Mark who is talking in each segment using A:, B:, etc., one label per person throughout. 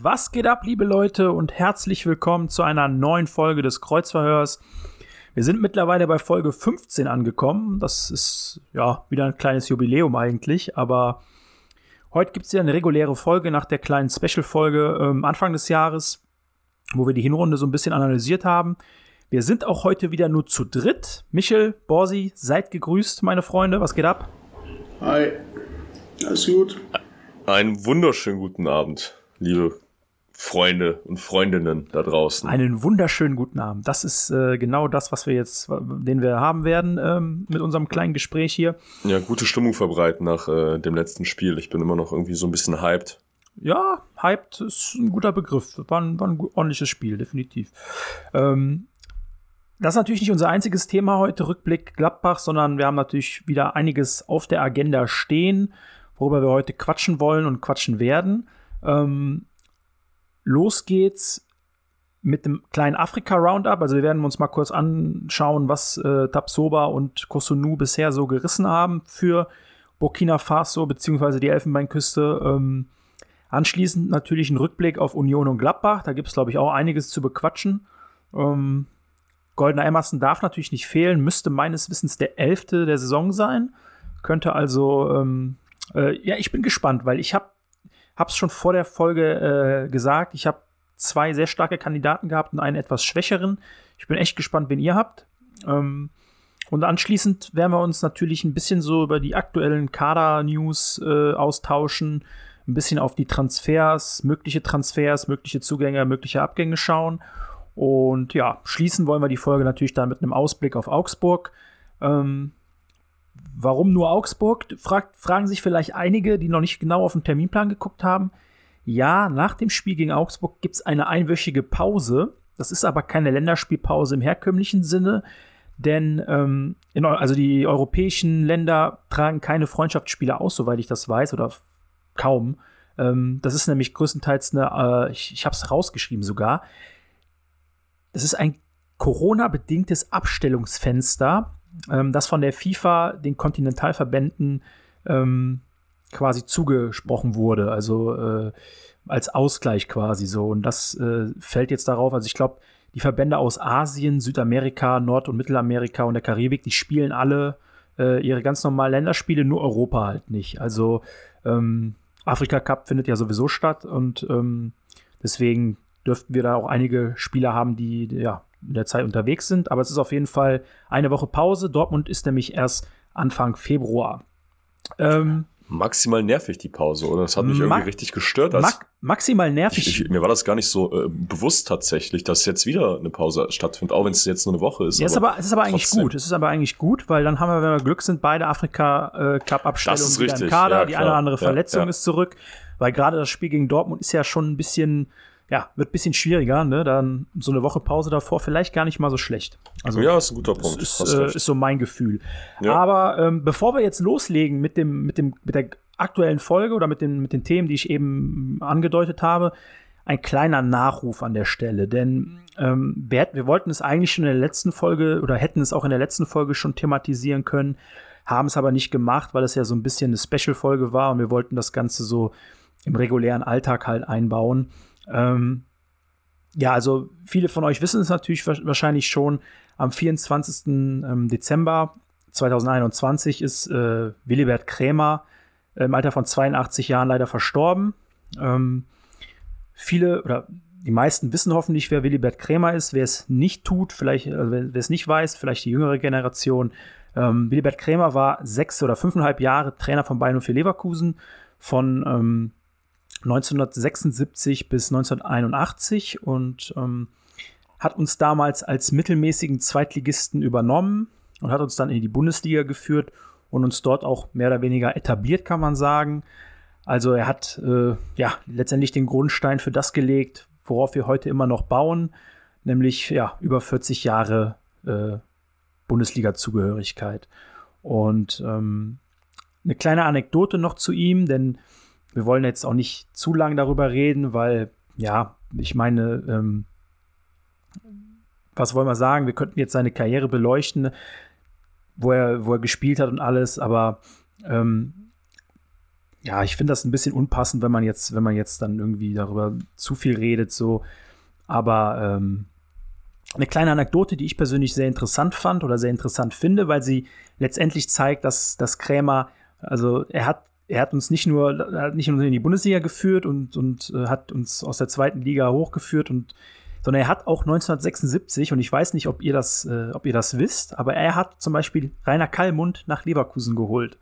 A: Was geht ab, liebe Leute, und herzlich willkommen zu einer neuen Folge des Kreuzverhörs. Wir sind mittlerweile bei Folge 15 angekommen. Das ist ja wieder ein kleines Jubiläum eigentlich, aber heute gibt es ja eine reguläre Folge nach der kleinen Special-Folge ähm, Anfang des Jahres, wo wir die Hinrunde so ein bisschen analysiert haben. Wir sind auch heute wieder nur zu dritt. Michel, Borsi, seid gegrüßt, meine Freunde. Was geht ab?
B: Hi. Alles gut?
C: Einen wunderschönen guten Abend, liebe Freunde und Freundinnen da draußen.
A: Einen wunderschönen guten Abend. Das ist äh, genau das, was wir jetzt, den wir haben werden ähm, mit unserem kleinen Gespräch hier.
C: Ja, gute Stimmung verbreiten nach äh, dem letzten Spiel. Ich bin immer noch irgendwie so ein bisschen hyped.
A: Ja, hyped ist ein guter Begriff. War ein, war ein ordentliches Spiel, definitiv. Ähm, das ist natürlich nicht unser einziges Thema heute, Rückblick Gladbach, sondern wir haben natürlich wieder einiges auf der Agenda stehen, worüber wir heute quatschen wollen und quatschen werden. Ähm, los geht's mit dem kleinen Afrika-Roundup. Also wir werden uns mal kurz anschauen, was äh, Tapsoba und Kosunu bisher so gerissen haben für Burkina Faso bzw. die Elfenbeinküste. Ähm, anschließend natürlich ein Rückblick auf Union und Gladbach. Da gibt es, glaube ich, auch einiges zu bequatschen. Ähm, Goldener Emerson darf natürlich nicht fehlen, müsste meines Wissens der elfte der Saison sein. Könnte also, ähm, äh, ja, ich bin gespannt, weil ich habe es schon vor der Folge äh, gesagt, ich habe zwei sehr starke Kandidaten gehabt und einen etwas schwächeren. Ich bin echt gespannt, wen ihr habt. Ähm, und anschließend werden wir uns natürlich ein bisschen so über die aktuellen Kader-News äh, austauschen, ein bisschen auf die Transfers, mögliche Transfers, mögliche Zugänge, mögliche Abgänge schauen. Und ja, schließen wollen wir die Folge natürlich dann mit einem Ausblick auf Augsburg. Ähm, warum nur Augsburg? Fragt, fragen sich vielleicht einige, die noch nicht genau auf den Terminplan geguckt haben. Ja, nach dem Spiel gegen Augsburg gibt es eine einwöchige Pause. Das ist aber keine Länderspielpause im herkömmlichen Sinne, denn ähm, in, also die europäischen Länder tragen keine Freundschaftsspiele aus, soweit ich das weiß, oder kaum. Ähm, das ist nämlich größtenteils eine, äh, ich, ich habe es rausgeschrieben sogar, es ist ein Corona-bedingtes Abstellungsfenster, ähm, das von der FIFA den Kontinentalverbänden ähm, quasi zugesprochen wurde, also äh, als Ausgleich quasi so. Und das äh, fällt jetzt darauf, also ich glaube, die Verbände aus Asien, Südamerika, Nord- und Mittelamerika und der Karibik, die spielen alle äh, ihre ganz normalen Länderspiele, nur Europa halt nicht. Also ähm, Afrika Cup findet ja sowieso statt und ähm, deswegen dürften wir da auch einige Spieler haben, die ja in der Zeit unterwegs sind. Aber es ist auf jeden Fall eine Woche Pause. Dortmund ist nämlich erst Anfang Februar.
C: Ähm, maximal nervig, die Pause, oder? Das hat mich irgendwie richtig gestört.
A: Ma maximal nervig.
C: Ich, ich, mir war das gar nicht so äh, bewusst tatsächlich, dass jetzt wieder eine Pause stattfindet, auch wenn es jetzt nur eine Woche ist.
A: Ja, aber ist aber, es ist aber eigentlich gut. Es ist aber eigentlich gut, weil dann haben wir, wenn wir Glück sind, beide Afrika-Cup-Abstellungen
C: wieder
A: im Kader.
C: Ja,
A: die eine oder andere Verletzung ja. ist zurück. Weil gerade das Spiel gegen Dortmund ist ja schon ein bisschen ja, wird ein bisschen schwieriger, ne? Dann so eine Woche Pause davor vielleicht gar nicht mal so schlecht.
C: Also, ja, ist ein guter Punkt.
A: Ist, äh, ist so mein Gefühl. Ja. Aber ähm, bevor wir jetzt loslegen mit dem, mit dem, mit der aktuellen Folge oder mit den, mit den Themen, die ich eben angedeutet habe, ein kleiner Nachruf an der Stelle. Denn ähm, wir, wir wollten es eigentlich schon in der letzten Folge oder hätten es auch in der letzten Folge schon thematisieren können, haben es aber nicht gemacht, weil es ja so ein bisschen eine Special-Folge war und wir wollten das Ganze so im regulären Alltag halt einbauen. Ähm, ja, also viele von euch wissen es natürlich wahrscheinlich schon. Am 24. Ähm, Dezember 2021 ist äh, Willibert Krämer im Alter von 82 Jahren leider verstorben. Ähm, viele oder die meisten wissen hoffentlich, wer Willibert Krämer ist. Wer es nicht tut, vielleicht, also wer es nicht weiß, vielleicht die jüngere Generation. Ähm, Willibert Krämer war sechs oder fünfeinhalb Jahre Trainer von Bayern für Leverkusen von ähm, 1976 bis 1981 und ähm, hat uns damals als mittelmäßigen Zweitligisten übernommen und hat uns dann in die Bundesliga geführt und uns dort auch mehr oder weniger etabliert, kann man sagen. Also er hat äh, ja letztendlich den Grundstein für das gelegt, worauf wir heute immer noch bauen, nämlich ja über 40 Jahre äh, Bundesliga-Zugehörigkeit. Und ähm, eine kleine Anekdote noch zu ihm, denn wir wollen jetzt auch nicht zu lang darüber reden, weil ja, ich meine, ähm, was wollen wir sagen? Wir könnten jetzt seine Karriere beleuchten, wo er, wo er gespielt hat und alles, aber ähm, ja, ich finde das ein bisschen unpassend, wenn man jetzt, wenn man jetzt dann irgendwie darüber zu viel redet, so. Aber ähm, eine kleine Anekdote, die ich persönlich sehr interessant fand oder sehr interessant finde, weil sie letztendlich zeigt, dass, dass Krämer, also er hat, er hat uns nicht nur, hat nicht nur in die Bundesliga geführt und, und äh, hat uns aus der zweiten Liga hochgeführt und sondern er hat auch 1976, und ich weiß nicht, ob ihr das, äh, ob ihr das wisst, aber er hat zum Beispiel Rainer Kallmund nach Leverkusen geholt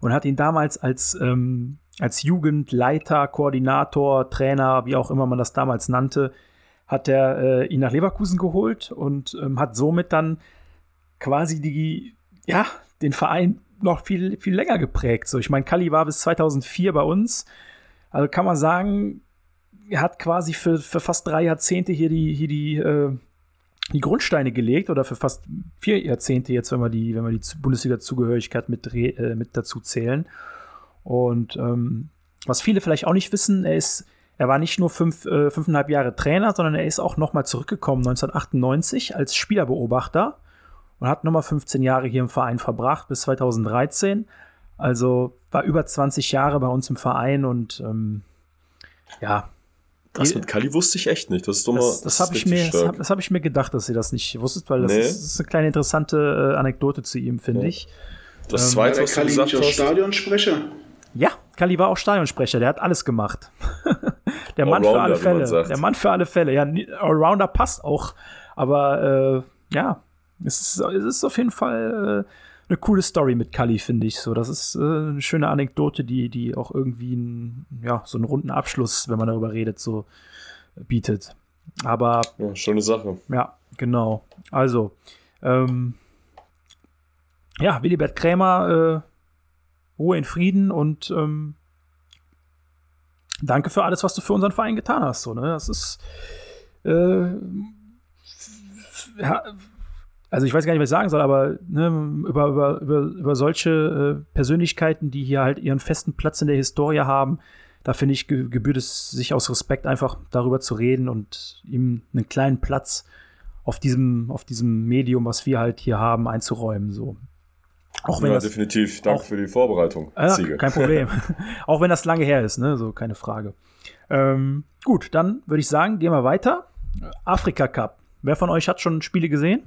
A: und hat ihn damals als, ähm, als Jugendleiter, Koordinator, Trainer, wie auch immer man das damals nannte, hat er äh, ihn nach Leverkusen geholt und ähm, hat somit dann quasi die, ja, den Verein noch viel, viel länger geprägt. So, ich meine, Kalli war bis 2004 bei uns. Also kann man sagen, er hat quasi für, für fast drei Jahrzehnte hier die, hier die, äh, die Grundsteine gelegt oder für fast vier Jahrzehnte jetzt, wenn wir die, wenn wir die Bundesliga-Zugehörigkeit mit, äh, mit dazu zählen. Und ähm, was viele vielleicht auch nicht wissen, er ist, er war nicht nur fünf, äh, fünfeinhalb Jahre Trainer, sondern er ist auch nochmal zurückgekommen 1998 als Spielerbeobachter und hat nochmal 15 Jahre hier im Verein verbracht bis 2013. Also war über 20 Jahre bei uns im Verein und ähm, ja,
C: das mit Kali wusste ich echt nicht. Das ist doch
A: mal. Das, das habe ich, mir, das hab, das hab ich mir gedacht, dass ihr das nicht wusstet, weil das, nee. ist, das ist, eine kleine interessante äh, Anekdote zu ihm, finde ja. ich.
B: Das ähm, zweite, was Kali du gesagt hast. Stadionsprecher?
A: Ja, Kali war auch Stadionsprecher, der hat alles gemacht. der Mann für alle Fälle. Der Mann für alle Fälle. Ja, Allrounder passt auch. Aber äh, ja, es ist, es ist auf jeden Fall äh, eine coole Story mit Kali, finde ich. So, das ist äh, eine schöne Anekdote, die, die auch irgendwie ein, ja, so einen runden Abschluss, wenn man darüber redet, so bietet. Aber.
C: Ja, schöne Sache.
A: Ja, genau. Also, ähm, ja, Willibert Krämer, äh, Ruhe in Frieden und ähm, danke für alles, was du für unseren Verein getan hast. So, ne? Das ist. Äh, ja, also ich weiß gar nicht, was ich sagen soll, aber ne, über, über, über, über solche äh, Persönlichkeiten, die hier halt ihren festen Platz in der Historie haben, da finde ich, ge gebührt es sich aus Respekt einfach darüber zu reden und ihm einen kleinen Platz auf diesem, auf diesem Medium, was wir halt hier haben, einzuräumen. So.
C: Auch wenn ja, das, definitiv. Danke auch, für die Vorbereitung.
A: Ja, kein Problem. auch wenn das lange her ist, ne? So, keine Frage. Ähm, gut, dann würde ich sagen, gehen wir weiter. Afrika Cup. Wer von euch hat schon Spiele gesehen?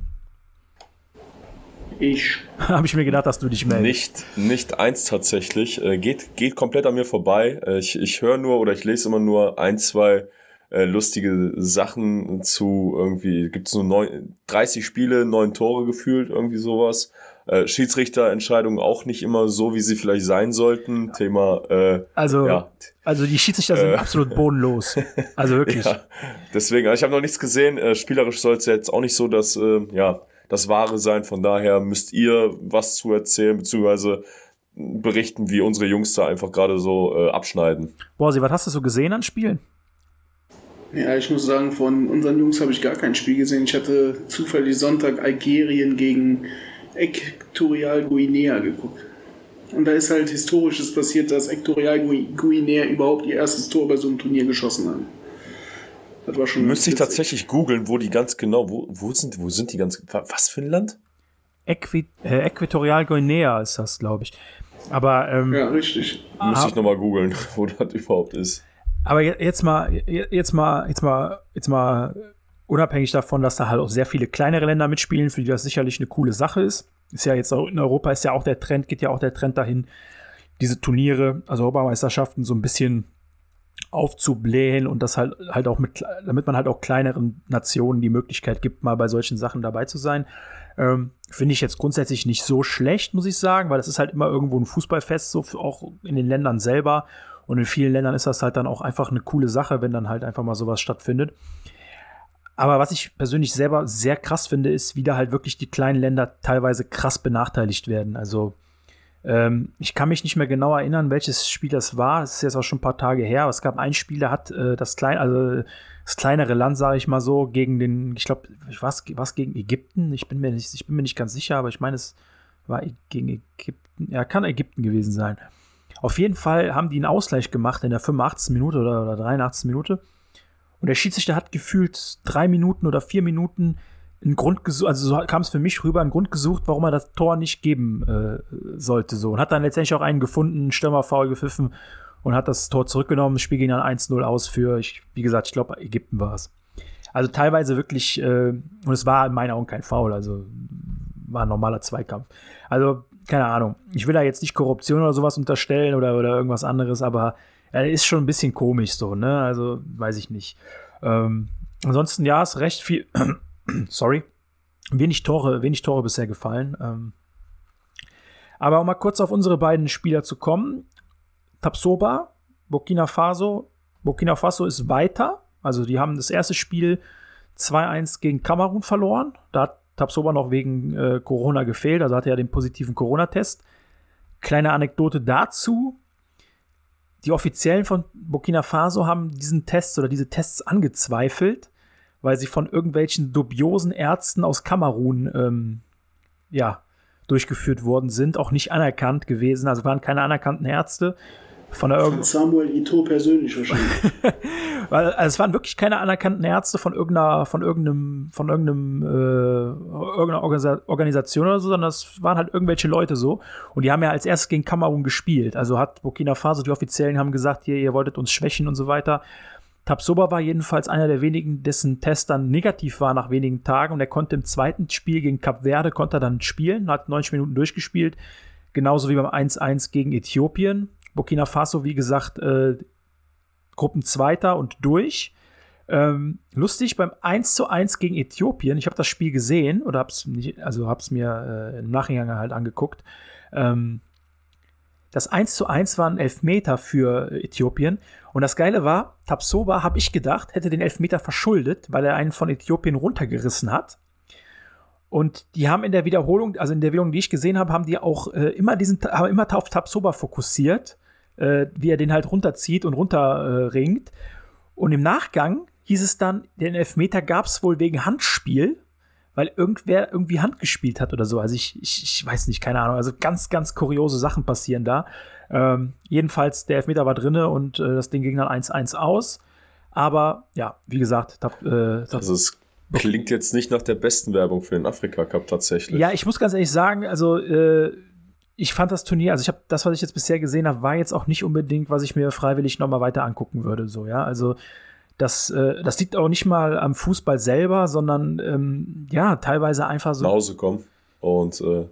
B: Ich.
A: Habe ich mir gedacht, dass du dich meldest.
C: Nicht, nicht eins tatsächlich. Äh, geht, geht komplett an mir vorbei. Äh, ich, ich höre nur oder ich lese immer nur ein, zwei äh, lustige Sachen zu irgendwie, gibt es nur neun, 30 Spiele, neun Tore gefühlt, irgendwie sowas. Äh, Schiedsrichterentscheidungen auch nicht immer so, wie sie vielleicht sein sollten. Thema. Äh,
A: also, ja. also die Schiedsrichter sind äh, absolut bodenlos. Also wirklich. ja,
C: deswegen, also ich habe noch nichts gesehen. Äh, spielerisch soll es jetzt auch nicht so, dass äh, ja das Wahre sein. Von daher müsst ihr was zu erzählen, beziehungsweise berichten, wie unsere Jungs da einfach gerade so äh, abschneiden.
A: Borsi, was hast du so gesehen an Spielen?
B: Ja, ich muss sagen, von unseren Jungs habe ich gar kein Spiel gesehen. Ich hatte zufällig Sonntag Algerien gegen Äquatorial Guinea geguckt. Und da ist halt Historisches passiert, dass Äquatorial Guinea überhaupt ihr erstes Tor bei so einem Turnier geschossen haben.
C: Das war schon Müsste ich tatsächlich googeln, wo die ganz genau, wo, wo, sind, wo sind die ganz, was für ein Land?
A: Äqui äh, Äquatorial Guinea ist das, glaube ich. Aber, ähm,
B: Ja, richtig.
C: Müsste ich nochmal googeln, wo das überhaupt ist.
A: Aber jetzt mal, jetzt mal, jetzt mal, jetzt mal unabhängig davon, dass da halt auch sehr viele kleinere Länder mitspielen, für die das sicherlich eine coole Sache ist. Ist ja jetzt auch in Europa ist ja auch der Trend, geht ja auch der Trend dahin, diese Turniere, also Europameisterschaften so ein bisschen aufzublähen und das halt halt auch mit, damit man halt auch kleineren Nationen die Möglichkeit gibt, mal bei solchen Sachen dabei zu sein. Ähm, Finde ich jetzt grundsätzlich nicht so schlecht, muss ich sagen, weil das ist halt immer irgendwo ein Fußballfest, so auch in den Ländern selber. Und in vielen Ländern ist das halt dann auch einfach eine coole Sache, wenn dann halt einfach mal sowas stattfindet. Aber was ich persönlich selber sehr krass finde, ist, wie da halt wirklich die kleinen Länder teilweise krass benachteiligt werden. Also Ähm, ich kann mich nicht mehr genau erinnern, welches Spiel das war. Das ist jetzt auch schon ein paar Tage her. Aber es gab ein Spiel, da hat äh, das kleine, also das kleinere Land, sage ich mal so, gegen den, ich glaube, was, was gegen Ägypten. Ich bin mir nicht, ich bin mir nicht ganz sicher, aber ich meine, es war gegen Ägypten. Ja, kann Ägypten gewesen sein. Auf jeden Fall haben die einen Ausgleich gemacht in der 85. Minute oder, oder 83. Minute. Und der Schiedsrichter hat gefühlt drei Minuten oder vier Minuten einen Grund gesucht, also so kam es für mich rüber, einen Grund gesucht, warum er das Tor nicht geben äh, sollte. So. Und hat dann letztendlich auch einen gefunden, Stürmerfaul gepfiffen und hat das Tor zurückgenommen. Das Spiel ging dann 1-0 aus für, ich, wie gesagt, ich glaube, Ägypten war es. Also teilweise wirklich, äh, und es war in meinen Augen kein Foul, also war ein normaler Zweikampf. Also, keine Ahnung. Ich will da jetzt nicht Korruption oder sowas unterstellen oder, oder irgendwas anderes, aber er ist schon ein bisschen komisch so, ne? Also, weiß ich nicht. Ähm, ansonsten, ja, ist recht viel. sorry, wenig Tore, wenig Tore bisher gefallen. Ähm, aber um mal kurz auf unsere beiden Spieler zu kommen. Tapsoba, Burkina Faso. Burkina Faso ist weiter. Also die haben das erste Spiel 2-1 gegen Kamerun verloren. Da hat Tapsoba noch wegen äh, Corona gefehlt. Also hatte er den positiven Corona-Test. Kleine Anekdote dazu. Die Offiziellen von Burkina Faso haben diesen Test oder diese Tests angezweifelt weil sie von irgendwelchen dubiosen Ärzten aus Kamerun ähm, ja, durchgeführt worden sind, auch nicht anerkannt gewesen, also waren keine anerkannten Ärzte. Von, der
B: von Samuel Ito persönlich wahrscheinlich.
A: Weil also es waren wirklich keine anerkannten Ärzte von irgendeiner, von irgendeinem, von irgendeinem, äh, irgendeiner Organisa Organisation oder so, sondern das waren halt irgendwelche Leute so. Und die haben ja als erstes gegen Kamerun gespielt. Also hat Burkina Faso, die Offiziellen haben gesagt, hier, ihr wolltet uns schwächen und so weiter. Tabsoba war jedenfalls einer der wenigen, dessen Test dann negativ war nach wenigen Tagen und er konnte im zweiten Spiel gegen Kap Verde konnte er dann spielen, hat 90 Minuten durchgespielt, genauso wie beim 1-1 gegen Äthiopien. Burkina Faso, wie gesagt, äh, Gruppenzweiter und durch. Ähm, lustig, beim 1 zu 1 gegen Äthiopien, ich habe das Spiel gesehen oder hab's nicht, also mir äh, im Nachhinein halt angeguckt. Ähm, das 1 zu 1 war ein Elfmeter für Äthiopien. Und das Geile war, Tapsoba, habe ich gedacht, hätte den Elfmeter verschuldet, weil er einen von Äthiopien runtergerissen hat. Und die haben in der Wiederholung, also in der Wiederholung, die ich gesehen habe, haben die auch äh, immer diesen, haben immer auf Tapsoba fokussiert, äh, wie er den halt runterzieht und runterringt. Äh, und im Nachgang hieß es dann, den Elfmeter gab es wohl wegen Handspiel weil irgendwer irgendwie Hand gespielt hat oder so. Also ich, ich, ich weiß nicht, keine Ahnung. Also ganz, ganz kuriose Sachen passieren da. Ähm, jedenfalls, der Elfmeter war drinne und äh, das Ding ging dann 1-1 aus. Aber ja, wie gesagt, tab, äh, tab
C: also es klingt jetzt nicht nach der besten Werbung für den Afrika Cup tatsächlich.
A: Ja, ich muss ganz ehrlich sagen, also äh, ich fand das Turnier, also ich habe das, was ich jetzt bisher gesehen habe, war jetzt auch nicht unbedingt, was ich mir freiwillig nochmal weiter angucken würde. So, ja, also das, äh, das liegt auch nicht mal am Fußball selber, sondern ähm, ja, teilweise einfach so.
C: Nach Hause kommen. Und äh,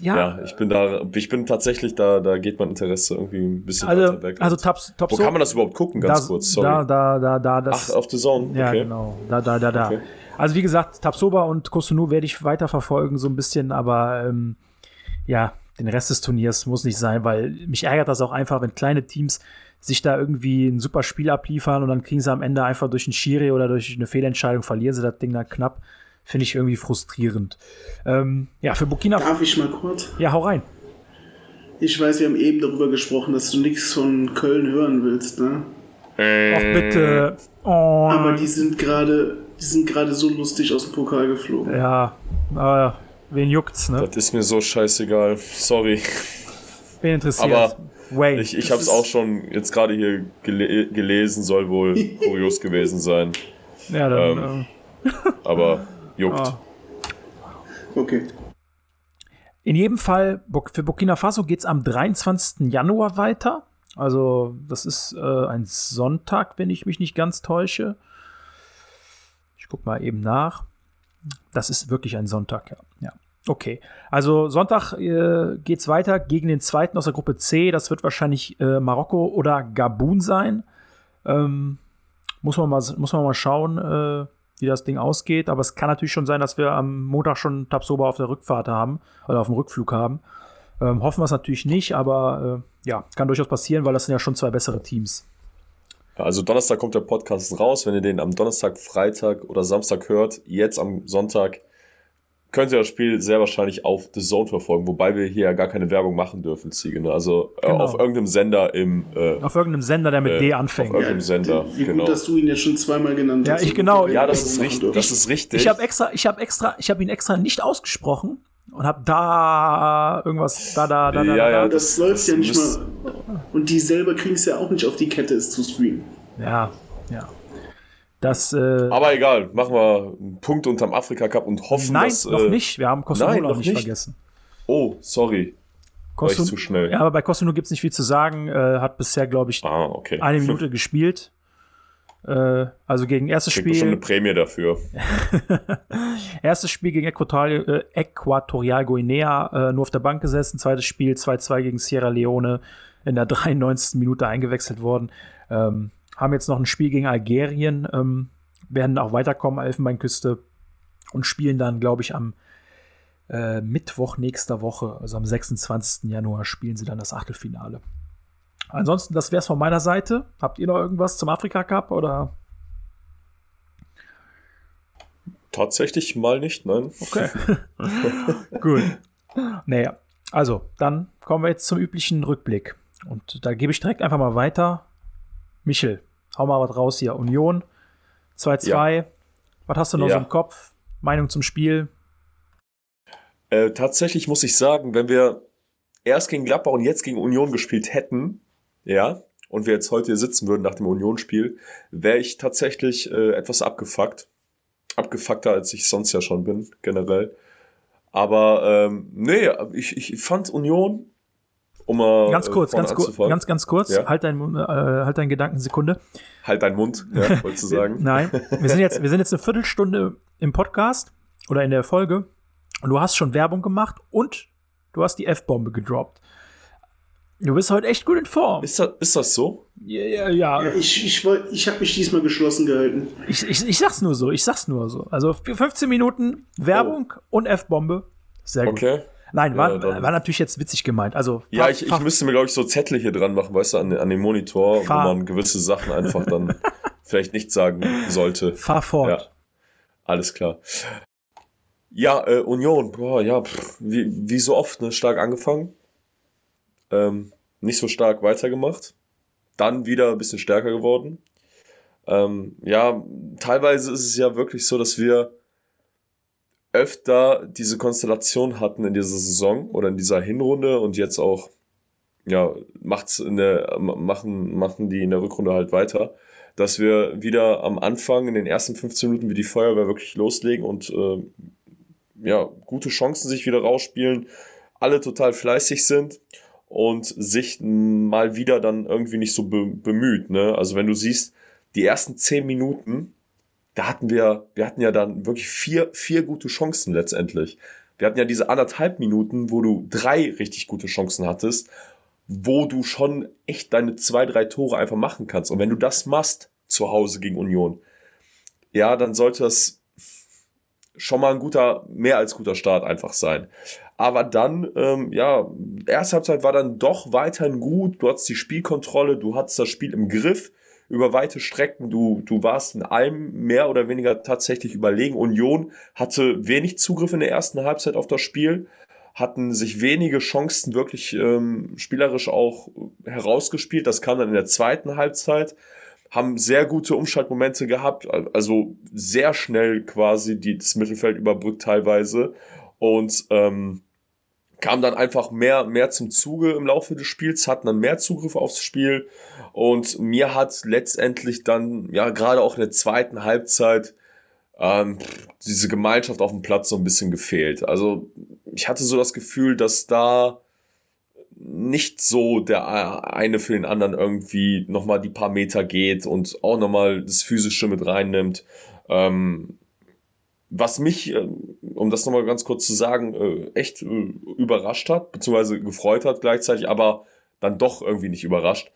C: ja. ja. ich bin da, ich bin tatsächlich da, da geht mein Interesse irgendwie ein bisschen
A: also,
C: weiter weg.
A: Also Top, Top
C: Wo kann man das überhaupt gucken, ganz
A: da,
C: kurz? Sorry.
A: Da, da, da, da, das,
C: Ach, auf The Zone. Okay.
A: Ja, genau. Da, da, da, da. Okay. Also wie gesagt, Tapsoba und Kosunu werde ich weiter verfolgen, so ein bisschen, aber ähm, ja, den Rest des Turniers muss nicht sein, weil mich ärgert das auch einfach, wenn kleine Teams sich da irgendwie ein super Spiel abliefern und dann kriegen sie am Ende einfach durch einen Schiri oder durch eine Fehlentscheidung verlieren sie das Ding dann knapp. Finde ich irgendwie frustrierend. Ähm, ja, für Burkina
B: Darf ich mal kurz?
A: Ja, hau rein.
B: Ich weiß, wir haben eben darüber gesprochen, dass du nichts von Köln hören willst, ne?
A: Ach bitte. Oh.
B: Aber die sind gerade, die sind gerade so lustig aus dem Pokal geflogen.
A: Ja, aber wen juckt's, ne?
C: Das ist mir so scheißegal. Sorry.
A: Wen interessiert?
C: Aber Wayne. Ich, ich habe es auch schon jetzt gerade hier gele gelesen, soll wohl kurios gewesen sein.
A: Ja, dann. Ähm,
C: äh. aber juckt. Ah.
B: Okay.
A: In jedem Fall, für Burkina Faso geht es am 23. Januar weiter. Also, das ist äh, ein Sonntag, wenn ich mich nicht ganz täusche. Ich gucke mal eben nach. Das ist wirklich ein Sonntag, ja. ja. Okay, also Sonntag äh, es weiter gegen den zweiten aus der Gruppe C. Das wird wahrscheinlich äh, Marokko oder Gabun sein. Ähm, muss, man mal, muss man mal schauen, äh, wie das Ding ausgeht. Aber es kann natürlich schon sein, dass wir am Montag schon Tabsoba auf der Rückfahrt haben oder auf dem Rückflug haben. Ähm, hoffen wir es natürlich nicht, aber äh, ja, kann durchaus passieren, weil das sind ja schon zwei bessere Teams.
C: Also Donnerstag kommt der Podcast raus. Wenn ihr den am Donnerstag, Freitag oder Samstag hört, jetzt am Sonntag könnt ihr das Spiel sehr wahrscheinlich auf The Zone verfolgen, wobei wir hier ja gar keine Werbung machen dürfen, Ziege. Ne? Also äh,
A: Genau.
C: auf irgendeinem Sender im äh,
A: Auf irgendeinem Sender, der mit
C: Äh,
A: D
C: auf
A: anfängt.
C: irgendeinem Sender.
B: Wie
C: genau.
B: gut, dass du ihn jetzt schon zweimal genannt
A: Ja,
B: hast.
A: ich genau.
C: Ja, das ist richtig. Das ist richtig.
A: Ich habe extra, ich habe extra, ich habe ihn extra nicht ausgesprochen und habe da irgendwas, da, da, da, da,
C: Ja,
A: da,
C: ja,
B: Aber das, läuft
C: das
B: ja nicht mal. Und die selber kriegen es ja auch nicht auf die Kette, es zu streamen.
A: ja, ja. Das, äh,
C: Aber egal, machen wir einen Punkt unterm Afrika Cup und hoffen,
A: nein,
C: dass.
A: noch
C: äh,
A: nicht. Wir haben
C: nein,
A: noch nicht
C: nicht.
A: vergessen.
C: Oh, sorry. War ich zu schnell.
A: Ja, aber bei Kosunu gibt es nicht viel zu sagen. Äh, hat bisher, glaube ich,
C: Ah, okay.
A: eine Minute gespielt. Äh, also gegen erstes
C: Kriegt bestimmt eine
A: Spiel,
C: Prämie dafür.
A: erstes Spiel gegen Äquatorial, äh, Äquatorial Guinea äh, nur auf der Bank gesessen. Zweites Spiel 2-2 gegen Sierra Leone in der 93. Minute eingewechselt worden. Ähm, haben jetzt noch ein Spiel gegen Algerien, ähm, werden auch weiterkommen, Elfenbeinküste, und spielen dann, glaube ich, am äh, Mittwoch nächster Woche, also am 26. Januar, spielen sie dann das Achtelfinale. Ansonsten, das wäre es von meiner Seite. Habt ihr noch irgendwas zum Afrika Cup oder?
C: Tatsächlich mal nicht, nein.
A: Okay. Gut. Naja, also, dann kommen wir jetzt zum üblichen Rückblick. Und da gebe ich direkt einfach mal weiter. Michel, hau mal was raus hier. Union 2-2. Was hast du noch
C: Ja.
A: so im Kopf? Meinung zum Spiel?
C: Äh, tatsächlich muss ich sagen, wenn wir erst gegen Gladbach und jetzt gegen Union gespielt hätten, ja, und wir jetzt heute hier sitzen würden nach dem Union-Spiel, wäre ich tatsächlich äh, etwas abgefuckt. Abgefuckter, als ich sonst ja schon bin, generell. Aber ähm, nee, ich, ich fand Union, um mal
A: Ganz
C: äh,
A: kurz,
C: vorne
A: ganz kurz, ganz, ganz kurz.
C: Ja.
A: Halt, dein, äh, halt deinen Gedanken Sekunde.
C: Halt deinen Mund, ja, wolltest du sagen.
A: Nein, wir sind jetzt, wir sind jetzt eine Viertelstunde im Podcast oder in der Folge und du hast schon Werbung gemacht und du hast die F-Bombe gedroppt. Du bist heute echt gut in Form.
C: Ist das, ist das so?
A: Ja, ja, ja.
B: Ja, ich ich, wollt- ich habe mich diesmal geschlossen gehalten.
A: Ich, ich, ich sag's nur so, ich sag's nur so. Also für 15 Minuten Werbung und F-Bombe. Sehr gut.
C: Okay.
A: Nein, war,
C: Ja,
A: war natürlich jetzt witzig gemeint. Also
C: Ja, ich, ich müsste mir, glaube ich, so Zettel hier dran machen, weißt du, an, an den Monitor,
A: Fahr-
C: wo man gewisse Sachen einfach dann vielleicht nicht sagen sollte.
A: fahr fort.
C: Ja, alles klar. Ja, äh, Union, boah, ja, pff, wie, wie so oft, ne, stark angefangen. Ähm, nicht so stark weitergemacht. Dann wieder ein bisschen stärker geworden. Ähm, ja, teilweise ist es ja wirklich so, dass wir öfter diese Konstellation hatten in dieser Saison oder in dieser Hinrunde und jetzt auch, ja, macht's in der, machen, machen die in der Rückrunde halt weiter, dass wir wieder am Anfang in den ersten 15 Minuten wie die Feuerwehr wirklich loslegen und äh, ja, gute Chancen sich wieder rausspielen, alle total fleißig sind und sich mal wieder dann irgendwie nicht so be bemüht. Ne? Also wenn du siehst, die ersten 10 Minuten, da hatten wir, wir hatten ja dann wirklich vier, vier gute Chancen letztendlich. Wir hatten ja diese anderthalb Minuten, wo du drei richtig gute Chancen hattest, wo du schon echt deine zwei, drei Tore einfach machen kannst. Und wenn du das machst zu Hause gegen Union, ja, dann sollte das schon mal ein guter, mehr als guter Start einfach sein. Aber dann, ähm, ja, erste Halbzeit war dann doch weiterhin gut. Du hattest die Spielkontrolle, du hattest das Spiel im Griff über weite Strecken. Du, du warst in allem mehr oder weniger tatsächlich überlegen. Union hatte wenig Zugriff in der ersten Halbzeit auf das Spiel, hatten sich wenige Chancen wirklich ähm, spielerisch auch herausgespielt. Das kam dann in der zweiten Halbzeit haben sehr gute Umschaltmomente gehabt, also sehr schnell quasi die, das Mittelfeld überbrückt teilweise und ähm, kam dann einfach mehr, mehr zum Zuge im Laufe des Spiels, hatten dann mehr Zugriff aufs Spiel und mir hat letztendlich dann, ja, gerade auch in der zweiten Halbzeit, ähm, diese Gemeinschaft auf dem Platz so ein bisschen gefehlt. Also ich hatte so das Gefühl, dass da nicht so der eine für den anderen irgendwie nochmal die paar Meter geht und auch nochmal das Physische mit reinnimmt. Ähm, was mich, äh, um das nochmal ganz kurz zu sagen, äh, echt äh, überrascht hat, beziehungsweise gefreut hat gleichzeitig, aber dann doch irgendwie nicht überrascht.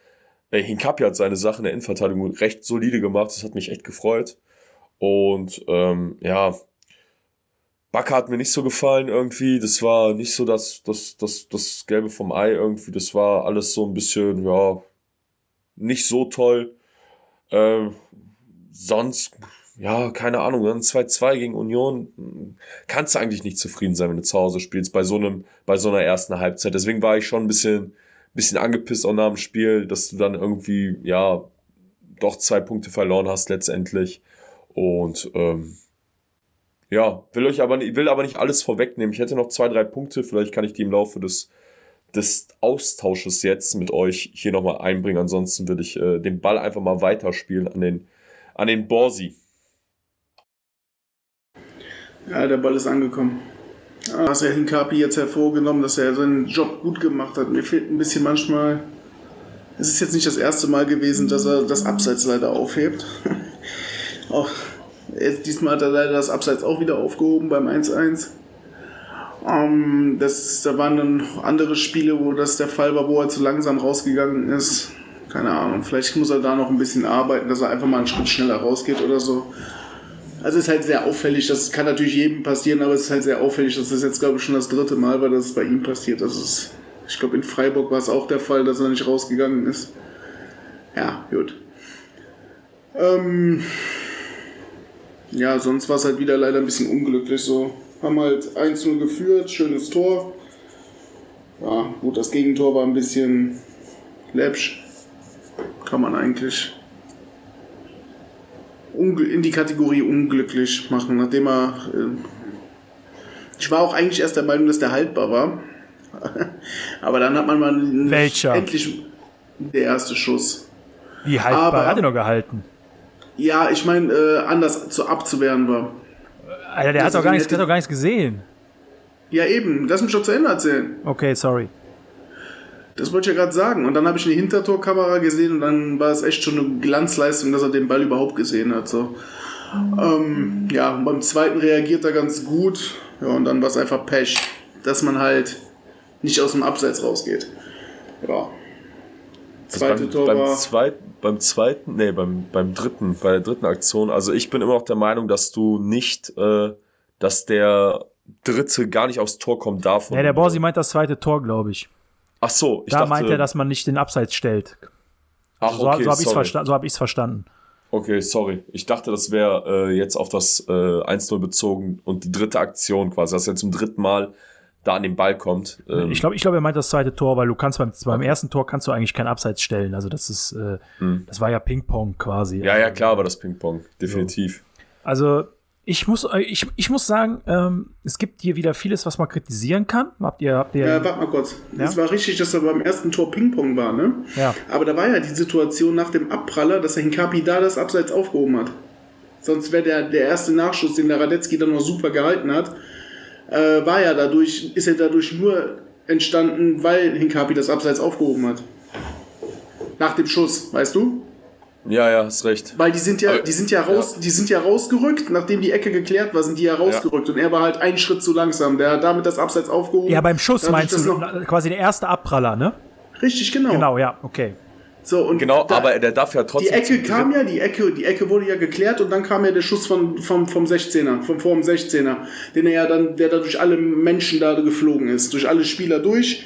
C: Äh, Hinkapi hat seine Sache in der Innenverteidigung recht solide gemacht, das hat mich echt gefreut. Und ähm, ja, Bakker hat mir nicht so gefallen irgendwie. Das war nicht so das, das, das, das Gelbe vom Ei irgendwie. Das war alles so ein bisschen, ja, nicht so toll. Ähm, sonst, ja, keine Ahnung, dann 2-2 gegen Union, kannst du eigentlich nicht zufrieden sein, wenn du zu Hause spielst, bei so einem, bei so einer ersten Halbzeit. Deswegen war ich schon ein bisschen, bisschen angepisst auch nach dem Spiel, dass du dann irgendwie, ja, doch zwei Punkte verloren hast letztendlich. Und ähm, ja, will euch aber will aber nicht alles vorwegnehmen. Ich hätte noch zwei, drei Punkte, vielleicht kann ich die im Laufe des, des Austausches jetzt mit euch hier nochmal einbringen. Ansonsten würde ich äh, den Ball einfach mal weiterspielen an den, an den Borsi.
B: Ja, der Ball ist angekommen. Ah, hast ja Hinkapi jetzt hervorgenommen, dass er seinen Job gut gemacht hat. Mir fehlt ein bisschen manchmal. Es ist jetzt nicht das erste Mal gewesen, dass er das Abseits leider aufhebt. auch jetzt, diesmal hat er leider das Abseits auch wieder aufgehoben beim 1-1. Ähm, das, da waren dann andere Spiele, wo das der Fall war, wo er zu langsam rausgegangen ist. Keine Ahnung, vielleicht muss er da noch ein bisschen arbeiten, dass er einfach mal einen Schritt schneller rausgeht oder so. Also es ist halt sehr auffällig, das kann natürlich jedem passieren, aber es ist halt sehr auffällig, das jetzt, glaube ich, schon das dritte Mal war, dass es bei ihm passiert. Das ist, ich glaube, in Freiburg war es auch der Fall, dass er nicht rausgegangen ist. Ja, gut. Ähm, ja, sonst war es halt wieder leider ein bisschen unglücklich so. Haben halt 1-0 geführt, schönes Tor. Ja, gut, das Gegentor war ein bisschen läppsch. Kann man eigentlich in die Kategorie unglücklich machen, nachdem er. Äh, ich war auch eigentlich erst der Meinung, dass der haltbar war. Aber dann hat man mal
A: Welcher?
B: endlich der erste Schuss.
A: Wie haltbar? Aber, hat er noch gehalten?
B: Ja, ich meine, äh, anders zu abzuwehren war.
A: Alter, der hat doch, gar nichts, hat doch gar nichts gesehen.
B: Ja, eben. Lass mich doch zu Ende erzählen.
A: Okay, sorry.
B: Das wollte ich ja gerade sagen. Und dann habe ich eine Hintertorkamera gesehen und dann war es echt schon eine Glanzleistung, dass er den Ball überhaupt gesehen hat. So. Ähm, ja, beim zweiten reagiert er ganz gut. Ja, und dann war es einfach Pech, dass man halt nicht aus dem Abseits rausgeht. Ja.
C: Zweite also beim, Tor beim war. Zweiten, beim zweiten, nee, beim, beim dritten, bei der dritten Aktion. Also ich bin immer noch der Meinung, dass du nicht, äh, dass der dritte gar nicht aufs Tor kommen darf.
A: Ja, der Borsi meint das zweite Tor, glaube ich.
C: Ach so,
A: ich Da dachte, meint er, dass man nicht den Abseits stellt. Ach, so, okay, so habe ich es versta so hab verstanden.
C: Okay, sorry. Ich dachte, das wäre äh, jetzt auf das äh, 1-0 bezogen und die dritte Aktion quasi, dass er zum dritten Mal da an den Ball kommt.
A: Ähm. Ich glaube, ich glaub, er meint das zweite Tor, weil du kannst beim, beim ersten Tor kannst du eigentlich kein Abseits stellen. Also das ist, äh, hm. das war ja Ping-Pong quasi.
C: Ja, ja, klar war das Ping-Pong, definitiv.
A: Also ich muss, äh, ich, ich muss sagen, ähm, es gibt hier wieder vieles, was man kritisieren kann. Habt ihr, habt ihr.
B: Ja, warte mal kurz. Ja? Es war richtig, dass er beim ersten Tor Ping-Pong war, ne?
A: Ja.
B: Aber da war ja die Situation nach dem Abpraller, dass er Hinkapi da das Abseits aufgehoben hat. Sonst wäre der, der erste Nachschuss, den der Radetzky dann noch super gehalten hat, äh, war ja dadurch, ist er dadurch nur entstanden, weil Hinkapi das Abseits aufgehoben hat. Nach dem Schuss, weißt du?
C: Ja, ja, hast recht.
B: Weil die sind ja, die sind ja raus, ja. die sind ja rausgerückt, nachdem die Ecke geklärt war, sind die ja rausgerückt ja. und er war halt einen Schritt zu langsam. Der hat damit das Abseits aufgehoben.
A: Ja, beim Schuss meinst du quasi der erste Abpraller, ne?
B: Richtig, genau.
A: Genau, ja, okay.
B: So, und
C: genau, da, aber der darf ja trotzdem.
B: Die Ecke kam ja, die Ecke, die Ecke wurde ja geklärt und dann kam ja der Schuss von, vom, vom 16er, vom vor dem 16er, den er ja dann, der da durch alle Menschen da geflogen ist, durch alle Spieler durch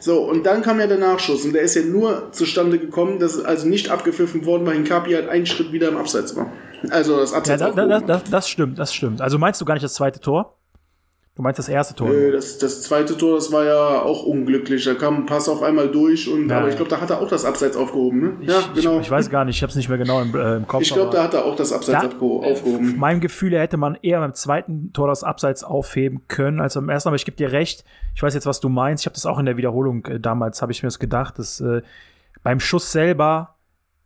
B: so, und dann kam ja der Nachschuss und der ist ja nur zustande gekommen, dass also nicht abgepfiffen worden war, Hinkapi halt einen Schritt wieder im Abseits war. Also das Abseits
A: ja, da, da, das, das stimmt, das stimmt. Also meinst du gar nicht das zweite Tor? Du meinst das erste Tor?
B: Nö, das, das zweite Tor, das war ja auch unglücklich. Da kam ein Pass auf einmal durch und ja, aber ich glaube, da hat er auch das Abseits aufgehoben, ne?
A: Ich, ja, genau. Ich, ich, weiß gar nicht, ich habe es nicht mehr genau im, äh, im Kopf.
B: Ich glaube, da hat er auch das Abseits da, aufgehoben.
A: Meinem Gefühl hätte man eher beim zweiten Tor das Abseits aufheben können als beim ersten, aber ich gebe dir recht. Ich weiß jetzt, was du meinst. Ich habe das auch in der Wiederholung äh, damals, habe ich mir das gedacht, dass äh, beim Schuss selber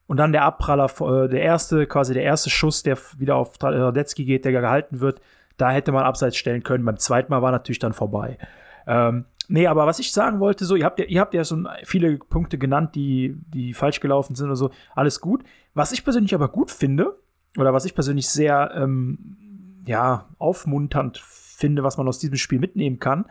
A: und dann der Abpraller, äh, der erste, quasi der erste Schuss, der wieder auf Radetzky geht, der gehalten wird, da hätte man abseits stellen können. Beim zweiten Mal war natürlich dann vorbei. Ähm, nee, aber was ich sagen wollte, so, ihr habt ja, ihr habt ja so viele Punkte genannt, die, die falsch gelaufen sind oder so. Alles gut. Was ich persönlich aber gut finde, oder was ich persönlich sehr, ähm, ja, aufmunternd finde, was man aus diesem Spiel mitnehmen kann.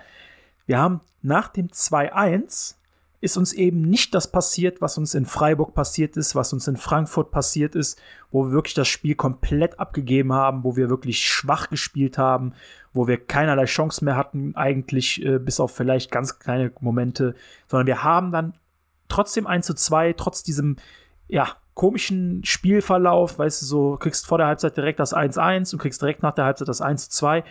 A: Wir haben nach dem 2-1 ist uns eben nicht das passiert, was uns in Freiburg passiert ist, was uns in Frankfurt passiert ist, wo wir wirklich das Spiel komplett abgegeben haben, wo wir wirklich schwach gespielt haben, wo wir keinerlei Chance mehr hatten, eigentlich äh, bis auf vielleicht ganz kleine Momente, sondern wir haben dann trotzdem 1 zu 2, trotz diesem, ja, komischen Spielverlauf, weißt du, so kriegst vor der Halbzeit direkt das 1-1 und kriegst direkt nach der Halbzeit das 1-2.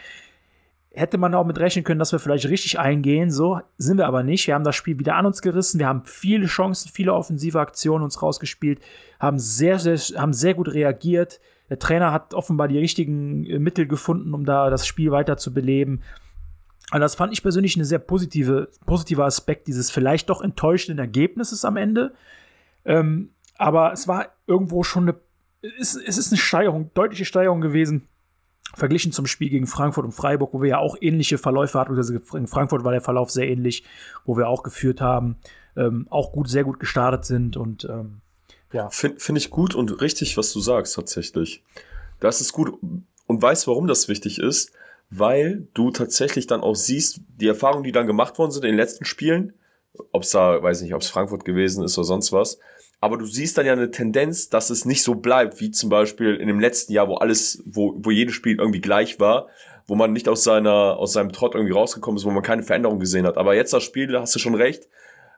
A: Hätte man auch mit rechnen können, dass wir vielleicht richtig eingehen, so sind wir aber nicht. Wir haben das Spiel wieder an uns gerissen, wir haben viele Chancen, viele offensive Aktionen uns rausgespielt, haben sehr, sehr, haben sehr gut reagiert. Der Trainer hat offenbar die richtigen äh, Mittel gefunden, um da das Spiel weiter zu beleben. Und das fand ich persönlich eine sehr positive, positiver Aspekt dieses vielleicht doch enttäuschenden Ergebnisses am Ende. Ähm, aber es war irgendwo schon eine, es, es ist eine Steigerung, deutliche Steigerung gewesen, verglichen zum Spiel gegen Frankfurt und Freiburg, wo wir ja auch ähnliche Verläufe hatten. Also in Frankfurt war der Verlauf sehr ähnlich, wo wir auch geführt haben, ähm, auch gut, sehr gut gestartet sind und ähm, ja.
C: Finde find ich gut und richtig, was du sagst, tatsächlich. Das ist gut und weißt, warum das wichtig ist, weil du tatsächlich dann auch siehst, die Erfahrungen, die dann gemacht worden sind in den letzten Spielen, ob es da, weiß nicht, ob es Frankfurt gewesen ist oder sonst was, aber du siehst dann ja eine Tendenz, dass es nicht so bleibt, wie zum Beispiel in dem letzten Jahr, wo alles, wo, wo jedes Spiel irgendwie gleich war, wo man nicht aus seiner, aus seinem Trott irgendwie rausgekommen ist, wo man keine Veränderung gesehen hat. Aber jetzt das Spiel, da hast du schon recht,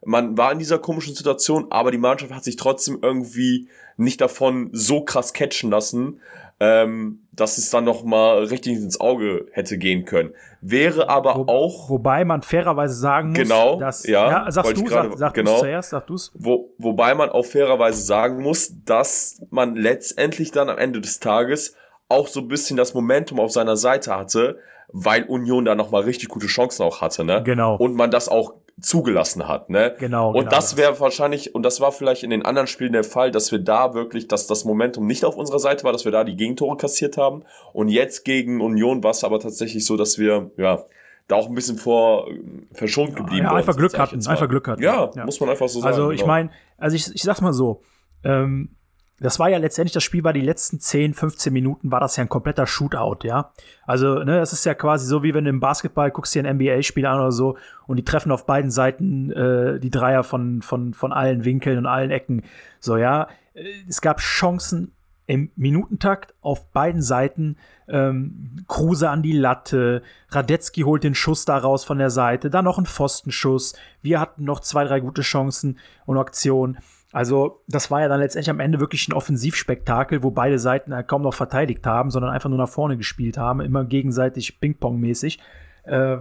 C: man war in dieser komischen Situation, aber die Mannschaft hat sich trotzdem irgendwie nicht davon so krass catchen lassen, ähm, dass es dann noch mal richtig ins Auge hätte gehen können. Wäre aber
A: Wo,
C: auch
A: wobei man fairerweise sagen muss,
C: genau,
A: dass
C: ja,
A: ja sagst du,
C: ich gerade-
A: sag, sag
C: genau.
A: zuerst, sag du's.
C: wo, wobei man auch fairerweise sagen muss, dass man letztendlich dann am Ende des Tages auch so ein bisschen das Momentum auf seiner Seite hatte, weil Union da noch mal richtig gute Chancen auch hatte, ne?
A: Genau.
C: Und man das auch zugelassen hat, ne?
A: Genau,
C: Und
A: genau
C: das wäre wahrscheinlich, und das war vielleicht in den anderen Spielen der Fall, dass wir da wirklich, dass das Momentum nicht auf unserer Seite war, dass wir da die Gegentore kassiert haben. Und jetzt gegen Union war es aber tatsächlich so, dass wir, ja, da auch ein bisschen vor äh, verschont geblieben
A: ja, einfach Glück hatten, einfach Glück hatten.
C: Ja,
A: Ja.
C: muss man einfach so sagen.
A: Also ich
C: genau.
A: meine, also ich, ich sag's mal so, ähm, das war ja letztendlich, das Spiel war die letzten 10, 15 Minuten, war das ja ein kompletter Shootout, ja. Also, ne, das ist ja quasi so, wie wenn du im Basketball guckst dir ein NBA-Spiel an oder so und die treffen auf beiden Seiten äh, die Dreier von, von, von allen Winkeln und allen Ecken. So, ja. Äh, Es gab Chancen im Minutentakt auf beiden Seiten. Ähm, Kruse an die Latte, Radetzky holt den Schuss da raus von der Seite, dann noch ein Pfostenschuss. Wir hatten noch zwei, drei gute Chancen und Aktionen. Also, das war ja dann letztendlich am Ende wirklich ein Offensivspektakel, wo beide Seiten halt kaum noch verteidigt haben, sondern einfach nur nach vorne gespielt haben, immer gegenseitig Ping-Pong-mäßig. Äh,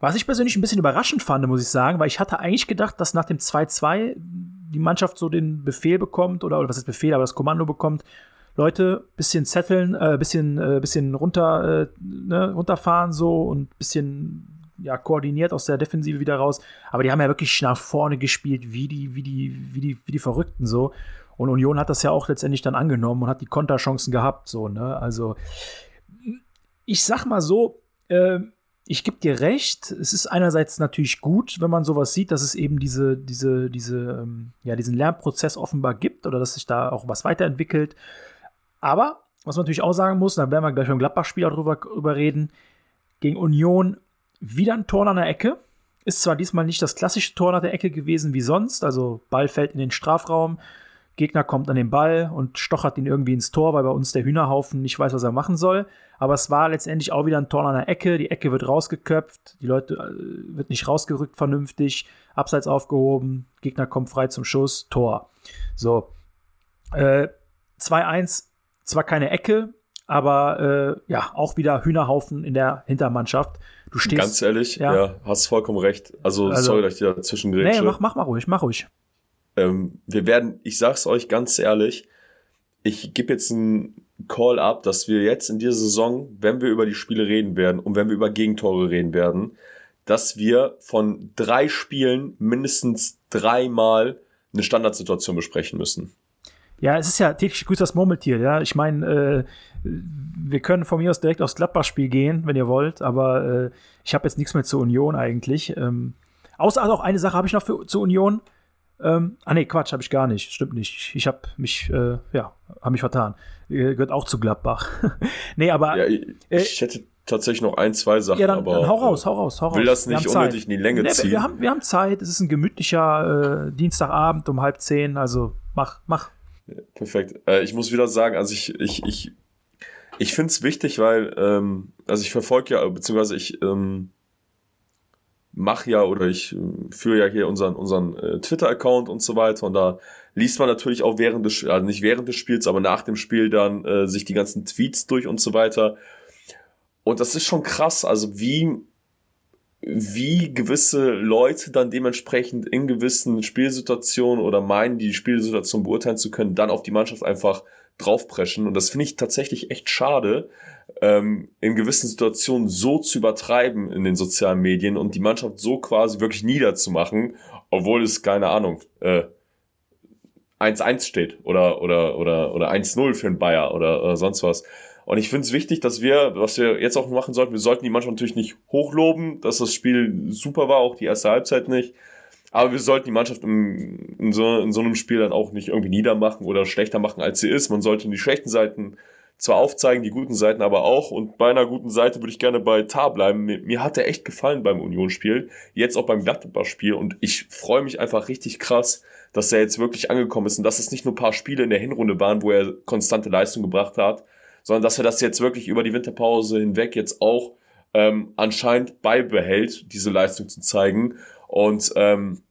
A: was ich persönlich ein bisschen überraschend fand, muss ich sagen, weil ich hatte eigentlich gedacht, dass nach dem 2-2 die Mannschaft so den Befehl bekommt, oder, oder was ist Befehl, aber das Kommando bekommt, Leute, bisschen zetteln, äh, bisschen, äh, bisschen runter, äh, ne, runterfahren so und bisschen ja, koordiniert aus der Defensive wieder raus. Aber die haben ja wirklich nach vorne gespielt, wie die, wie die, wie die, wie die Verrückten so. Und Union hat das ja auch letztendlich dann angenommen und hat die Konterchancen gehabt, so, ne? Also, ich sag mal so, äh, ich gebe dir recht, es ist einerseits natürlich gut, wenn man sowas sieht, dass es eben diese, diese, diese, ähm, ja, diesen Lernprozess offenbar gibt oder dass sich da auch was weiterentwickelt. Aber, was man natürlich auch sagen muss, da werden wir gleich beim Gladbach-Spiel auch drüber, drüber reden, gegen Union wieder ein Tor an der Ecke. Ist zwar diesmal nicht das klassische Tor nach der Ecke gewesen wie sonst, also Ball fällt in den Strafraum, Gegner kommt an den Ball und stochert ihn irgendwie ins Tor, weil bei uns der Hühnerhaufen nicht weiß, was er machen soll. Aber es war letztendlich auch wieder ein Tor an der Ecke. Die Ecke wird rausgeköpft, die Leute äh, wird nicht rausgerückt vernünftig, abseits aufgehoben, Gegner kommt frei zum Schuss, Tor. So. Äh, 2-1, zwar keine Ecke, aber äh, ja, auch wieder Hühnerhaufen in der Hintermannschaft. Du stehst.
C: Ganz ehrlich,
A: Ja.
C: ja, hast vollkommen recht. Also,
A: Also-
C: sorry, dass ich da dazwischen
A: nee,
C: grätsche.
A: mach, mach mal ruhig, mach ruhig.
C: Ähm, wir werden, ich sag's euch ganz ehrlich, ich gebe jetzt einen Call ab, dass wir jetzt in dieser Saison, wenn wir über die Spiele reden werden und wenn wir über Gegentore reden werden, dass wir von drei Spielen mindestens dreimal eine Standardsituation besprechen müssen.
A: Ja, es ist ja täglich grüßt das Murmeltier, ja. Ich meine, äh, wir können von mir aus direkt aufs Gladbach-Spiel gehen, wenn ihr wollt, aber äh, ich habe jetzt nichts mehr zur Union eigentlich. Ähm, außer also auch eine Sache habe ich noch für, zur Union. Ähm, ah nee, Quatsch, habe ich gar nicht. Stimmt nicht. Ich, habe mich, äh, ja, habe mich vertan. Äh, gehört auch zu Gladbach. nee, aber
C: Ja,
A: ja,
C: ich, ich hätte tatsächlich noch ein, zwei Sachen,
A: dann,
C: aber
A: dann hau raus, hau raus, hau raus.
C: will das nicht unnötig in die Länge
A: Nee, wir,
C: ziehen.
A: wir, haben, wir haben Zeit. Es ist ein gemütlicher äh, Dienstagabend um halb zehn. Also mach, mach.
C: Perfekt. Äh, ich muss wieder sagen, also ich, ich, ich, ich finde es wichtig, weil, ähm, also ich verfolge ja, beziehungsweise ich ähm, mache ja oder ich äh, führe ja hier unseren, unseren äh, Twitter-Account und so weiter und da liest man natürlich auch während des, also nicht während des Spiels, aber nach dem Spiel dann äh, sich die ganzen Tweets durch und so weiter. Und das ist schon krass, also wie, wie gewisse Leute dann dementsprechend in gewissen Spielsituationen oder meinen, die Spielsituation beurteilen zu können, dann auf die Mannschaft einfach draufpreschen. Und das finde ich tatsächlich echt schade, ähm, in gewissen Situationen so zu übertreiben in den sozialen Medien und die Mannschaft so quasi wirklich niederzumachen, obwohl es, keine Ahnung, äh, 1-1 steht oder, oder, oder, oder 1-0 für einen Bayer oder, oder sonst was. Und ich finde es wichtig, dass wir, was wir jetzt auch machen sollten, wir sollten die Mannschaft natürlich nicht hochloben, dass das Spiel super war, auch die erste Halbzeit nicht. Aber wir sollten die Mannschaft in, in, so, in so einem Spiel dann auch nicht irgendwie niedermachen oder schlechter machen, als sie ist. Man sollte die schlechten Seiten zwar aufzeigen, die guten Seiten aber auch. Und bei einer guten Seite würde ich gerne bei Tar bleiben. Mir, mir hat er echt gefallen beim Unionsspiel, jetzt auch beim Gladbach-Spiel. Und ich freue mich einfach richtig krass, dass er jetzt wirklich angekommen ist und dass es nicht nur ein paar Spiele in der Hinrunde waren, wo er konstante Leistung gebracht hat, sondern dass er das jetzt wirklich über die Winterpause hinweg jetzt auch ähm, anscheinend beibehält, diese Leistung zu zeigen. Und ähm,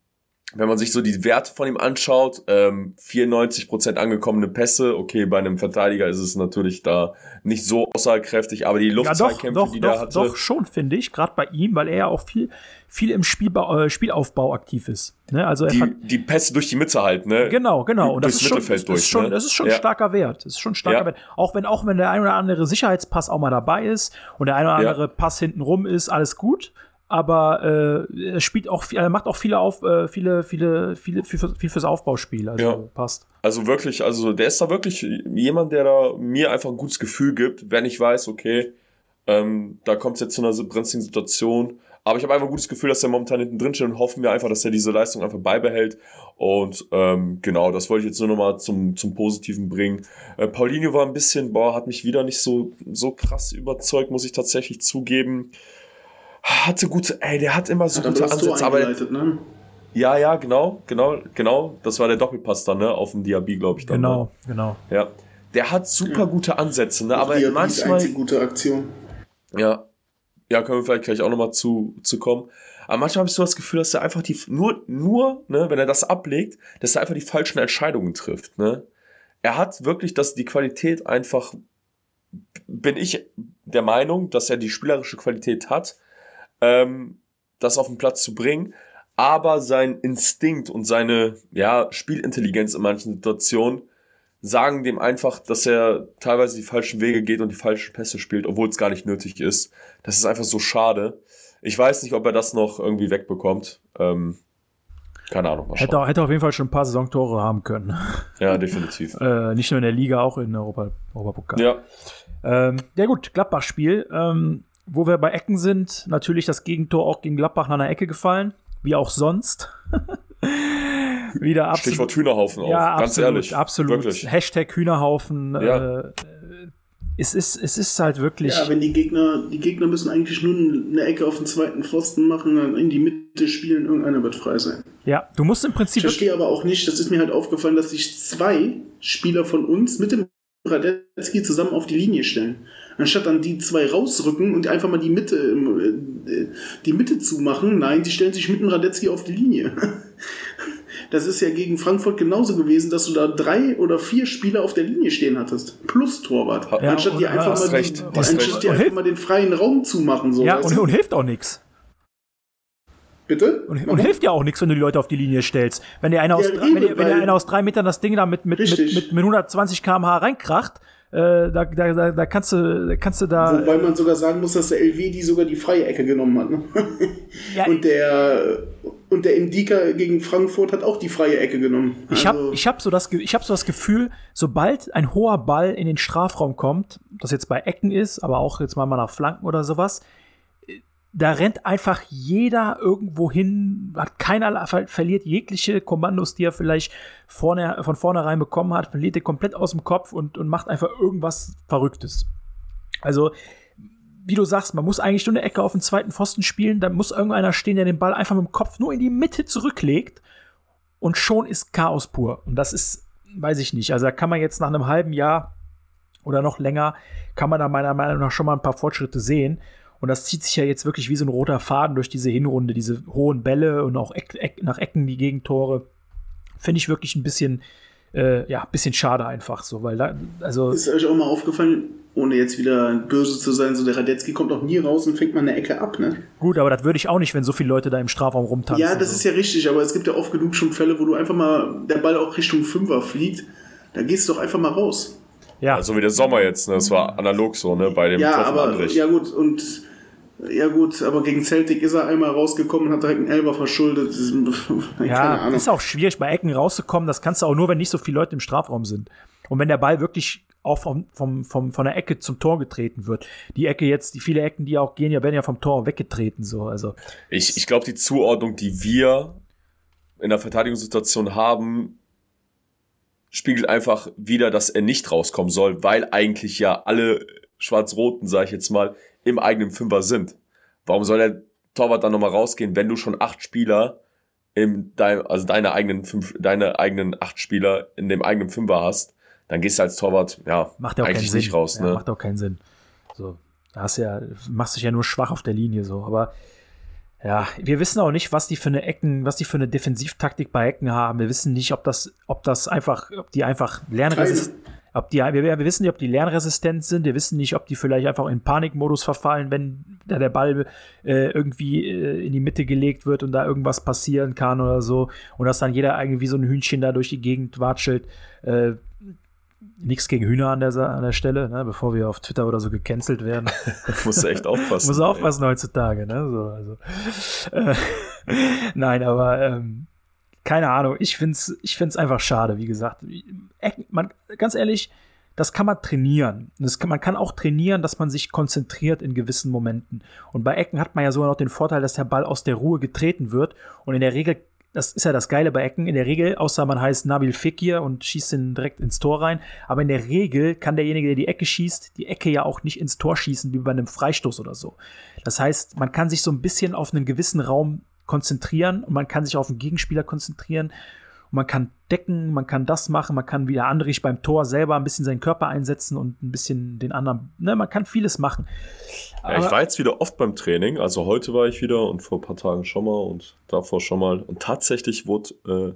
C: wenn man sich so die Werte von ihm anschaut, ähm, 94% angekommene Pässe, okay, bei einem Verteidiger ist es natürlich da nicht so aussagekräftig, aber die Luftzweikämpfe,
A: ja, doch,
C: die
A: doch,
C: der hatte.
A: Doch, schon, finde ich, gerade bei ihm, weil er ja auch viel, viel im Spielbau, äh, Spielaufbau aktiv ist. Ne? Also er
C: die, die Pässe durch die Mitte halt, ne?
A: Genau, genau. Und das ist, schon,
C: Mittelfeld
A: das,
C: durch,
A: ist schon,
C: ne?
A: das ist schon
C: Ja.
A: ein starker Wert. Das ist schon starker
C: Ja.
A: Wert. Auch wenn, auch wenn der ein oder andere Sicherheitspass auch mal dabei ist und der ein oder
C: Ja.
A: andere Pass hinten rum ist, alles gut. Aber äh, er spielt auch, viel- er macht auch viele auf, äh, viele, viele, viele, viel, für- viel fürs Aufbauspiel. Also
C: Ja.
A: passt.
C: Also wirklich, also der ist da wirklich jemand, der da mir einfach ein gutes Gefühl gibt, wenn ich weiß, okay, ähm, da kommt es jetzt zu einer brenzligen Situation. Aber ich habe einfach ein gutes Gefühl, dass er momentan hinten drin steht und hoffen wir einfach, dass er diese Leistung einfach beibehält. Und ähm, genau, das wollte ich jetzt nur nochmal zum, zum Positiven bringen. Äh, Paulinho war ein bisschen, boah, hat mich wieder nicht so, so krass überzeugt, muss ich tatsächlich zugeben. Hatte gute, ey, der hat immer so
B: aber
C: gute Ansätze, aber
B: ne?
C: ja, ja, genau, genau, genau. Das war der Doppelpass dann, ne, auf dem Diaby, glaube ich. Dann,
A: Genau, genau.
C: Ne? Ja. Der hat super gute Ansätze, ne, aber
B: die, die
C: manchmal.
B: einzige gute Aktion.
C: Ja. Ja, können wir vielleicht gleich auch nochmal zu, zu kommen. Aber manchmal habe ich so das Gefühl, dass er einfach die, nur, nur, ne, wenn er das ablegt, dass er einfach die falschen Entscheidungen trifft, ne. Er hat wirklich das, die Qualität einfach, bin ich der Meinung, dass er die spielerische Qualität hat, ähm, das auf den Platz zu bringen, aber sein Instinkt und seine, ja, Spielintelligenz in manchen Situationen sagen dem einfach, dass er teilweise die falschen Wege geht und die falschen Pässe spielt, obwohl es gar nicht nötig ist. Das ist einfach so schade. Ich weiß nicht, ob er das noch irgendwie wegbekommt. Ähm, keine Ahnung. Mal
A: Hätte, hätte auf jeden Fall schon ein paar Saisontore haben können.
C: Ja, definitiv.
A: äh, nicht nur in der Liga, auch in Europa, Europapokal.
C: Ja,
A: Ähm, ja gut, Gladbach-Spiel. Ähm, wo wir bei Ecken sind, natürlich das Gegentor auch gegen Gladbach nach einer Ecke gefallen, wie auch sonst. Wieder absolut.
C: Stichwort Hühnerhaufen auch.
A: ja,
C: Ganz
A: absolut,
C: ehrlich.
A: absolut.
C: Wirklich.
A: Hashtag Hühnerhaufen.
C: Ja.
A: Äh, es, ist, es ist halt wirklich.
B: Ja, wenn die Gegner, die Gegner müssen eigentlich nur eine Ecke auf den zweiten Pfosten machen, dann in die Mitte spielen, irgendeiner wird frei sein.
A: ja, du musst im
B: Ich
A: Prinzip.
B: verstehe aber auch nicht, das ist mir halt aufgefallen, dass sich zwei Spieler von uns mit dem Radetzky zusammen auf die Linie stellen. Anstatt dann die zwei rausrücken und einfach mal die Mitte, äh, die Mitte zumachen, nein, die stellen sich mit dem Radetzky auf die Linie. Das ist ja gegen Frankfurt genauso gewesen, dass du da drei oder vier Spieler auf der Linie stehen hattest. Plus Torwart.
C: Ja,
B: anstatt dir einfach, mal,
C: recht,
B: die,
C: hast
B: anstatt
C: recht.
B: dir einfach mal den freien Raum zumachen. So,
A: ja, und, und hilft auch nichts.
B: Bitte?
A: Und, und hilft ja auch nichts, wenn du die Leute auf die Linie stellst. Wenn dir einer aus,
B: Ja,
A: drei- wenn dir,
B: eben,
A: wenn dir einer aus drei Metern das Ding da mit, mit, mit, mit, mit 120 km/h reinkracht, äh, da, da, da, da kannst du, da kannst du da.
B: Wobei man sogar sagen muss, dass der LW sogar die freie Ecke genommen hat. Ne?
A: Ja,
B: und der und der Indika gegen Frankfurt hat auch die freie Ecke genommen.
A: Ich habe
B: Also,
A: ich hab so, das Ge- ich hab so das Gefühl, sobald ein hoher Ball in den Strafraum kommt, das jetzt bei Ecken ist, aber auch jetzt mal nach Flanken oder sowas, da rennt einfach jeder irgendwo hin, hat keiner, ver verliert jegliche Kommandos, die er vielleicht vorne, von vornherein bekommen hat, verliert die komplett aus dem Kopf und, und macht einfach irgendwas Verrücktes. Also, wie du sagst, man muss eigentlich nur eine Ecke auf den zweiten Pfosten spielen, dann muss irgendeiner stehen, der den Ball einfach mit dem Kopf nur in die Mitte zurücklegt und schon ist Chaos pur. Und das ist, weiß ich nicht. Also da kann man jetzt nach einem halben Jahr oder noch länger, kann man da meiner Meinung nach schon mal ein paar Fortschritte sehen. Und das zieht sich ja jetzt wirklich wie so ein roter Faden durch diese Hinrunde, diese hohen Bälle und auch Eck, Eck, nach Ecken die Gegentore. Finde ich wirklich ein bisschen, äh, ja, bisschen schade einfach so, weil da, also.
B: Ist euch auch mal aufgefallen, ohne jetzt wieder böse zu sein, so der Radetzky kommt auch nie raus und fängt mal eine Ecke ab, ne?
A: Gut, aber das würde ich auch nicht, wenn so viele Leute da im Strafraum rumtanzen.
B: Ja, das
A: so.
B: ist ja richtig, aber es gibt ja oft genug schon Fälle, wo du einfach mal, der Ball auch Richtung Fünfer fliegt, da gehst du doch einfach mal raus.
A: Ja.
C: Also wie der Sommer jetzt, ne? Das war analog so, ne? Bei dem
B: Ja,
C: Tor von
B: aber,
C: Andrich.
B: ja gut, und, ja gut, aber gegen Celtic ist er einmal rausgekommen und hat direkt einen Elber verschuldet.
A: Ja,
B: Ahnung.
A: ist auch schwierig, bei Ecken rauszukommen. Das kannst du auch nur, wenn nicht so viele Leute im Strafraum sind. Und wenn der Ball wirklich auch vom, vom, vom, von der Ecke zum Tor getreten wird. Die Ecke jetzt, die viele Ecken, die auch gehen, ja, werden ja vom Tor weggetreten, so. Also,
C: Ich, ich glaube, die Zuordnung, die wir in der Verteidigungssituation haben, spiegelt einfach wieder, dass er nicht rauskommen soll, weil eigentlich ja alle Schwarz-Roten, sage ich jetzt mal, im eigenen Fünfer sind. Warum soll der Torwart dann nochmal rausgehen, wenn du schon acht Spieler in dein, also deine eigenen fünf, deine eigenen acht Spieler in dem eigenen Fünfer hast, dann gehst du als Torwart, ja,
A: macht ja auch keinen
C: eigentlich
A: Sinn.
C: nicht raus,
A: ja,
C: ne?
A: Macht auch keinen Sinn. So, da hast du ja, machst dich ja nur schwach auf der Linie, so. Aber, ja, wir wissen auch nicht, was die für eine Ecken, was die für eine Defensivtaktik bei Ecken haben. Wir wissen nicht, ob das, ob das einfach, ob die einfach lernresistent, ob die, wir, wir wissen nicht, ob die lernresistent sind. Wir wissen nicht, ob die vielleicht einfach in Panikmodus verfallen, wenn da der Ball äh, irgendwie äh, in die Mitte gelegt wird und da irgendwas passieren kann oder so. Und dass dann jeder irgendwie so ein Hühnchen da durch die Gegend watschelt. Äh, Nichts gegen Hühner an der, an der Stelle, ne, bevor wir auf Twitter oder so gecancelt werden.
C: Musst du echt aufpassen.
A: Muss aufpassen heutzutage, ne? So, also. äh, Nein, aber ähm, keine Ahnung. Ich find's, ich find's einfach schade, wie gesagt. Man, ganz ehrlich, das kann man trainieren. Das kann, man kann auch trainieren, dass man sich konzentriert in gewissen Momenten. Und bei Ecken hat man ja sogar noch den Vorteil, dass der Ball aus der Ruhe getreten wird. Und in der Regel, das ist ja das Geile bei Ecken, in der Regel, außer man heißt Nabil Fekir und schießt ihn direkt ins Tor rein. Aber in der Regel kann derjenige, der die Ecke schießt, die Ecke ja auch nicht ins Tor schießen, wie bei einem Freistoß oder so. Das heißt, man kann sich so ein bisschen auf einen gewissen Raum konzentrieren und man kann sich auf den Gegenspieler konzentrieren. Und man kann decken, man kann das machen, man kann wieder Andrich beim Tor selber ein bisschen seinen Körper einsetzen und ein bisschen den anderen, ne, man kann vieles machen.
C: Ja, ich war jetzt wieder oft beim Training, also heute war ich wieder und vor ein paar Tagen schon mal und davor schon mal. Und tatsächlich wurde äh,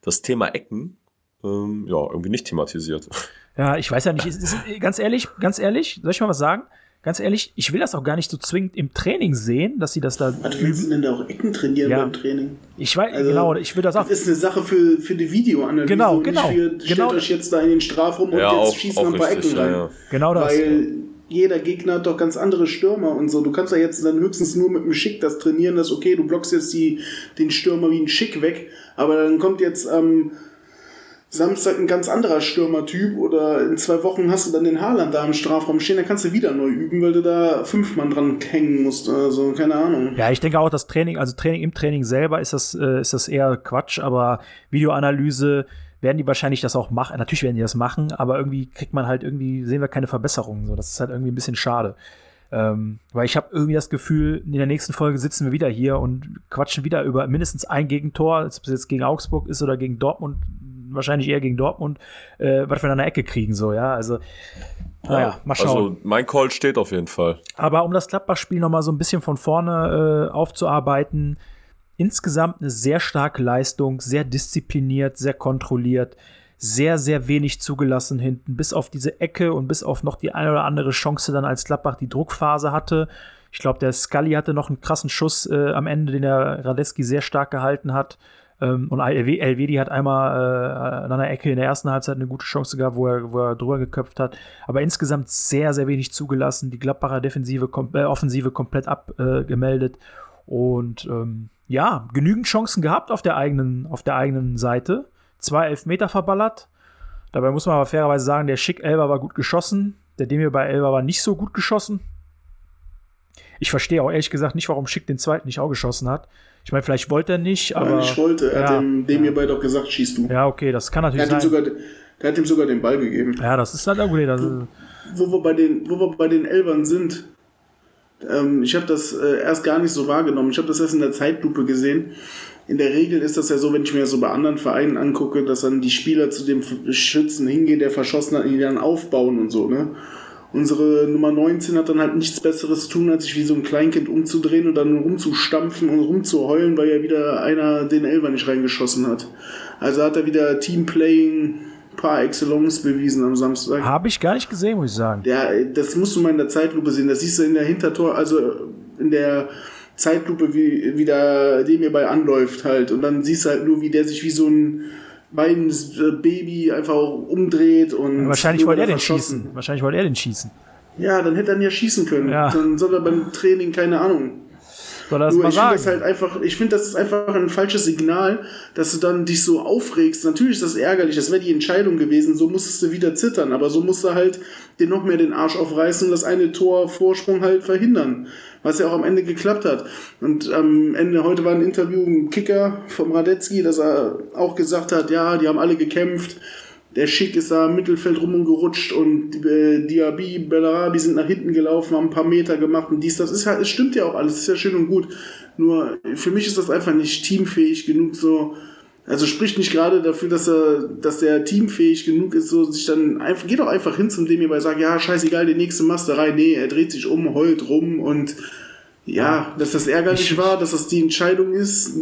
C: das Thema Ecken ähm, ja irgendwie nicht thematisiert.
A: Ja, ich weiß ja nicht, es ist, ganz ehrlich, ganz ehrlich, soll ich mal was sagen? Ganz ehrlich, ich will das auch gar nicht so zwingend im Training sehen, dass sie das da
B: Was willst du denn da auch Ecken trainieren
A: Ja.
B: beim Training?
A: Ich weiß,
B: Also,
A: genau, ich will das auch.
B: Das ist eine Sache für, für die Videoanalyse.
A: Genau,
B: und
A: genau,
B: für, stellt
A: genau.
B: euch jetzt da in den Strafraum und
C: ja,
B: jetzt
C: auch,
B: schießen
C: auch
B: wir ein paar
C: richtig.
B: Ecken rein.
C: ja.
A: Genau das.
B: Weil jeder Gegner hat doch ganz andere Stürmer und so. Du kannst ja jetzt dann höchstens nur mit dem Schick das trainieren, dass okay, du blockst jetzt die, den Stürmer wie ein Schick weg, aber dann kommt jetzt am Samstag ein ganz anderer Stürmertyp oder in zwei Wochen hast du dann den Haaland da im Strafraum stehen, dann kannst du wieder neu üben, weil du da fünf Mann dran hängen musst. Also keine Ahnung.
A: Ja, ich denke auch, das Training, also Training im Training selber ist das, äh, ist das eher Quatsch, aber Videoanalyse werden die wahrscheinlich das auch machen. Natürlich werden die das machen, aber irgendwie kriegt man halt irgendwie, sehen wir keine Verbesserungen. So, das ist halt irgendwie ein bisschen schade. Ähm, weil ich habe irgendwie das Gefühl, in der nächsten Folge sitzen wir wieder hier und quatschen wieder über mindestens ein Gegentor, ob es jetzt gegen Augsburg ist oder gegen Dortmund, wahrscheinlich eher gegen Dortmund, äh, was wir an der Ecke kriegen, so, ja. Also, naja, mal schauen.
C: Also mein Call steht auf jeden Fall.
A: Aber um das Gladbach-Spiel noch mal so ein bisschen von vorne äh, aufzuarbeiten, insgesamt eine sehr starke Leistung, sehr diszipliniert, sehr kontrolliert, sehr, sehr wenig zugelassen hinten, bis auf diese Ecke und bis auf noch die eine oder andere Chance dann, als Gladbach die Druckphase hatte. Ich glaube, der Scully hatte noch einen krassen Schuss äh, am Ende, den der Radetzky sehr stark gehalten hat. Ähm, und Elvedi hat einmal äh, an einer Ecke in der ersten Halbzeit eine gute Chance gehabt, wo er, wo er drüber geköpft hat. Aber insgesamt sehr, sehr wenig zugelassen. Die Gladbacher Defensive, äh, Offensive komplett abgemeldet. und ähm, ja, genügend Chancen gehabt auf der eigenen, auf der eigenen Seite. Zwei Elfmeter verballert. Dabei muss man aber fairerweise sagen, der Schick Elber war gut geschossen. Der Demir bei Elber war nicht so gut geschossen. Ich verstehe auch ehrlich gesagt nicht, warum Schick den zweiten nicht auch geschossen hat. Ich meine, vielleicht wollte er nicht, aber.
B: ich wollte, er
A: ja,
B: hat dem, dem
A: ja.
B: hierbei doch gesagt, schießt du.
A: Ja, okay, das kann
B: Er
A: natürlich
B: hat ihm
A: sein.
B: sogar, der hat ihm sogar den Ball gegeben.
A: ja, das ist halt auch gut. Das ist,
B: wo wir bei den, wo wir bei den Elbern sind, ähm, ich habe das äh, erst gar nicht so wahrgenommen. Ich habe das erst in der Zeitlupe gesehen. In der Regel ist das ja so, wenn ich mir das so bei anderen Vereinen angucke, dass dann die Spieler zu dem Schützen hingehen, der verschossen hat, und die dann aufbauen und so, ne? Unsere Nummer 19 hat dann halt nichts Besseres zu tun, als sich wie so ein Kleinkind umzudrehen und dann rumzustampfen und rumzuheulen, weil ja wieder einer den Elfer nicht reingeschossen hat. Also hat er wieder Teamplaying par excellence bewiesen am Samstag.
A: Habe ich gar nicht gesehen, muss ich sagen.
B: Ja, das musst du mal in der Zeitlupe sehen. Das siehst du in der Hintertor, also in der Zeitlupe, wie, wie der dem hierbei anläuft halt. Und dann siehst du halt nur, wie der sich wie so ein weinendes äh, Baby einfach umdreht und.
A: Wahrscheinlich
B: nur
A: wollte er den
B: verschossen.
A: schießen. Wahrscheinlich wollte er den schießen.
B: Ja, dann hätte er ihn ja schießen können.
A: Ja.
B: Dann soll er beim Training, keine Ahnung.
A: Soll er das
B: Nur
A: mal
B: ich finde das halt einfach, ich finde, das ist einfach ein falsches Signal, dass du dann dich so aufregst. Natürlich ist das ärgerlich, das wäre die Entscheidung gewesen, so musstest du wieder zittern, aber so musst du halt dir noch mehr den Arsch aufreißen und das eine Tor Vorsprung halt verhindern. Was ja auch am Ende geklappt hat. Und am Ende, heute war ein Interview im Kicker vom Radetzky, dass er auch gesagt hat, ja, die haben alle gekämpft. Der Schick ist da im Mittelfeld rumgerutscht und äh, Diaby, Bellarabi sind nach hinten gelaufen, haben ein paar Meter gemacht und dies, das ist halt, es stimmt ja auch alles, ist ja schön und gut. Nur für mich ist das einfach nicht teamfähig genug, so, also spricht nicht gerade dafür, dass er, dass der teamfähig genug ist, so sich dann einfach, geht doch einfach hin zum dem hierbei sagt, ja, scheißegal, die nächste Masterei, nee, er dreht sich um, heult rum und ja, dass das ärgerlich
A: Ich-
B: war, dass das die Entscheidung ist,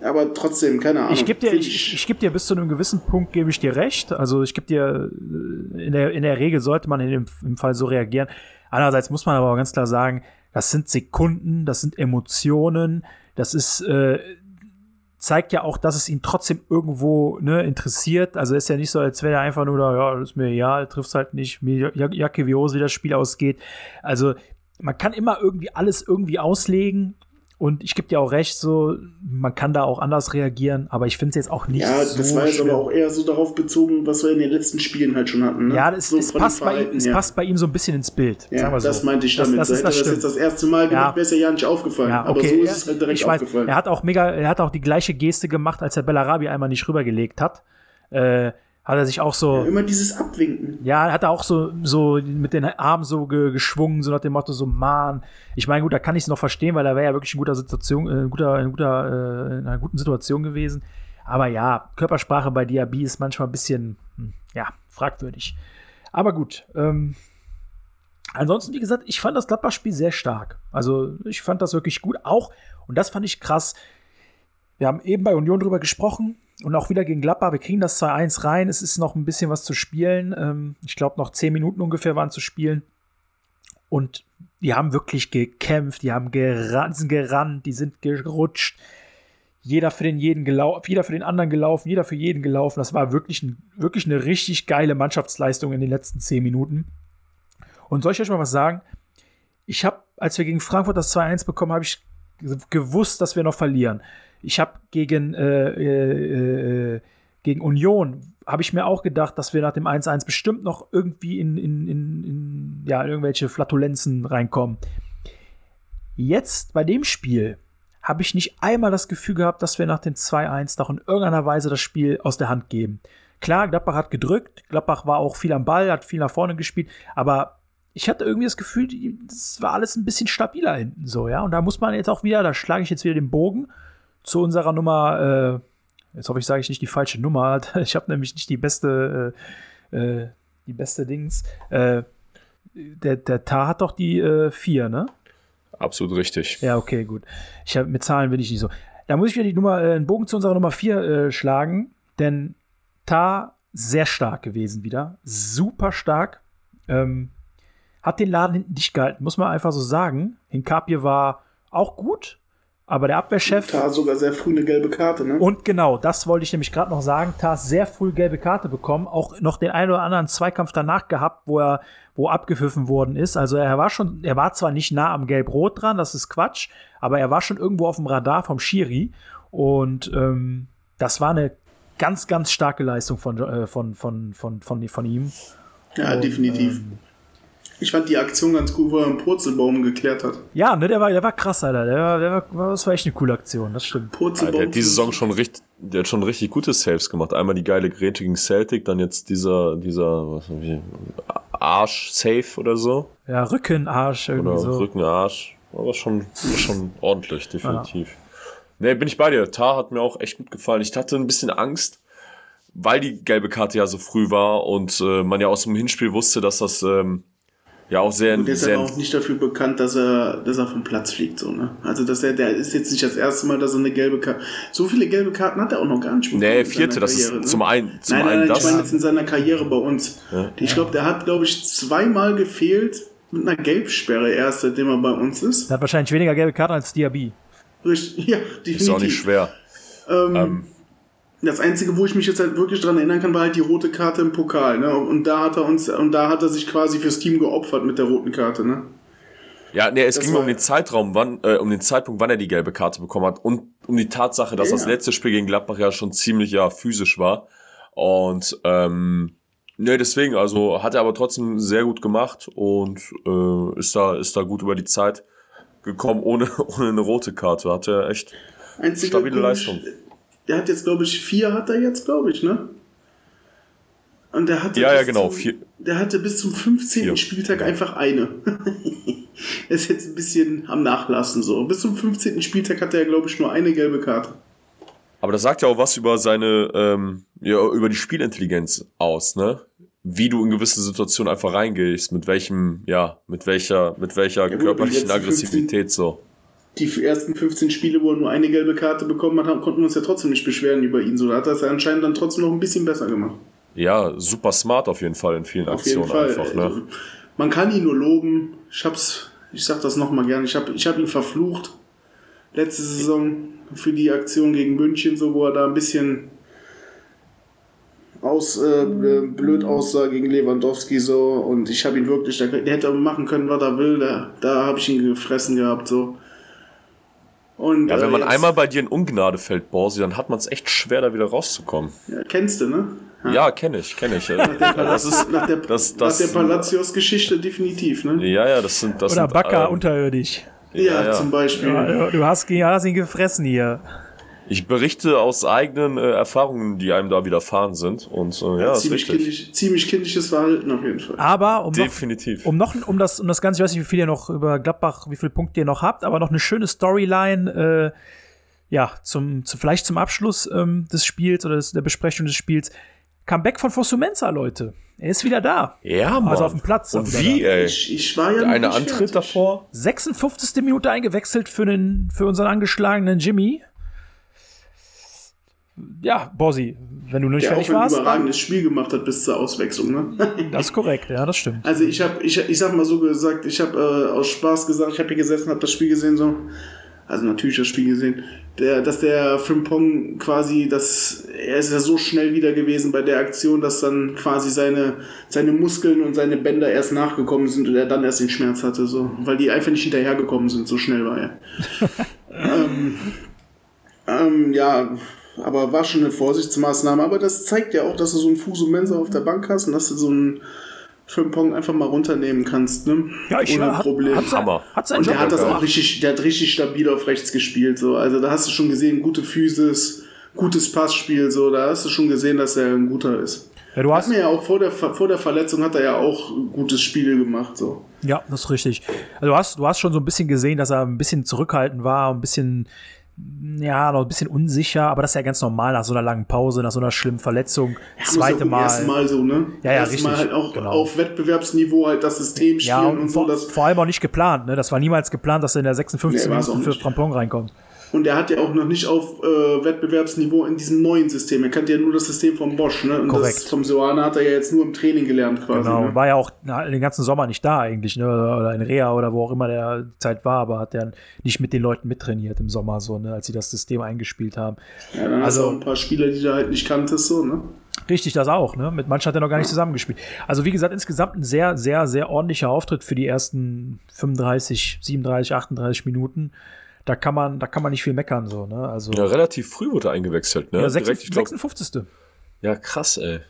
B: aber trotzdem, keine Ahnung.
A: Ich gebe dir,
B: Find
A: ich, ich geb dir bis zu einem gewissen Punkt gebe ich dir recht. Also ich gebe dir äh, in der, in der Regel sollte man in dem im Fall so reagieren. Andererseits muss man aber auch ganz klar sagen, das sind Sekunden, das sind Emotionen, das ist äh, zeigt ja auch, dass es ihn trotzdem irgendwo ne, interessiert. Also ist ja nicht so, als wäre er einfach nur da, ja, ist mir egal, triffst halt nicht, mir Ja- Jacke wie Hose, wie das Spiel ausgeht. Also man kann immer irgendwie alles irgendwie auslegen. Und ich gebe dir auch recht, so, man kann da auch anders reagieren, aber ich finde es jetzt auch nicht
B: Ja,
A: so
B: das war jetzt aber auch eher so darauf bezogen, was wir in den letzten Spielen halt schon hatten. Ne?
A: ja, das,
B: so
A: es, passt bei ihm, es passt bei ihm so ein bisschen ins Bild.
B: Ja,
A: so.
B: das meinte ich damit.
A: Das, das
B: so
A: ist das
B: das jetzt das erste Mal gemacht,
A: Ja.
B: wäre es ja ja nicht aufgefallen.
A: Ja,
B: aber
A: okay.
B: so ist
A: ja,
B: es halt direkt
A: ich weiß,
B: aufgefallen.
A: Er hat auch mega, er hat auch die gleiche Geste gemacht, als er Bellarabi einmal nicht rübergelegt hat. Äh, hat er sich auch so,
B: Immer dieses Abwinken.
A: ja, hat er auch so, so mit den Armen so ge geschwungen, so nach dem Motto, so, Mann. Ich meine, gut, da kann ich es noch verstehen, weil er wäre ja wirklich in guter Situation, äh, guter, in guter, äh, in einer guten Situation gewesen. Aber ja, Körpersprache bei Diaby ist manchmal ein bisschen, hm, ja, fragwürdig. Aber gut, ähm, Ansonsten, wie gesagt, ich fand das Gladbach-Spiel sehr stark. Also, ich fand das wirklich gut. Auch, und das fand ich krass, wir haben eben bei Union drüber gesprochen und auch wieder gegen Gladbach. Wir kriegen das 2-1 rein. Es ist noch ein bisschen was zu spielen. Ähm, ich glaube, noch 10 Minuten ungefähr waren zu spielen. Und die haben wirklich gekämpft, die haben gerannt, sind gerannt, die sind gerutscht. Jeder für den jeden jeder für den anderen gelaufen, jeder für jeden gelaufen. Das war wirklich, ein, wirklich eine richtig geile Mannschaftsleistung in den letzten 10 Minuten. Und soll ich euch mal was sagen? Ich habe, als wir gegen Frankfurt das 2-1 bekommen, habe ich gewusst, dass wir noch verlieren. Ich habe gegen, äh, äh, äh, gegen Union, habe ich mir auch gedacht, dass wir nach dem 1-1 bestimmt noch irgendwie in, in, in, in, ja, in irgendwelche Flatulenzen reinkommen. Jetzt bei dem Spiel habe ich nicht einmal das Gefühl gehabt, dass wir nach dem 2-1 noch in irgendeiner Weise das Spiel aus der Hand geben. Klar, Gladbach hat gedrückt, Gladbach war auch viel am Ball, hat viel nach vorne gespielt, aber ich hatte irgendwie das Gefühl, das war alles ein bisschen stabiler hinten so, ja. Und da muss man jetzt auch wieder, da schlage ich jetzt wieder den Bogen zu unserer Nummer, äh, jetzt hoffe ich, sage ich nicht die falsche Nummer. Ich habe nämlich nicht die beste, äh, äh, die beste Dings. Äh, der, der Tar hat doch die äh, vier, ne?
C: Absolut richtig.
A: Ja, okay, gut. Ich hab, mit Zahlen bin ich nicht so. Da muss ich wieder die Nummer, äh, einen Bogen zu unserer Nummer 4 äh, schlagen, denn Tar sehr stark gewesen wieder. Super stark. Ähm, hat den Laden hinten dicht gehalten, muss man einfach so sagen. Hinkapie war auch gut, aber der Abwehrchef.
B: Da sogar sehr früh eine gelbe Karte, ne?
A: Und genau, das wollte ich nämlich gerade noch sagen. Tar sehr früh gelbe Karte bekommen, auch noch den einen oder anderen Zweikampf danach gehabt, wo er, wo abgepfiffen worden ist. Also er war schon, er war zwar nicht nah am Gelb-Rot dran, das ist Quatsch, aber er war schon irgendwo auf dem Radar vom Schiri. Und ähm, das war eine ganz, ganz starke Leistung von, äh, von, von, von, von, von ihm.
B: Ja,
A: Und,
B: definitiv.
A: ähm,
B: ich fand die Aktion ganz cool, wo er einen Purzelbaum geklärt hat.
A: Ja, ne, der war, der war krass, Alter. Der war, der war, das war echt eine coole Aktion, das stimmt.
C: Ja,
B: Purzelbaum.
C: der hat diese Saison schon richtig, der hat schon richtig gute Saves gemacht. Einmal die geile Grätsche gegen Celtic, dann jetzt dieser, dieser, was wie, Arsch-Safe oder so.
A: Ja, Rückenarsch irgendwie
C: Oder
A: so.
C: Rückenarsch. Aber schon, war schon ordentlich, definitiv. Nee, bin ich bei dir. Tar hat mir auch echt gut gefallen. Ich hatte ein bisschen Angst, weil die gelbe Karte ja so früh war und äh, man ja aus dem Hinspiel wusste, dass das ähm, ja auch sehr,
B: Und der ist
C: sehr
B: aber auch nicht dafür bekannt, dass er, dass er vom Platz fliegt, so, ne? Also, dass er, der ist jetzt nicht das erste Mal, dass er eine gelbe Karte, so viele gelbe Karten hat er auch noch gar nicht. bekommen
C: Nee, vierte, das
B: Karriere,
C: ist
B: ne?
C: zum einen, zum
B: nein, nein,
C: einen
B: nein,
C: das.
B: ich meine jetzt in seiner Karriere bei uns.
C: Ja.
B: Ich glaube, der hat, glaube ich, zweimal gefehlt mit einer Gelbsperre erst, seitdem er bei uns ist.
A: Der hat wahrscheinlich weniger gelbe Karten als Diaby.
B: Richtig, ja, definitiv.
C: ist auch nicht schwer.
B: Ähm,
C: Ähm,
B: Das Einzige, wo ich mich jetzt halt wirklich dran erinnern kann, war halt die rote Karte im Pokal, ne? Und da hat er uns, und da hat er sich quasi fürs Team geopfert mit der roten Karte, ne?
C: Ja, nee, es
B: Das
C: ging um den Zeitraum, wann, äh, um den Zeitpunkt, wann er die gelbe Karte bekommen hat und um die Tatsache, dass
B: Ja,
C: das letzte Spiel gegen Gladbach ja schon ziemlich ja physisch war. Und ähm, nee, deswegen, also hat er aber trotzdem sehr gut gemacht und äh, ist da, ist da gut über die Zeit gekommen, ohne, ohne eine rote Karte. Hat er echt
B: Einzige
C: stabile Leistung.
B: Der hat jetzt, glaube ich, vier hat er jetzt, glaube ich, ne? Und der hatte
C: Ja, ja,
B: bis
C: genau,
B: Zum,
C: vier.
B: Der hatte bis zum 15.
C: Vier.
B: Spieltag einfach eine. ist jetzt ein bisschen am Nachlassen so. Bis zum 15. Spieltag hatte er, glaube ich, nur eine gelbe Karte.
C: Aber das sagt ja auch was über seine, ähm, ja, über die Spielintelligenz aus, ne? Wie du in gewisse Situationen einfach reingehst, mit welchem, ja, mit welcher, mit welcher
B: gut,
C: körperlichen Aggressivität so.
B: Die ersten 15 Spiele, wo er nur eine gelbe Karte bekommen hat, konnten wir uns ja trotzdem nicht beschweren über ihn. So, da hat er es ja anscheinend dann trotzdem noch ein bisschen besser gemacht.
C: Ja, super smart auf jeden Fall in vielen
B: Auf
C: Aktionen einfach, ne?
B: Also, man kann ihn nur loben. Ich hab's, ich sag das nochmal gerne, ich hab, ich hab ihn verflucht. Letzte Saison für die Aktion gegen München, so wo er da ein bisschen aus, äh, blöd aussah gegen Lewandowski so und ich habe ihn wirklich, der, der hätte machen können, was er will, da, da habe ich ihn gefressen gehabt so. Und,
C: Ja, wenn
B: äh,
C: man
B: jetzt-
C: einmal bei dir in Ungnade fällt, Borsi, dann hat man es echt schwer, da wieder rauszukommen.
B: ja, kennst du, ne?
C: Ja, kenne ich, kenne ich. das ist,
B: nach der,
C: das,
B: nach
C: das,
B: der Palacios-Geschichte definitiv, ne?
C: ja, ja, das sind, das
A: Oder
C: sind,
A: Bakker
C: ähm,
A: unterirdisch.
B: Ja,
C: ja.
B: zum Beispiel.
A: Ja, du hast, ihn- hast ihn gefressen hier.
C: Ich berichte aus eigenen äh, Erfahrungen, die einem da widerfahren sind. Und äh, ja, ist
B: ziemlich,
C: richtig.
B: kindisch, ziemlich kindisches Verhalten auf jeden Fall.
A: Aber um noch,
C: Definitiv.
A: um noch, um das, um das Ganze, ich weiß nicht, wie viel ihr noch über Gladbach, wie viele Punkte ihr noch habt, aber noch eine schöne Storyline, äh, ja, zum, zu, vielleicht zum Abschluss ähm, des Spiels oder des, der Besprechung des Spiels. Comeback von Fosumensa, Leute. Er ist wieder da.
C: ja, Mann.
A: Also auf dem Platz.
C: Und wie,
A: da.
C: ey?
B: Ich, ich war ja noch
C: eine Antritt
B: fertig.
C: davor.
A: 56. Minute eingewechselt für, den, für unseren angeschlagenen Jimmy. Ja, Bossi, wenn du nicht
B: Der auch
A: fertig
B: ein
A: warst, dann,
B: überragendes Spiel gemacht hat bis zur Auswechslung. Ne?
A: das ist korrekt, ja, das stimmt.
B: Also ich habe, ich, ich sag mal so gesagt, ich habe äh, aus Spaß gesagt, ich habe hier gesessen, habe das Spiel gesehen so. Also natürlich das Spiel gesehen, der, dass der Frimpong quasi, dass er ist ja so schnell wieder gewesen bei der Aktion, dass dann quasi seine, seine Muskeln und seine Bänder erst nachgekommen sind und er dann erst den Schmerz hatte, so, weil die einfach nicht hinterhergekommen sind, so schnell war er. ähm, ähm, ja, aber war schon eine Vorsichtsmaßnahme, aber das zeigt ja auch, dass du so einen Fuso Mensa auf der Bank hast und dass du so einen Frimpong einfach mal runternehmen kannst, ne?
A: Ja, ich
B: Ohne
A: hat,
B: Problem.
A: hat, sein,
C: Hammer.
A: hat seinen
B: Und
A: Job
B: der hat das auch richtig, der hat richtig stabil auf rechts gespielt, so. Also da hast du schon gesehen, gute Physis, gutes Passspiel, so. Da hast du schon gesehen, dass er ein guter ist.
A: Ja, du
B: Hat
A: hast,
B: mir ja auch vor der, vor der Verletzung hat er ja auch ein gutes Spiel gemacht, so.
A: Ja, das ist richtig. Also du hast, du hast schon so ein bisschen gesehen, dass er ein bisschen zurückhaltend war, ein bisschen, ja, noch ein bisschen unsicher, aber das ist ja ganz normal nach so einer langen Pause, nach so einer schlimmen Verletzung.
B: Ja,
A: Zweite Mal.
B: Erste Mal so, ne?
A: Ja, ja,
B: Erste Mal
A: richtig,
B: halt auch
A: genau.
B: auf Wettbewerbsniveau halt das System spielen
A: Ja, und,
B: und, so.
A: vor,
B: Das,
A: vor allem auch nicht geplant, ne? Das war niemals geplant, dass er in der 56.
B: Nee,
A: Minute für
B: nicht.
A: Frampong reinkommt.
B: Und er hat ja auch noch nicht auf äh, Wettbewerbsniveau in diesem neuen System. Er kannte ja nur das System vom Bosch, ne? Und
A: Korrekt.
B: das vom Soana hat er ja jetzt nur im Training gelernt quasi.
A: Genau.
B: Ne?
A: War ja auch den ganzen Sommer nicht da eigentlich, ne? Oder in Rea oder wo auch immer der Zeit war, aber hat er nicht mit den Leuten mittrainiert im Sommer, so, ne, als sie das System eingespielt haben.
B: Ja, dann hast du
A: Also-
B: auch ein paar Spieler, die du halt nicht kanntest, so, ne?
A: Richtig, das auch, ne? Mit manchen hat er noch gar nicht zusammengespielt. Also, wie gesagt, insgesamt ein sehr, sehr, sehr ordentlicher Auftritt für die ersten 35, 37, 38 Minuten. Da kann man, da kann man nicht viel meckern, so, ne? Also,
C: Ja, relativ früh wurde er eingewechselt, ne?
A: ja,
C: Direkt,
A: 56,
C: ich glaub,
A: 56.
C: Ja, krass, ey.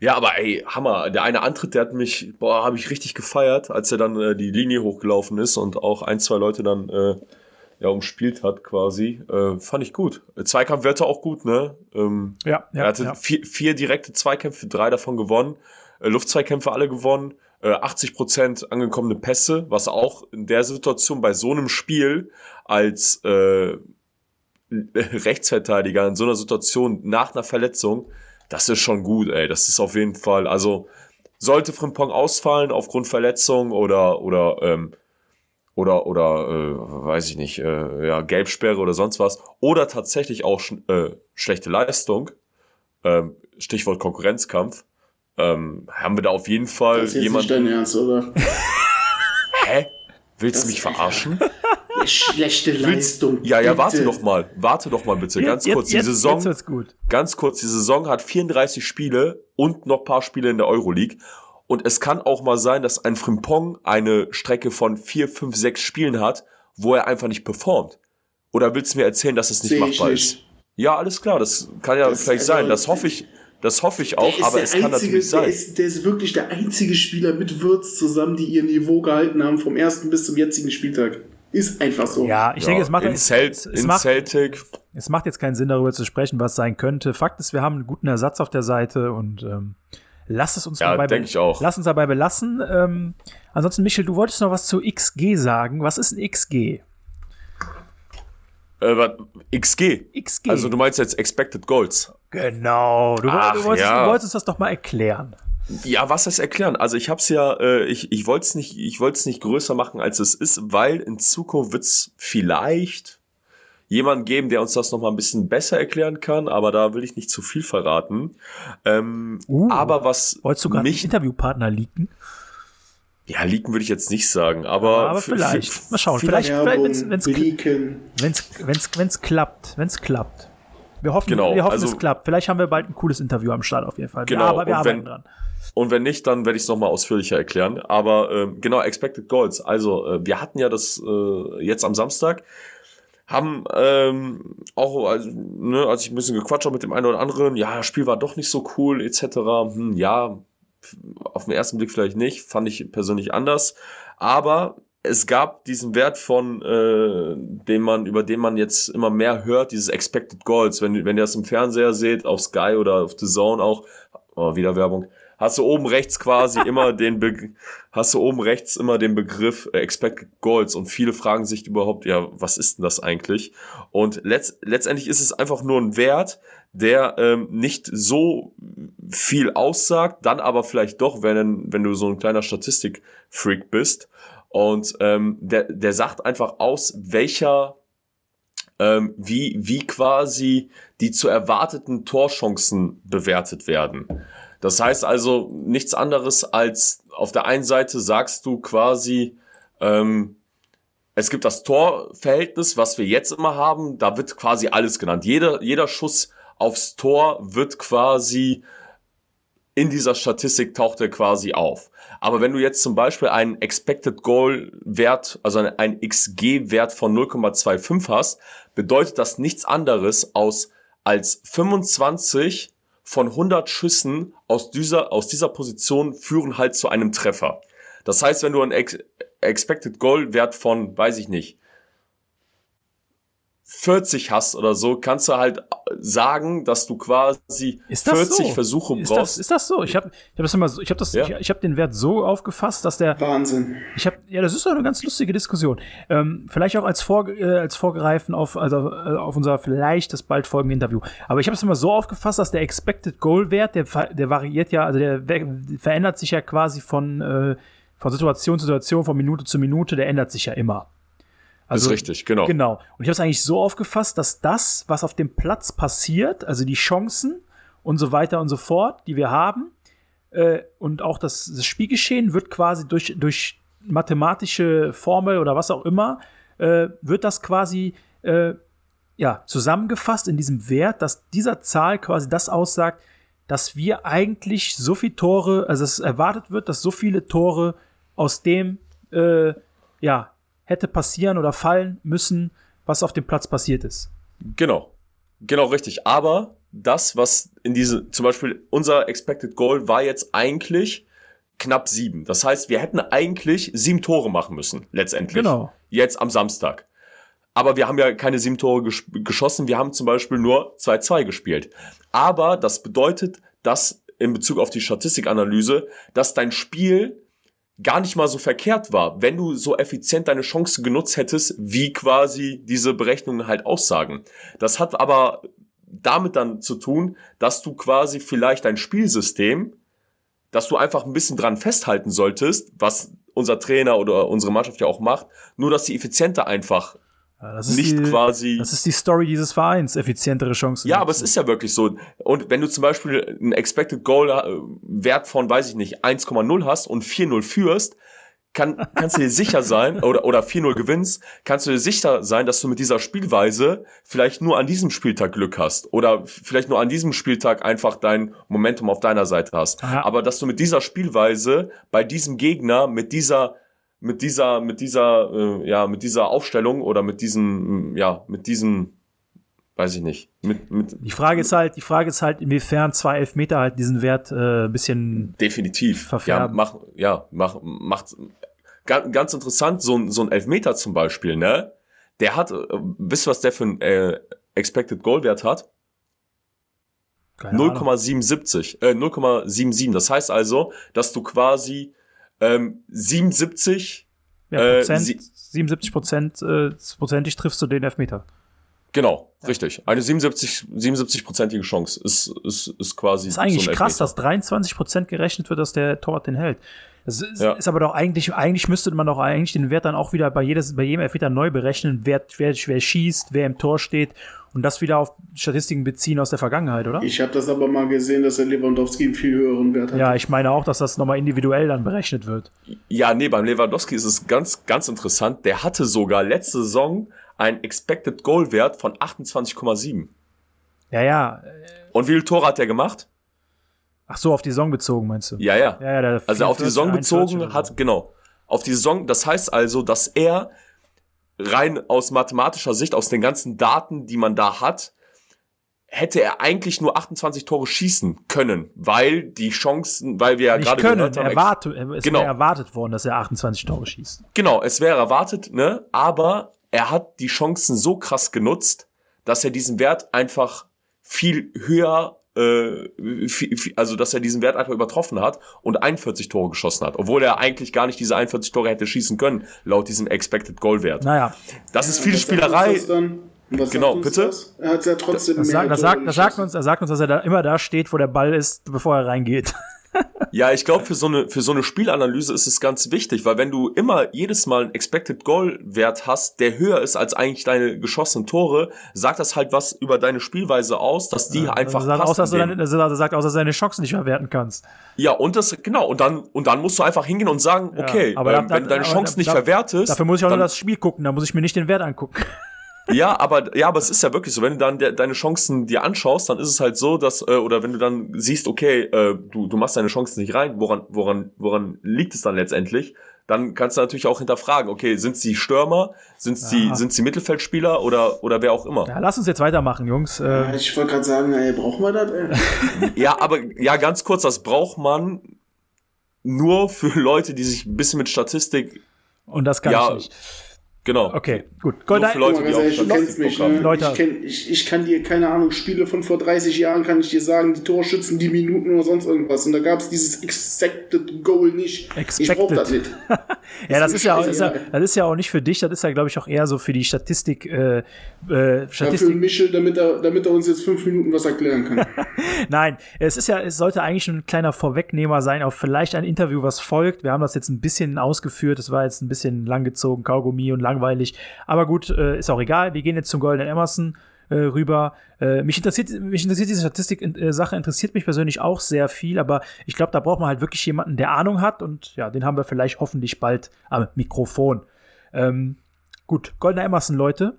C: Ja, aber ey, Hammer. Der eine Antritt, der hat mich, boah, habe ich richtig gefeiert, als er dann äh, die Linie hochgelaufen ist und auch ein, zwei Leute dann äh, ja umspielt hat quasi. Äh, fand ich gut. Zweikampfwerte auch gut, ne? Ähm,
A: Ja,
C: er
A: ja,
C: hatte
A: ja.
C: vier, vier direkte Zweikämpfe, drei davon gewonnen. Äh, Luftzweikämpfe alle gewonnen. Äh, 80% angekommene Pässe, was auch in der Situation bei so einem Spiel als äh, Rechtsverteidiger in so einer Situation nach einer Verletzung das ist schon gut, ey. Das ist auf jeden Fall, also sollte Frimpong ausfallen aufgrund Verletzung oder oder ähm, oder oder äh, weiß ich nicht, äh, ja Gelbsperre oder sonst was oder tatsächlich auch sch äh, schlechte Leistung, ähm, Stichwort Konkurrenzkampf, ähm, haben wir da auf jeden Fall
B: Das ist jetzt
C: jemanden.
B: nicht dein Ernst, oder?
C: Hä? Willst
B: Das-
C: du mich verarschen?
B: Schlechte Leistung.
C: Ja, ja,
B: bitte.
C: warte doch mal. Warte doch mal bitte. Ganz kurz. Die Saison,
A: Jetzt wird's gut.
C: ganz kurz. Die Saison hat 34 Spiele und noch paar Spiele in der Euroleague. Und es kann auch mal sein, dass ein Frimpong eine Strecke von vier, fünf, sechs Spielen hat, wo er einfach nicht performt. Oder willst du mir erzählen, dass es nicht
B: Seh ich
C: machbar
B: nicht.
C: ist? Ja, alles klar. Das kann ja
B: Das-
C: vielleicht
B: also-
C: sein. Das hoffe ich. Das hoffe ich
B: Der
C: auch. Aber
B: der
C: es kann
B: einzige,
C: natürlich
B: der
C: sein.
B: ist, der ist wirklich der einzige Spieler mit Würz zusammen, die ihr Niveau gehalten haben vom ersten bis zum jetzigen Spieltag. Ist einfach so.
A: Ja, ich denke, es macht,
C: in,
A: es,
C: Celt,
A: es,
C: in
A: macht,
C: Celtic.
A: es macht jetzt keinen Sinn, darüber zu sprechen, was sein könnte. Fakt ist, wir haben einen guten Ersatz auf der Seite und ähm, lass es uns
C: Ja,
A: dabei,
C: denke ich auch.
A: lass uns dabei belassen. Ähm, ansonsten, Michel, du wolltest noch was zu XG sagen. Was ist ein XG?
C: Äh, XG.
A: XG.
C: Also du meinst jetzt Expected Goals.
A: Genau. Du,
C: Ach,
A: du, wolltest,
C: ja.
A: du wolltest das doch mal erklären.
C: Ja, was das erklären? Also ich hab's ja, äh, ich, ich wollte es nicht, ich wollte es nicht größer machen, als es ist, weil in Zukunft wird's vielleicht jemanden geben, der uns das noch mal ein bisschen besser erklären kann, aber da will ich nicht zu viel verraten. Ähm,
A: Uh,
C: aber was
A: Wolltest du gerade einen
C: mich,
A: Interviewpartner leaken?
C: ja, leaken würde ich jetzt nicht sagen, aber,
A: Aber vielleicht. Mal schauen. Vielleicht, vielleicht wenn's, wenn's, wenn's klappt. Wenn's klappt. Wir hoffen,
C: Genau,
A: wir hoffen
C: also-
A: es klappt. Vielleicht haben wir bald ein cooles Interview am Start auf jeden Fall.
C: Genau,
A: wir, aber wir
C: und
A: arbeiten
C: wenn-
A: dran.
C: Und wenn nicht, dann werde ich es nochmal ausführlicher erklären. Aber ähm, genau, Expected Goals. Also, äh, wir hatten ja das äh, jetzt am Samstag, haben ähm, auch, also, ne, als ich ein bisschen gequatscht habe mit dem einen oder anderen, ja, das Spiel war doch nicht so cool, etc. Hm, ja, auf den ersten Blick vielleicht nicht, fand ich persönlich anders. Aber es gab diesen Wert von, äh, den man, über den man jetzt immer mehr hört, dieses Expected Goals. Wenn, wenn ihr das im Fernseher seht, auf Sky oder auf The Zone auch, oh, wieder Werbung, hast du oben rechts quasi immer den Be hast du oben rechts immer den Begriff äh, Expected Goals und viele fragen sich überhaupt, ja, was ist denn das eigentlich? Und letzt, letztendlich ist es einfach nur ein Wert, der ähm, nicht so viel aussagt, dann aber vielleicht doch, wenn, wenn du so ein kleiner Statistik-Freak bist. Und ähm, der, der sagt einfach aus, welcher, ähm, wie, wie quasi die zu erwarteten Torchancen bewertet werden. Das heißt also nichts anderes als auf der einen Seite sagst du quasi, ähm, es gibt das Torverhältnis, was wir jetzt immer haben, da wird quasi alles genannt. Jeder, jeder Schuss aufs Tor wird quasi in dieser Statistik taucht er quasi auf. Aber wenn du jetzt zum Beispiel einen Expected Goal Wert, also einen XG-Wert von 0,25 hast, bedeutet das nichts anderes aus als 25 von 100 Schüssen aus dieser, aus dieser Position führen halt zu einem Treffer. Das heißt, wenn du einen Ex Expected Goal Wert von, weiß ich nicht, 40 hast oder so, kannst du halt sagen, dass du quasi
A: Ist das
C: 40
A: so?
C: Versuche
A: ist
C: brauchst.
A: Das, ist das so? Ich habe ich hab das immer so, ich habe das,
C: Ja.
A: ich, ich habe den Wert so aufgefasst, dass der,
B: Wahnsinn.
A: ich habe, ja, das ist doch eine ganz lustige Diskussion. Ähm, vielleicht auch als, Vor, äh, als Vorgreifen auf, also, äh, auf unser vielleicht das bald folgende Interview. Aber ich habe es immer so aufgefasst, dass der Expected Goal Wert, der, der variiert ja, also der we- verändert sich ja quasi von, äh, von Situation zu Situation, von Minute zu Minute, der ändert sich ja immer. Also
C: ist richtig, genau.
A: Genau. Und ich habe es eigentlich so aufgefasst, dass das, was auf dem Platz passiert, also die Chancen und so weiter und so fort, die wir haben, äh, und auch das, das Spielgeschehen wird quasi durch, durch mathematische Formel oder was auch immer, äh, wird das quasi äh, ja, zusammengefasst in diesem Wert, dass dieser Zahl quasi das aussagt, dass wir eigentlich so viele Tore, also es erwartet wird, dass so viele Tore aus dem äh, ja, hätte passieren oder fallen müssen, was auf dem Platz passiert ist.
C: Genau. Genau, richtig. Aber das, was in diese, zum Beispiel unser Expected Goal war jetzt eigentlich knapp sieben. Das heißt, wir hätten eigentlich sieben Tore machen müssen, letztendlich.
A: Genau.
C: Jetzt am Samstag. Aber wir haben ja keine sieben Tore gesch geschossen. Wir haben zum Beispiel nur 2-2 gespielt. Aber das bedeutet, dass in Bezug auf die Statistikanalyse, dass dein Spiel gar nicht mal so verkehrt war, wenn du so effizient deine Chance genutzt hättest, wie quasi diese Berechnungen halt aussagen. Das hat aber damit dann zu tun, dass du quasi vielleicht dein Spielsystem, dass du einfach ein bisschen dran festhalten solltest, was unser Trainer oder unsere Mannschaft ja auch macht, nur dass die effizienter einfach
A: das ist
C: nicht
A: die,
C: quasi.
A: Das ist die Story dieses Vereins, effizientere Chancen.
C: Ja, aber es ist ja wirklich so. Und wenn du zum Beispiel einen Expected Goal äh, Wert von, weiß ich nicht, 1,0 hast und 4-0 führst, kann, kannst du dir sicher sein, oder, oder 4-0 gewinnst, kannst du dir sicher sein, dass du mit dieser Spielweise vielleicht nur an diesem Spieltag Glück hast. Oder vielleicht nur an diesem Spieltag einfach dein Momentum auf deiner Seite hast.
A: Ja.
C: Aber dass du mit dieser Spielweise bei diesem Gegner, mit dieser, mit dieser, mit dieser, äh, ja, mit dieser Aufstellung oder mit diesem, ja, mit diesem, weiß ich nicht, mit, mit
A: Die Frage ist halt, die Frage ist halt, inwiefern zwei Elfmeter halt diesen Wert äh, ein bisschen
C: Definitiv. Ja,
A: verfärben.
C: mach, ja, mach, macht ganz, ganz interessant, so ein, so ein Elfmeter zum Beispiel, ne? Der hat, äh, wisst ihr, was der für ein äh, Expected Goal Wert hat?
A: keine Ahnung.
C: 0,77, äh, 0,77. Das heißt also, dass du quasi ähm, 77,
A: ja,
C: äh,
A: Prozent,
C: sie-
A: 77 Prozent, äh, prozentig triffst du den Elfmeter.
C: genau, richtig. Eine 77, 77-prozentige Chance ist, ist, ist quasi.
A: ist eigentlich
C: so
A: krass, dass 23 Prozent gerechnet wird, dass der Torwart den hält. Das ist,
C: Ja.
A: ist aber doch eigentlich, eigentlich müsste man doch eigentlich den Wert dann auch wieder bei, jedes, bei jedem Elfmeter neu berechnen, wer, wer, wer schießt, wer im Tor steht und das wieder auf Statistiken beziehen aus der Vergangenheit, oder?
B: Ich habe das aber mal gesehen, dass der Lewandowski einen viel höheren Wert hat.
A: Ja, ich meine auch, dass das nochmal individuell dann berechnet wird.
C: Ja, nee, beim Lewandowski ist es ganz, ganz interessant. Der hatte sogar letzte Saison einen Expected Goal Wert von 28,7.
A: Ja, ja.
C: Und wie viele Tore hat der gemacht?
A: Ach so, auf die Saison bezogen, meinst du?
C: Ja, ja.
A: Ja, ja,
C: Also auf die
A: 44,
C: Saison
A: 41
C: bezogen
A: so.
C: hat, genau. Auf die Saison, das heißt also, dass er rein aus mathematischer Sicht, aus den ganzen Daten, die man da hat, hätte er eigentlich nur 28 Tore schießen können, weil die Chancen, weil wir ja gerade
A: können,
C: haben,
A: erwarte, es
C: Genau.
A: wäre erwartet worden, dass er 28 Tore schießt.
C: Genau, es wäre erwartet, ne? Aber er hat die Chancen so krass genutzt, dass er diesen Wert einfach viel höher, also dass er diesen Wert einfach übertroffen hat und 41 Tore geschossen hat, obwohl er eigentlich gar nicht diese 41 Tore hätte schießen können, laut diesem Expected Goal Wert.
A: Naja,
C: Das ist viel Spielerei.
B: Was
C: Genau,
B: sagt uns
C: bitte?
B: Das? Er hat ja trotzdem
A: das,
B: mehr
A: sagt, das, sagt, das sagt uns, er sagt uns, dass er da immer da steht, wo der Ball ist, bevor er reingeht.
C: Ja, ich glaube, für so eine, für so eine Spielanalyse ist es ganz wichtig, weil wenn du immer jedes Mal einen Expected Goal Wert hast, der höher ist als eigentlich deine geschossenen Tore, sagt das halt was über deine Spielweise aus, dass die einfach
A: das sagt,
C: passt
A: aus, dass du
C: in
A: deine, das sagt- sagt aus, dass du deine Chancen nicht verwerten kannst.
C: Ja, und das, genau, und dann, und dann musst du einfach hingehen und sagen,
A: Ja,
C: okay,
A: aber
C: ähm,
A: da-
C: wenn du deine Chancen
A: da-
C: nicht
A: da-
C: verwertest.
A: Dafür muss ich auch
C: dann,
A: nur das Spiel gucken, da muss ich mir nicht den Wert angucken.
C: Ja, aber, ja, aber es ist ja wirklich so, wenn du dann de deine Chancen dir anschaust, dann ist es halt so, dass, äh, oder wenn du dann siehst, okay, äh, du, du machst deine Chancen nicht rein, woran, woran, woran liegt es dann letztendlich? Dann kannst du natürlich auch hinterfragen, okay, sind sie Stürmer, sind sie,
A: Ja.
C: sind sie Mittelfeldspieler oder, oder wer auch immer?
A: Ja, lass uns jetzt weitermachen, Jungs.
B: Ja,
A: Äh,
B: ich wollte gerade sagen, ey, brauchen wir das? Ey?
C: Ja, aber ja, ganz kurz, das braucht man nur für Leute, die sich ein bisschen mit Statistik,
A: und das kann
C: ja,
A: ich nicht.
C: Genau.
A: Okay, gut.
C: Nur
A: Golden,
C: für Leute, die auch
B: ehrlich, du kennst mich, ne?
A: Leute.
B: Ich, kenn, ich, ich kann dir, keine Ahnung, Spiele von vor 30 Jahren kann ich dir sagen, die Torschützen, die Minuten oder sonst irgendwas. Und da gab es dieses Expected Goal nicht. Ich
A: Expected.
B: brauch das nicht.
A: ja, das
B: mir
A: ist ja, auch, ist ja, das ist ja auch nicht für dich, das ist ja, glaube ich, auch eher so für die Statistik, äh, äh,
B: Dafür
A: Statistik.
B: Michel, damit er, damit er uns jetzt fünf Minuten was erklären kann.
A: Nein, es ist ja, es sollte eigentlich ein kleiner Vorwegnehmer sein auf vielleicht ein Interview, was folgt. Wir haben das jetzt ein bisschen ausgeführt, es war jetzt ein bisschen langgezogen, Kaugummi und langweilig. Aber gut, äh, ist auch egal. Wir gehen jetzt zum Golden Emerson äh, rüber. Äh, mich interessiert, mich interessiert diese Statistik-Sache, interessiert mich persönlich auch sehr viel, aber ich glaube, da braucht man halt wirklich jemanden, der Ahnung hat und ja, den haben wir vielleicht hoffentlich bald am Mikrofon. Ähm, gut, Golden Emerson, Leute.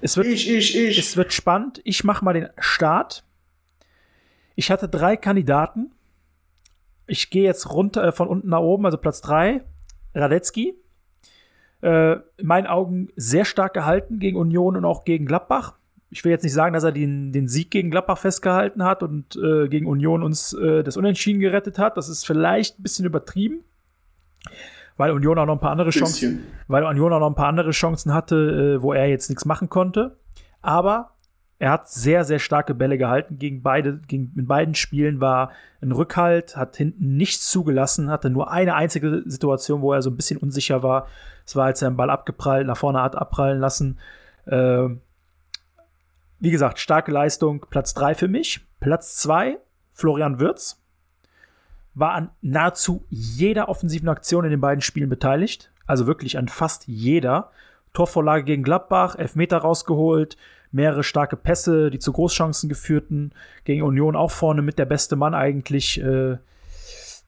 A: Es wird
B: Ich, ich, ich.
A: es wird spannend. Ich mache mal den Start. Ich hatte drei Kandidaten. Ich gehe jetzt runter äh, von unten nach oben, also Platz 3. Radetzky. Äh, in meinen Augen sehr stark gehalten gegen Union und auch gegen Gladbach. Ich will jetzt nicht sagen, dass er den, den Sieg gegen Gladbach festgehalten hat und äh, gegen Union uns äh, das Unentschieden gerettet hat. Das ist vielleicht ein bisschen übertrieben, weil Union auch noch ein paar andere Chancen, weil Union auch noch ein paar andere Chancen hatte, äh, wo er jetzt nichts machen konnte. Aber er hat sehr, sehr starke Bälle gehalten gegen beide, gegen, in beiden Spielen war ein Rückhalt, hat hinten nichts zugelassen, hatte nur eine einzige Situation, wo er so ein bisschen unsicher war. Es war, als er den Ball abgeprallt, nach vorne hat abprallen lassen. Ähm, wie gesagt, starke Leistung, Platz 3 für mich. Platz 2, Florian Wirz. War an nahezu jeder offensiven Aktion in den beiden Spielen beteiligt. Also wirklich an fast jeder. Torvorlage gegen Gladbach, Elfmeter rausgeholt, mehrere starke Pässe, die zu Großchancen geführten. Gegen Union auch vorne mit der beste Mann eigentlich. Äh,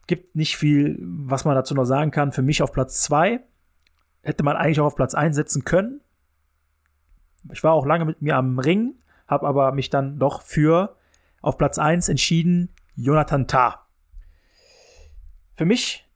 A: gibt nicht viel, was man dazu noch sagen kann. Für mich auf Platz 2. Hätte man eigentlich auch auf Platz 1 setzen können. Ich war auch lange mit mir am Ring, habe aber mich dann doch für auf Platz 1 entschieden, Jonathan Tah. Für mich,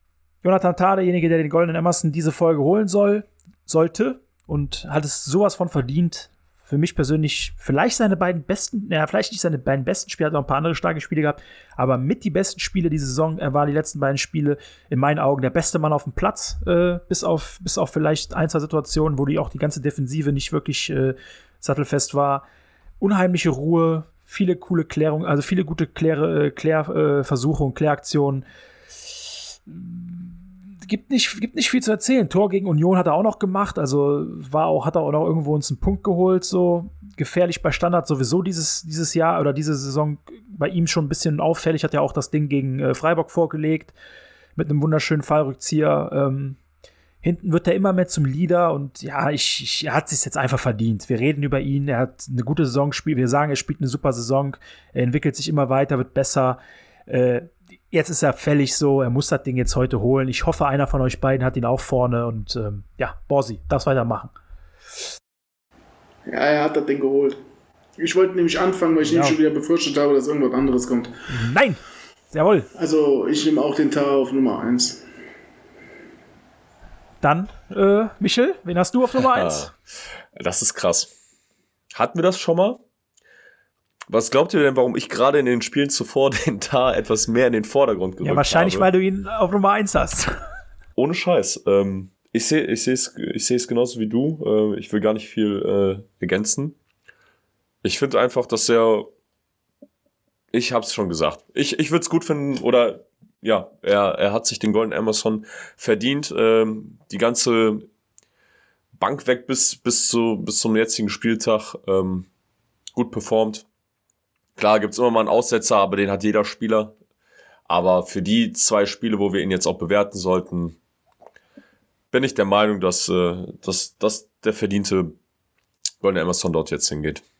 A: Jonathan Tah, derjenige, der den Goldenen Emerson diese Folge holen soll, sollte und hat es sowas von verdient, für mich persönlich vielleicht seine beiden besten, ja, vielleicht nicht seine beiden besten Spiele, hat noch ein paar andere starke Spiele gehabt, aber mit die besten Spiele diese Saison, er war die letzten beiden Spiele in meinen Augen der beste Mann auf dem Platz, äh, bis, auf, bis auf vielleicht ein, zwei Situationen, wo die auch die ganze Defensive nicht wirklich äh, sattelfest war. Unheimliche Ruhe, viele coole Klärungen, also viele gute Klär, äh, Klärversuche und Kläraktionen gibt nicht, gibt nicht viel zu erzählen. Tor gegen Union hat er auch noch gemacht, also war auch, hat er auch noch irgendwo uns einen Punkt geholt, so gefährlich bei Standard sowieso dieses, dieses Jahr oder diese Saison bei ihm schon ein bisschen auffällig, hat ja auch das Ding gegen äh, Freiburg vorgelegt mit einem wunderschönen Fallrückzieher. Ähm, hinten wird er immer mehr zum Leader und ja, ich, ich, er hat sich jetzt einfach verdient. Wir reden über ihn, er hat eine gute Saison gespielt, wir sagen, er spielt eine super Saison, er entwickelt sich immer weiter, wird besser. Äh, jetzt ist er fällig so, er muss das Ding jetzt heute holen. Ich hoffe, einer von euch beiden hat ihn auch vorne und ähm, ja, Borsi, darfst weitermachen.
B: Ja, er hat das Ding geholt. Ich wollte nämlich anfangen, weil ich ja. nämlich schon wieder befürchtet habe, dass irgendwas anderes kommt.
A: Nein! Jawohl.
B: Also, ich nehme auch den Tar auf Nummer 1.
A: Dann, äh, Michel, wen hast du auf Nummer 1?
C: Das ist krass. Hatten wir das schon mal? Was glaubt ihr denn, warum ich gerade in den Spielen zuvor den Tar etwas mehr in den Vordergrund gerückt habe? Ja,
A: wahrscheinlich,
C: habe?
A: weil du ihn auf Nummer 1 hast.
C: Ohne Scheiß. Ähm, ich sehe ich es ich seh's genauso wie du. Äh, ich will gar nicht viel äh, ergänzen. Ich finde einfach, dass er. Ich hab's schon gesagt. Ich, ich würde es gut finden, oder ja, er, er hat sich den Golden Amazon verdient. Ähm, die ganze Bank weg bis, bis, zu, bis zum jetzigen Spieltag. Ähm, gut performt Klar gibt's immer mal einen Aussetzer, aber den hat jeder Spieler. Aber für die zwei Spiele, wo wir ihn jetzt auch bewerten sollten, bin ich der Meinung, dass, äh, dass, dass der verdiente Golden Emerson dort jetzt hingeht.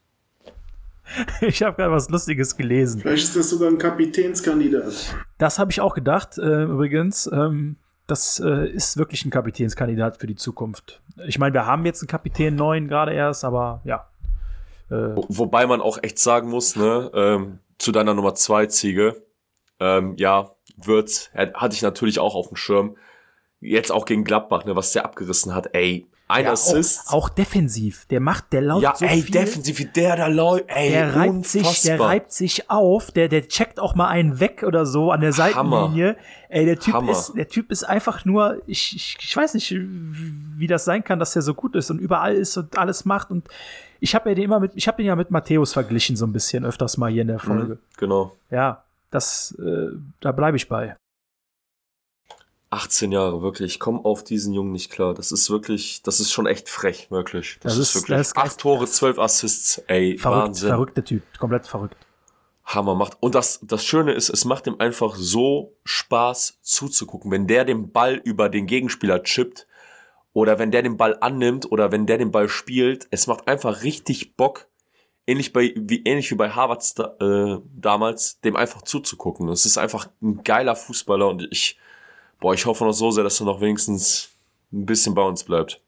A: Ich habe gerade was Lustiges gelesen.
B: Vielleicht ist das sogar ein Kapitänskandidat.
A: Das habe ich auch gedacht, äh, übrigens. Ähm, das äh, ist wirklich ein Kapitänskandidat für die Zukunft. Ich meine, wir haben jetzt einen Kapitän neuen gerade erst, aber ja,
C: äh, Wobei man auch echt sagen muss, ne, ähm, zu deiner Nummer zwei Ziege, ähm, ja, wird, hatte ich natürlich auch auf dem Schirm. Jetzt auch gegen Gladbach, ne, was der abgerissen hat, ey. Ein ja, Assist.
A: Auch, auch, defensiv. Der macht, der läuft
C: ja,
A: so
C: ey,
A: viel.
C: defensiv, wie der da läuft, ey.
A: Der reibt sich, der reibt sich auf, der, der checkt auch mal einen weg oder so an der Seitenlinie. Hammer. Ey, der Typ Hammer. ist, der Typ ist einfach nur, ich, ich, ich weiß nicht, wie das sein kann, dass er so gut ist und überall ist und alles macht und ich habe ja den immer mit, ich habe den ja mit Matthäus verglichen, so ein bisschen öfters mal hier in der mhm, Folge. Mhm,
C: genau.
A: Ja, das, äh, da bleibe ich bei.
C: 18 Jahre, wirklich. Ich komme auf diesen Jungen nicht klar. Das ist wirklich, das ist schon echt frech, wirklich. Das, das ist, wirklich. Das ist acht Tore, zwölf Assists, ey.
A: Verrückt,
C: Wahnsinn.
A: verrückter Typ, komplett verrückt.
C: Hammer macht. Und das, das Schöne ist, es macht ihm einfach so Spaß zuzugucken. Wenn der den Ball über den Gegenspieler chippt, oder wenn der den Ball annimmt oder wenn der den Ball spielt, es macht einfach richtig Bock, ähnlich, bei, wie, ähnlich wie bei Harvards da, äh, damals, dem einfach zuzugucken. Es ist einfach ein geiler Fußballer und ich, boah, ich hoffe noch so sehr, dass er noch wenigstens ein bisschen bei uns bleibt.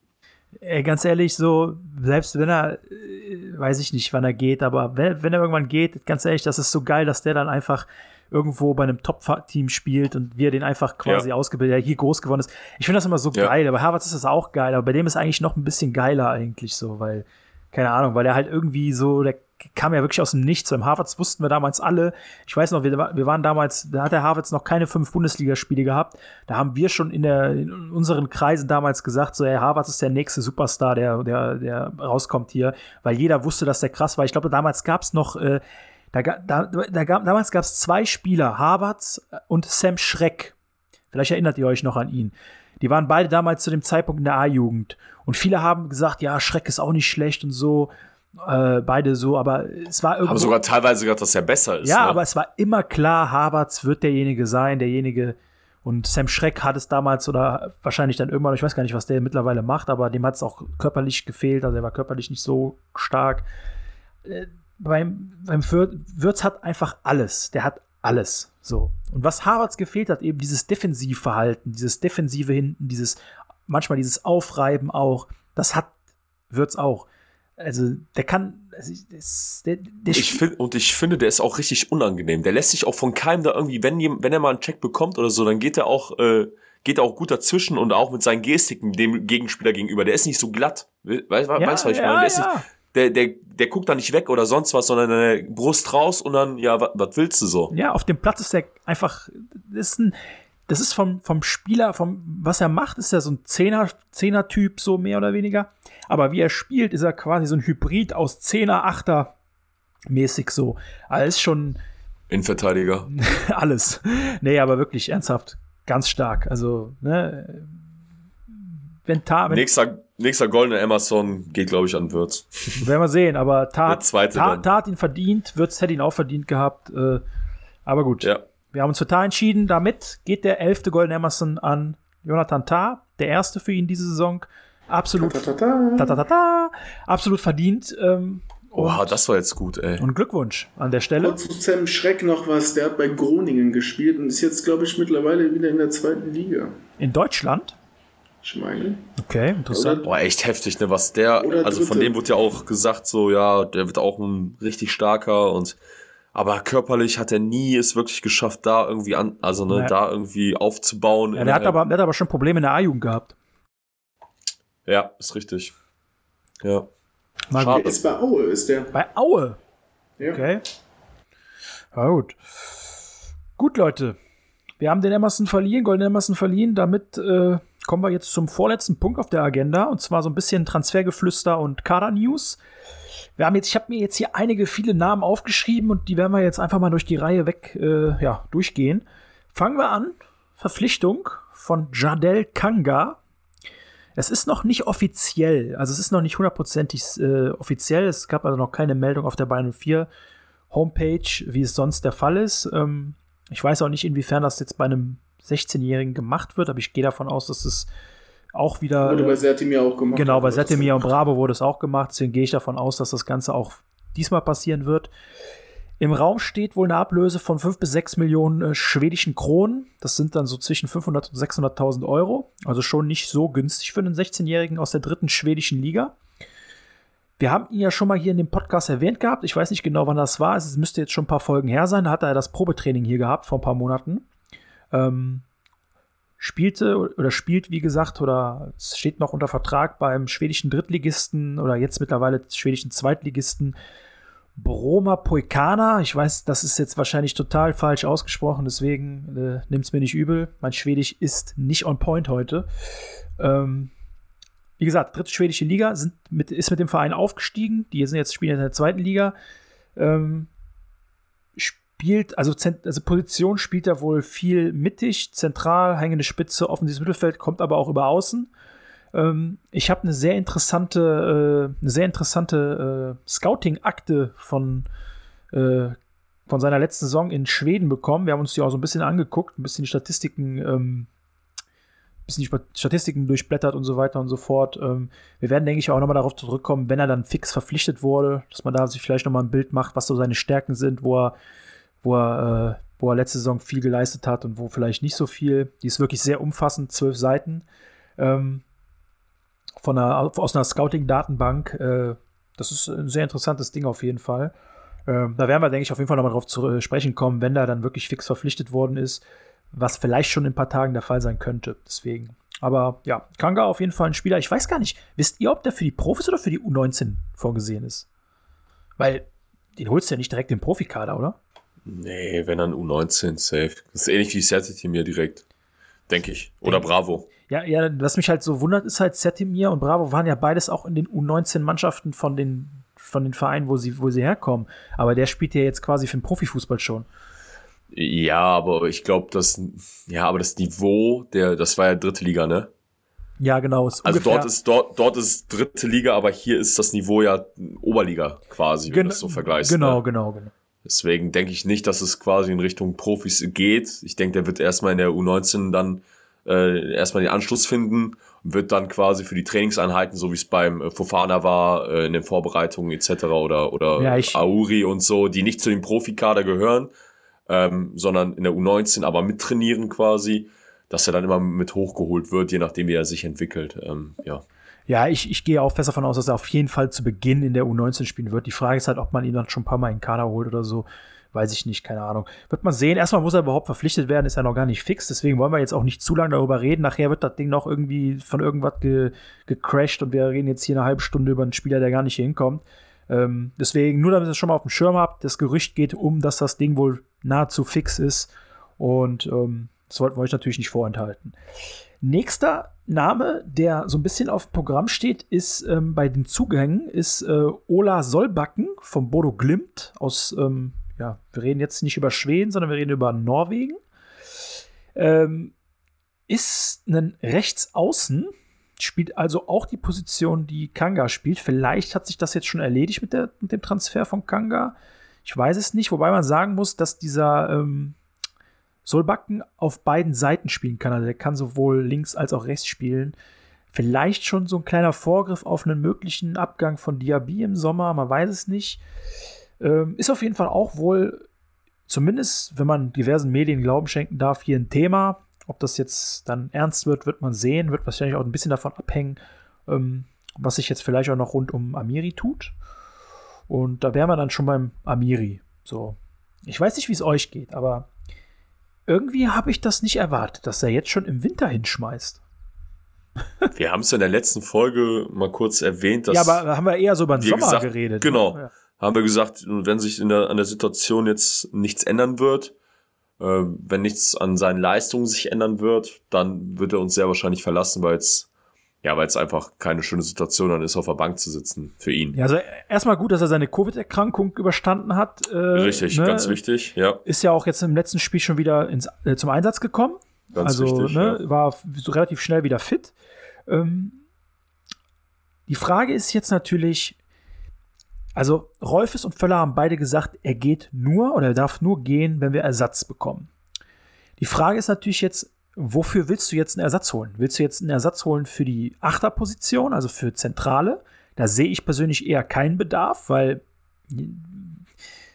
A: Ey, ganz ehrlich, so, selbst wenn er, äh, weiß ich nicht, wann er geht, aber wenn, wenn er irgendwann geht, ganz ehrlich, das ist so geil, dass der dann einfach irgendwo bei einem Top-Team spielt und wir den einfach quasi ja. ausgebildet, der hier groß geworden ist. Ich finde das immer so ja. geil, aber Harvard ist das auch geil, aber bei dem ist eigentlich noch ein bisschen geiler eigentlich so, weil, keine Ahnung, weil er halt irgendwie so, der kam ja wirklich aus dem Nichts. Beim Harvards wussten wir damals alle. Ich weiß noch, wir, wir waren damals, da hat der Harvards noch keine fünf Bundesligaspiele gehabt. Da haben wir schon in, der, in unseren Kreisen damals gesagt, so, hey, Harvards ist der nächste Superstar, der, der, der rauskommt hier, weil jeder wusste, dass der krass war. Ich glaube, damals gab es noch, äh, da, da, da gab, damals gab es zwei Spieler, Harvards und Sam Schreck. Vielleicht erinnert ihr euch noch an ihn. Die waren beide damals zu dem Zeitpunkt in der A-Jugend. Und viele haben gesagt, ja, Schreck ist auch nicht schlecht und so. Äh, beide so, aber es war irgendwie.
C: Haben sogar teilweise gesagt, dass er besser ist.
A: Ja,
C: ne?
A: aber es war immer klar, Havertz wird derjenige sein, derjenige. Und Sam Schreck hat es damals oder wahrscheinlich dann irgendwann, ich weiß gar nicht, was der mittlerweile macht, aber dem hat es auch körperlich gefehlt, also er war körperlich nicht so stark. Beim, beim Würz hat einfach alles. Der hat alles. So. Und was Havertz gefehlt hat, eben dieses Defensivverhalten, dieses Defensive hinten, dieses, manchmal dieses Aufreiben auch, das hat Würz auch. Also, der kann, also, das, der, der
C: ich find, und ich finde, der ist auch richtig unangenehm. Der lässt sich auch von keinem da irgendwie, wenn, wenn er mal einen Check bekommt oder so, dann geht er auch, äh, geht auch gut dazwischen und auch mit seinen Gestiken dem Gegenspieler gegenüber. Der ist nicht so glatt. Weißt du, ja, was ich ja, meine? Der ist ja. nicht, der, der, der guckt da nicht weg oder sonst was, sondern eine Brust raus und dann, ja, was willst du so?
A: Ja, auf dem Platz ist der einfach, das ist ein, das ist vom, vom Spieler, vom, was er macht, ist er so ein Zehner, Zehner-Typ, so mehr oder weniger. Aber wie er spielt, ist er quasi so ein Hybrid aus Zehner, Achter mäßig so. Alles schon.
C: Innenverteidiger.
A: alles. Nee, aber wirklich ernsthaft ganz stark. Also, ne, wenn Tar. Wenn
C: nächster, nächster goldener Emerson geht, glaube ich, an Würz.
A: Werden wir sehen, aber Tat, Tat, Tat ihn verdient, Würz hätte ihn auch verdient gehabt. Äh, aber gut.
C: Ja.
A: Wir haben uns für Tar entschieden. Damit geht der elfte goldene Emerson an Jonathan Tar, der erste für ihn diese Saison. Absolut, ta -ta -ta. Ta absolut verdient. Ähm,
C: Oha, das war jetzt gut, ey.
A: Und Glückwunsch an der Stelle.
B: Und zu Sam Schreck noch was, der hat bei Groningen gespielt und ist jetzt, glaube ich, mittlerweile wieder in der zweiten Liga.
A: In Deutschland?
B: Ich meine.
A: Okay, interessant.
C: Boah, echt heftig, ne? Was der, also von dem wurde ja auch gesagt, so, ja, der wird auch ein richtig starker und aber körperlich hat er nie es wirklich geschafft, da irgendwie an, also ne, ja. da irgendwie aufzubauen.
A: Ja, der hat aber, der hat aber schon Probleme in der A-Jugend gehabt.
C: Ja, ist richtig. Ja.
B: Mal Schade. Der ist bei Aue, ist der.
A: Bei Aue?
B: Ja.
A: Okay. Na gut. Gut, Leute. Wir haben den Emerson verliehen, Golden Emerson verliehen. Damit äh, kommen wir jetzt zum vorletzten Punkt auf der Agenda. Und zwar so ein bisschen Transfergeflüster und Kader-News. Wir haben jetzt, ich habe mir jetzt hier einige viele Namen aufgeschrieben und die werden wir jetzt einfach mal durch die Reihe weg äh, ja, durchgehen. Fangen wir an. Verpflichtung von Jadel Kanga. Es ist noch nicht offiziell, also es ist noch nicht hundertprozentig äh, offiziell. Es gab also noch keine Meldung auf der Bayern 4 Homepage, wie es sonst der Fall ist. Ähm, ich weiß auch nicht, inwiefern das jetzt bei einem 16-Jährigen gemacht wird, aber ich gehe davon aus, dass es auch wieder.
B: Wurde bei Sertimir auch gemacht.
A: Genau, bei Sertimir und Bravo wurde es auch gemacht. Deswegen gehe ich davon aus, dass das Ganze auch diesmal passieren wird. Im Raum steht wohl eine Ablöse von 5 bis 6 Millionen äh, schwedischen Kronen. Das sind dann so zwischen 500 und 600.000 Euro. Also schon nicht so günstig für einen 16-Jährigen aus der dritten schwedischen Liga. Wir haben ihn ja schon mal hier in dem Podcast erwähnt gehabt. Ich weiß nicht genau, wann das war. Es müsste jetzt schon ein paar Folgen her sein. Da hat er das Probetraining hier gehabt vor ein paar Monaten. Ähm, spielte oder spielt, wie gesagt, oder steht noch unter Vertrag beim schwedischen Drittligisten oder jetzt mittlerweile schwedischen Zweitligisten Broma Poikana. Ich weiß, das ist jetzt wahrscheinlich total falsch ausgesprochen, deswegen äh, nimmt es mir nicht übel. Mein Schwedisch ist nicht on point heute. Ähm, wie gesagt, dritte schwedische Liga sind mit, ist mit dem Verein aufgestiegen. Die sind jetzt spielen in der zweiten Liga. Ähm, spielt, also, also Position spielt er wohl viel mittig, zentral, hängende Spitze, offensives Mittelfeld, kommt aber auch über außen. Ähm, ich habe eine sehr interessante, äh, eine sehr interessante äh, Scouting-Akte von, äh, von seiner letzten Saison in Schweden bekommen. Wir haben uns die auch so ein bisschen angeguckt, ein bisschen die Statistiken, ähm, bisschen die Statistiken durchblättert und so weiter und so fort. Ähm, wir werden, denke ich, auch nochmal darauf zurückkommen, wenn er dann fix verpflichtet wurde, dass man da sich vielleicht nochmal ein Bild macht, was so seine Stärken sind, wo er, wo er, äh, wo er letzte Saison viel geleistet hat und wo vielleicht nicht so viel. Die ist wirklich sehr umfassend, zwölf Seiten. Ähm, von einer, aus einer Scouting-Datenbank. Äh, das ist ein sehr interessantes Ding auf jeden Fall. Ähm, da werden wir, denke ich, auf jeden Fall nochmal drauf zu äh, sprechen kommen, wenn er dann wirklich fix verpflichtet worden ist, was vielleicht schon in ein paar Tagen der Fall sein könnte. Deswegen. Aber ja, Kanga auf jeden Fall ein Spieler. Ich weiß gar nicht, wisst ihr, ob der für die Profis oder für die U19 vorgesehen ist? Weil den holst du ja nicht direkt im Profikader, oder?
C: Nee, wenn dann U19 safe. Das ist ähnlich wie Serti mir direkt. Denke ich. Oder Denk, Bravo.
A: Ja, ja, was mich halt so wundert, ist halt Setimir und Bravo waren ja beides auch in den U19-Mannschaften von den, von den Vereinen, wo sie, wo sie herkommen. Aber der spielt ja jetzt quasi für den Profifußball schon.
C: Ja, aber ich glaube, das, ja, aber das Niveau, der, das war ja dritte Liga, ne?
A: Ja, genau. Ist
C: Also
A: ungefähr-
C: dort ist dort dort ist dritte Liga, aber hier ist das Niveau ja Oberliga quasi, wenn
A: Gen-
C: du das so vergleichst.
A: Genau,
C: ne?
A: genau, genau.
C: Deswegen denke ich nicht, dass es quasi in Richtung Profis geht. Ich denke, der wird erstmal in der U19 dann äh, erstmal den Anschluss finden und wird dann quasi für die Trainingseinheiten, so wie es beim äh, Fofana war, äh, in den Vorbereitungen etc. oder, oder
A: Ja,
C: Auri und so, die nicht zu dem Profikader gehören, ähm, sondern in der U19 aber mittrainieren quasi, dass er dann immer mit hochgeholt wird, je nachdem, wie er sich entwickelt. Ähm, ja.
A: Ja, ich, ich gehe auch fest davon aus, dass er auf jeden Fall zu Beginn in der U19 spielen wird. Die Frage ist halt, ob man ihn dann schon ein paar Mal in den Kader holt oder so. Weiß ich nicht, keine Ahnung. Wird man sehen. Erstmal muss er überhaupt verpflichtet werden, ist ja noch gar nicht fix. Deswegen wollen wir jetzt auch nicht zu lange darüber reden. Nachher wird das Ding noch irgendwie von irgendwas ge gecrashed und wir reden jetzt hier eine halbe Stunde über einen Spieler, der gar nicht hier hinkommt. Ähm, deswegen, nur damit ihr es schon mal auf dem Schirm habt, das Gerücht geht um, dass das Ding wohl nahezu fix ist. Und ähm, das wollten wir euch natürlich nicht vorenthalten. Nächster Name, der so ein bisschen auf Programm steht, ist ähm, bei den Zugängen, ist äh, Ola Solbakken vom Bodo Glimt aus, ähm, ja, wir reden jetzt nicht über Schweden, sondern wir reden über Norwegen. Ähm, ist ein Rechtsaußen, spielt also auch die Position, die Kanga spielt. Vielleicht hat sich das jetzt schon erledigt mit, der, mit dem Transfer von Kanga. Ich weiß es nicht, wobei man sagen muss, dass dieser ähm, Solbakken auf beiden Seiten spielen kann. Also der kann sowohl links als auch rechts spielen. Vielleicht schon so ein kleiner Vorgriff auf einen möglichen Abgang von Diaby im Sommer, man weiß es nicht. Ähm, ist auf jeden Fall auch wohl, zumindest wenn man diversen Medien Glauben schenken darf, hier ein Thema. Ob das jetzt dann ernst wird, wird man sehen. Wird wahrscheinlich auch ein bisschen davon abhängen, ähm, was sich jetzt vielleicht auch noch rund um Amiri tut. Und da wären wir dann schon beim Amiri. So. Ich weiß nicht, wie es euch geht, aber irgendwie habe ich das nicht erwartet, dass er jetzt schon im Winter hinschmeißt.
C: Wir haben es in der letzten Folge mal kurz erwähnt, dass
A: ja, aber da haben wir eher so über den Sommer
C: gesagt,
A: geredet.
C: genau.
A: Ne? Ja.
C: haben wir gesagt, wenn sich in der, an der Situation jetzt nichts ändern wird, äh, wenn nichts an seinen Leistungen sich ändern wird, dann wird er uns sehr wahrscheinlich verlassen, weil es ja, weil es einfach keine schöne Situation dann ist, auf der Bank zu sitzen für ihn.
A: Ja, also erstmal gut, dass er seine Covid-Erkrankung überstanden hat. Äh,
C: Richtig,
A: ne?
C: ganz wichtig, ja.
A: Ist ja auch jetzt im letzten Spiel schon wieder ins, äh, zum Einsatz gekommen.
C: Ganz
A: also
C: wichtig,
A: ne,
C: ja.
A: war so relativ schnell wieder fit. Ähm, die Frage ist jetzt natürlich, also Rolfes und Völler haben beide gesagt, er geht nur oder er darf nur gehen, wenn wir Ersatz bekommen. Die Frage ist natürlich jetzt, wofür willst du jetzt einen Ersatz holen? Willst du jetzt einen Ersatz holen für die Achterposition, also für Zentrale? Da sehe ich persönlich eher keinen Bedarf, weil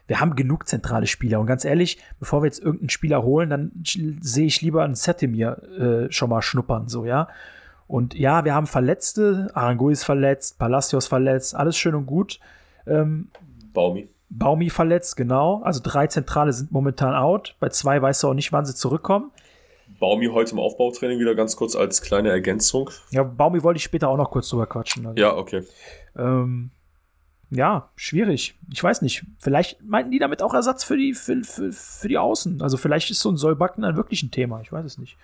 A: wir haben genug zentrale Spieler. Und ganz ehrlich, bevor wir jetzt irgendeinen Spieler holen, dann sehe ich lieber einen Setemir äh, schon mal schnuppern, so, ja. Und ja, wir haben Verletzte, Arangoy ist verletzt, Palacios verletzt, alles schön und gut. Ähm,
C: Baumi.
A: Baumi verletzt, genau. Also drei Zentrale sind momentan out. Bei zwei weißt du auch nicht, wann sie zurückkommen.
C: Baumi heute im Aufbautraining wieder ganz kurz als kleine Ergänzung.
A: Ja, Baumi wollte ich später auch noch kurz drüber quatschen. Also,
C: Ja, okay.
A: ähm, ja, schwierig. Ich weiß nicht. Vielleicht meinten die damit auch Ersatz für die, für, für, für die Außen. Also vielleicht ist so ein Sollbacken dann wirklich ein Thema. Ich weiß es nicht.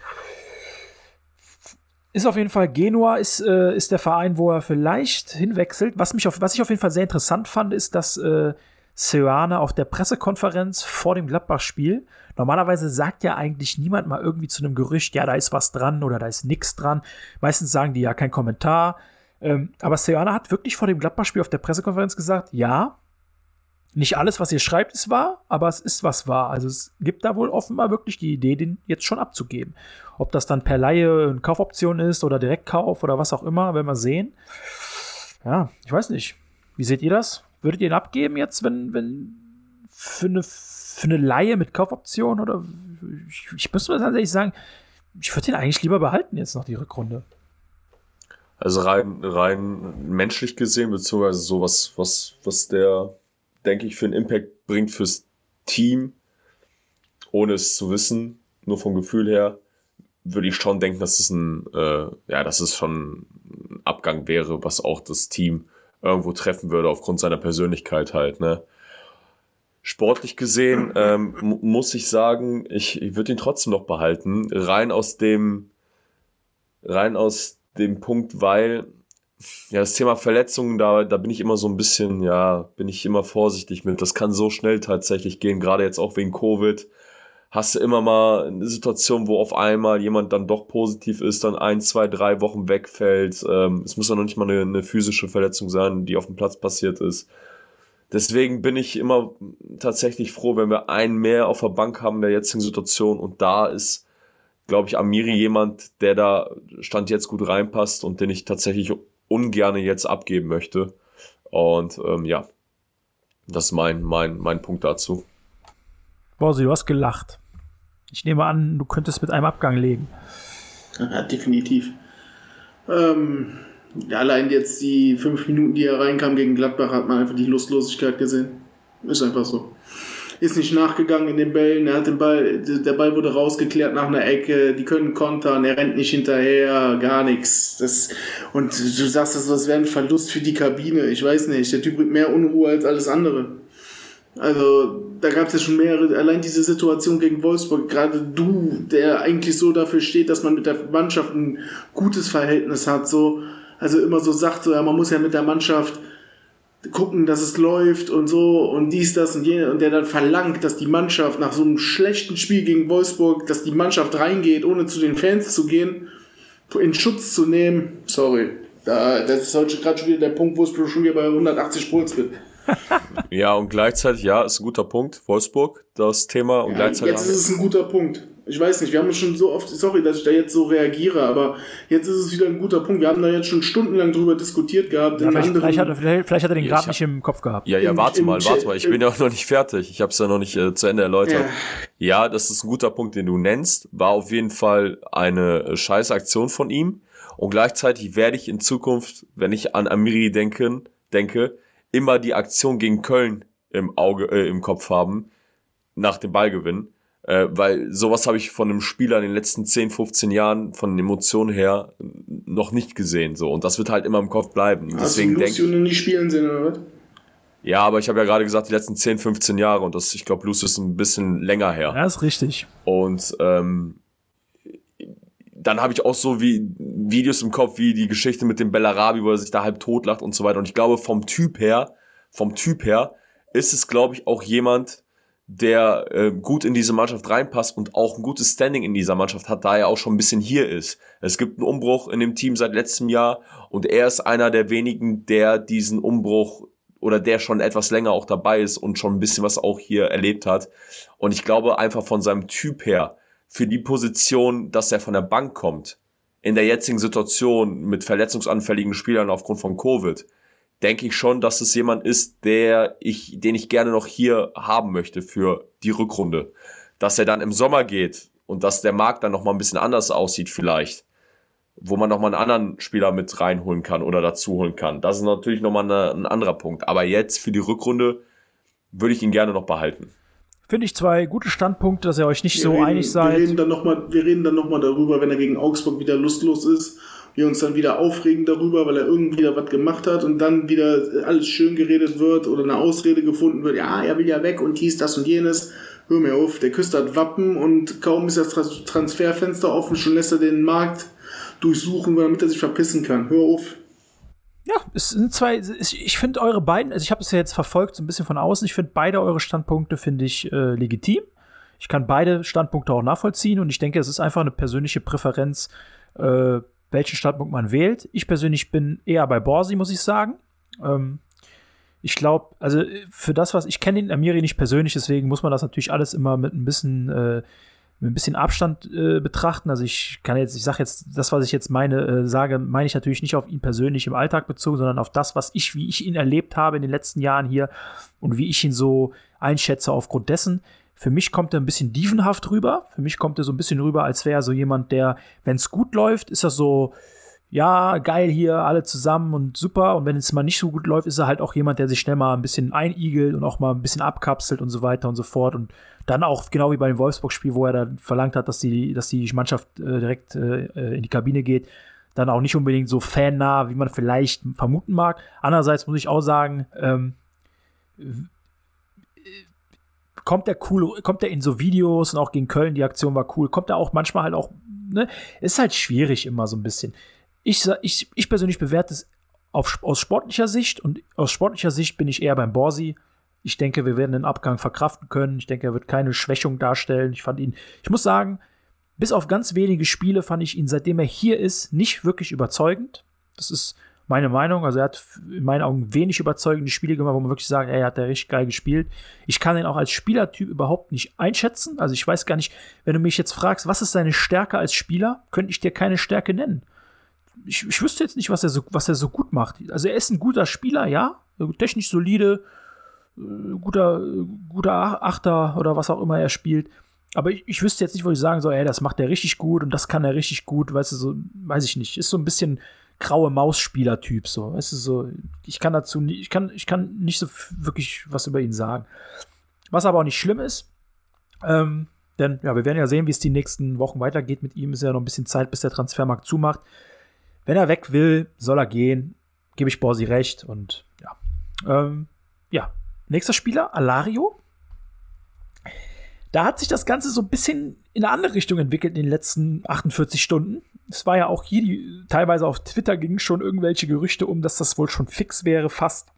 A: Ist auf jeden Fall Genua ist, äh, ist der Verein, wo er vielleicht hinwechselt. Was, mich auf, was ich auf jeden Fall sehr interessant fand, ist, dass äh, Seoane auf der Pressekonferenz vor dem Gladbach-Spiel, normalerweise sagt ja eigentlich niemand mal irgendwie zu einem Gerücht, ja, da ist was dran oder da ist nichts dran. Meistens sagen die ja kein Kommentar. Ähm, aber Seoane hat wirklich vor dem Gladbach-Spiel auf der Pressekonferenz gesagt, ja, nicht alles, was ihr schreibt, ist wahr, aber es ist was wahr. Also es gibt da wohl offenbar wirklich die Idee, den jetzt schon abzugeben. Ob das dann per Laie eine Kaufoption ist oder Direktkauf oder was auch immer, werden wir sehen. Ja, ich weiß nicht. Wie seht ihr das? Würdet ihr ihn abgeben jetzt, wenn, wenn für eine, für eine Laie mit Kaufoption oder ich, ich muss mal ehrlich sagen, ich würde ihn eigentlich lieber behalten jetzt noch die Rückrunde.
C: Also rein, rein menschlich gesehen, beziehungsweise so was, was, was der, denke ich, für einen Impact bringt fürs Team, ohne es zu wissen, nur vom Gefühl her, würde ich schon denken, dass es ein, äh, ja, dass es schon ein Abgang wäre, was auch das Team irgendwo treffen würde, aufgrund seiner Persönlichkeit halt, ne? Sportlich gesehen ähm, mu- muss ich sagen, ich, ich würde ihn trotzdem noch behalten, rein aus dem, rein aus dem Punkt, weil ja das Thema Verletzungen, da, da bin ich immer so ein bisschen, ja, bin ich immer vorsichtig mit. Das kann so schnell tatsächlich gehen, gerade jetzt auch wegen Covid. Hast du immer mal eine Situation, wo auf einmal jemand dann doch positiv ist, dann ein, zwei, drei Wochen wegfällt. Ähm, es muss ja noch nicht mal eine, eine physische Verletzung sein, die auf dem Platz passiert ist. Deswegen bin ich immer tatsächlich froh, wenn wir einen mehr auf der Bank haben in der jetzigen Situation. Und da ist, glaube ich, Amiri jemand, der da Stand jetzt gut reinpasst und den ich tatsächlich ungerne jetzt abgeben möchte. Und ähm, ja, das ist mein, mein, mein Punkt dazu.
A: Borsi, du hast gelacht. Ich nehme an, du könntest mit einem Abgang leben.
B: Ja, definitiv. Ähm, allein jetzt die fünf Minuten, die er reinkam gegen Gladbach, hat man einfach die Lustlosigkeit gesehen. Ist einfach so. Ist nicht nachgegangen in den Bällen, er hat den Ball, der Ball wurde rausgeklärt nach einer Ecke, die können kontern, er rennt nicht hinterher, gar nichts. Das, und du sagst, das wäre ein Verlust für die Kabine. Ich weiß nicht, der Typ bringt mehr Unruhe als alles andere. Also da gab es ja schon mehrere, allein diese Situation gegen Wolfsburg, gerade du, der eigentlich so dafür steht, dass man mit der Mannschaft ein gutes Verhältnis hat, so, also immer so sagt, so, ja, man muss ja mit der Mannschaft gucken, dass es läuft und so und dies, das und jene und der dann verlangt, dass die Mannschaft nach so einem schlechten Spiel gegen Wolfsburg, dass die Mannschaft reingeht, ohne zu den Fans zu gehen, in Schutz zu nehmen. Sorry. Da, das ist heute gerade schon wieder der Punkt, wo es schon wieder bei 180 Puls wird.
C: Ja, und gleichzeitig, ja, ist ein guter Punkt, Wolfsburg, das Thema. Und
B: ja,
C: gleichzeitig
B: jetzt ist es ein guter Punkt. Ich weiß nicht, wir haben schon so oft, sorry, dass ich da jetzt so reagiere, aber jetzt ist es wieder ein guter Punkt. Wir haben da jetzt schon stundenlang drüber diskutiert gehabt.
A: Ja, vielleicht, vielleicht, hat, vielleicht, vielleicht, hat er den gerade nicht im Kopf gehabt.
C: Ja, ja, warte mal, warte mal. Ich bin ja auch noch nicht fertig. Ich habe es ja noch nicht äh, zu Ende erläutert. Ja. ja, das ist ein guter Punkt, den du nennst. War auf jeden Fall eine äh, scheiß Aktion von ihm. Und gleichzeitig werde ich in Zukunft, wenn ich an Amiri denken, denke, immer die Aktion gegen Köln im Auge, äh, im Kopf haben, nach dem Ballgewinn. Äh, weil sowas habe ich von einem Spieler in den letzten 10, 15 Jahren von den Emotionen her noch nicht gesehen. So. Und das wird halt immer im Kopf bleiben.
B: Hast Deswegen du Lucio noch nie spielen sehen, oder was?
C: Ja, aber ich habe ja gerade gesagt, die letzten 10, 15 Jahre und das, ich glaube, Lucio ist ein bisschen länger her.
A: Ja, ist richtig.
C: Und ähm, dann habe ich auch so wie Videos im Kopf, wie die Geschichte mit dem Bellarabi, wo er sich da halb totlacht und so weiter. Und ich glaube, vom Typ her, vom Typ her, ist es, glaube ich, auch jemand, der äh, gut in diese Mannschaft reinpasst und auch ein gutes Standing in dieser Mannschaft hat, da er auch schon ein bisschen hier ist. Es gibt einen Umbruch in dem Team seit letztem Jahr und er ist einer der wenigen, der diesen Umbruch oder der schon etwas länger auch dabei ist und schon ein bisschen was auch hier erlebt hat. Und ich glaube einfach von seinem Typ her, für die Position, dass er von der Bank kommt, in der jetzigen Situation mit verletzungsanfälligen Spielern aufgrund von Covid, denke ich schon, dass es jemand ist, der ich, den ich gerne noch hier haben möchte für die Rückrunde. Dass er dann im Sommer geht und dass der Markt dann nochmal ein bisschen anders aussieht vielleicht, wo man nochmal einen anderen Spieler mit reinholen kann oder dazu holen kann. Das ist natürlich nochmal ein anderer Punkt. Aber jetzt für die Rückrunde würde ich ihn gerne noch behalten.
A: Finde ich zwei gute Standpunkte, dass ihr euch nicht wir so reden, einig seid.
B: Wir reden dann nochmal, wir reden dann noch mal darüber, wenn er gegen Augsburg wieder lustlos ist, wir uns dann wieder aufregen darüber, weil er irgendwie da was gemacht hat und dann wieder alles schön geredet wird oder eine Ausrede gefunden wird, ja, er will ja weg und dies, das und jenes. Hör mir auf, der küsst hat Wappen und kaum ist das Transferfenster offen, schon lässt er den Markt durchsuchen, damit er sich verpissen kann. Hör auf.
A: Ja, es sind zwei. Ich finde eure beiden, also ich habe es ja jetzt verfolgt, so ein bisschen von außen. Ich finde beide eure Standpunkte finde ich äh, legitim. Ich kann beide Standpunkte auch nachvollziehen und ich denke, es ist einfach eine persönliche Präferenz, äh, welchen Standpunkt man wählt. Ich persönlich bin eher bei Borsi, muss ich sagen. Ähm, ich glaube, also für das, was ich kenne den Amiri nicht persönlich, deswegen muss man das natürlich alles immer mit ein bisschen äh, mit ein bisschen Abstand äh, betrachten. Also ich kann jetzt, ich sage jetzt, das, was ich jetzt meine, äh, sage, meine ich natürlich nicht auf ihn persönlich im Alltag bezogen, sondern auf das, was ich, wie ich ihn erlebt habe in den letzten Jahren hier und wie ich ihn so einschätze aufgrund dessen. Für mich kommt er ein bisschen dievenhaft rüber. Für mich kommt er so ein bisschen rüber, als wäre er so jemand, der, wenn es gut läuft, ist er so, ja, geil hier, alle zusammen und super. Und wenn es mal nicht so gut läuft, ist er halt auch jemand, der sich schnell mal ein bisschen einigelt und auch mal ein bisschen abkapselt und so weiter und so fort. Und dann auch genau wie bei dem Wolfsburg-Spiel, wo er dann verlangt hat, dass die, dass die Mannschaft äh, direkt äh, in die Kabine geht, dann auch nicht unbedingt so fannah, wie man vielleicht vermuten mag. Andererseits muss ich auch sagen, ähm, kommt der cool, kommt er in so Videos und auch gegen Köln, die Aktion war cool, kommt er auch manchmal halt auch, ne, ist halt schwierig immer so ein bisschen. Ich, ich, ich persönlich bewerte es auf, aus sportlicher Sicht und aus sportlicher Sicht bin ich eher beim Borsi, Ich denke, wir werden den Abgang verkraften können. Ich denke, er wird keine Schwächung darstellen. Ich fand ihn, ich muss sagen, bis auf ganz wenige Spiele fand ich ihn, seitdem er hier ist, nicht wirklich überzeugend. Das ist meine Meinung. Also er hat in meinen Augen wenig überzeugende Spiele gemacht, wo man wirklich sagt, ey, er hat er richtig geil gespielt. Ich kann ihn auch als Spielertyp überhaupt nicht einschätzen. Also ich weiß gar nicht, wenn du mich jetzt fragst, was ist seine Stärke als Spieler, könnte ich dir keine Stärke nennen. Ich, ich wüsste jetzt nicht, was er, so, was er so gut macht. Also er ist ein guter Spieler, ja. Technisch solide, äh, guter, guter Achter oder was auch immer er spielt. Aber ich, ich wüsste jetzt nicht, wo ich sagen soll, ey, das macht er richtig gut und das kann er richtig gut, weißt du, so, weiß ich nicht. Ist so ein bisschen graue Maus-Spieler-Typ, so. Weißt du, so, ich kann dazu nicht, ich kann, ich kann nicht so wirklich was über ihn sagen. Was aber auch nicht schlimm ist, ähm, denn ja, wir werden ja sehen, wie es die nächsten Wochen weitergeht mit ihm. Ist ja noch ein bisschen Zeit, bis der Transfermarkt zumacht. Wenn er weg will, soll er gehen. Gebe ich Borsi recht. Und ja. Ähm, ja. Nächster Spieler, Alario. Da hat sich das Ganze so ein bisschen in eine andere Richtung entwickelt in den letzten 48 Stunden. Es war ja auch hier, die, teilweise auf Twitter gingen schon irgendwelche Gerüchte um, dass das wohl schon fix wäre, fast.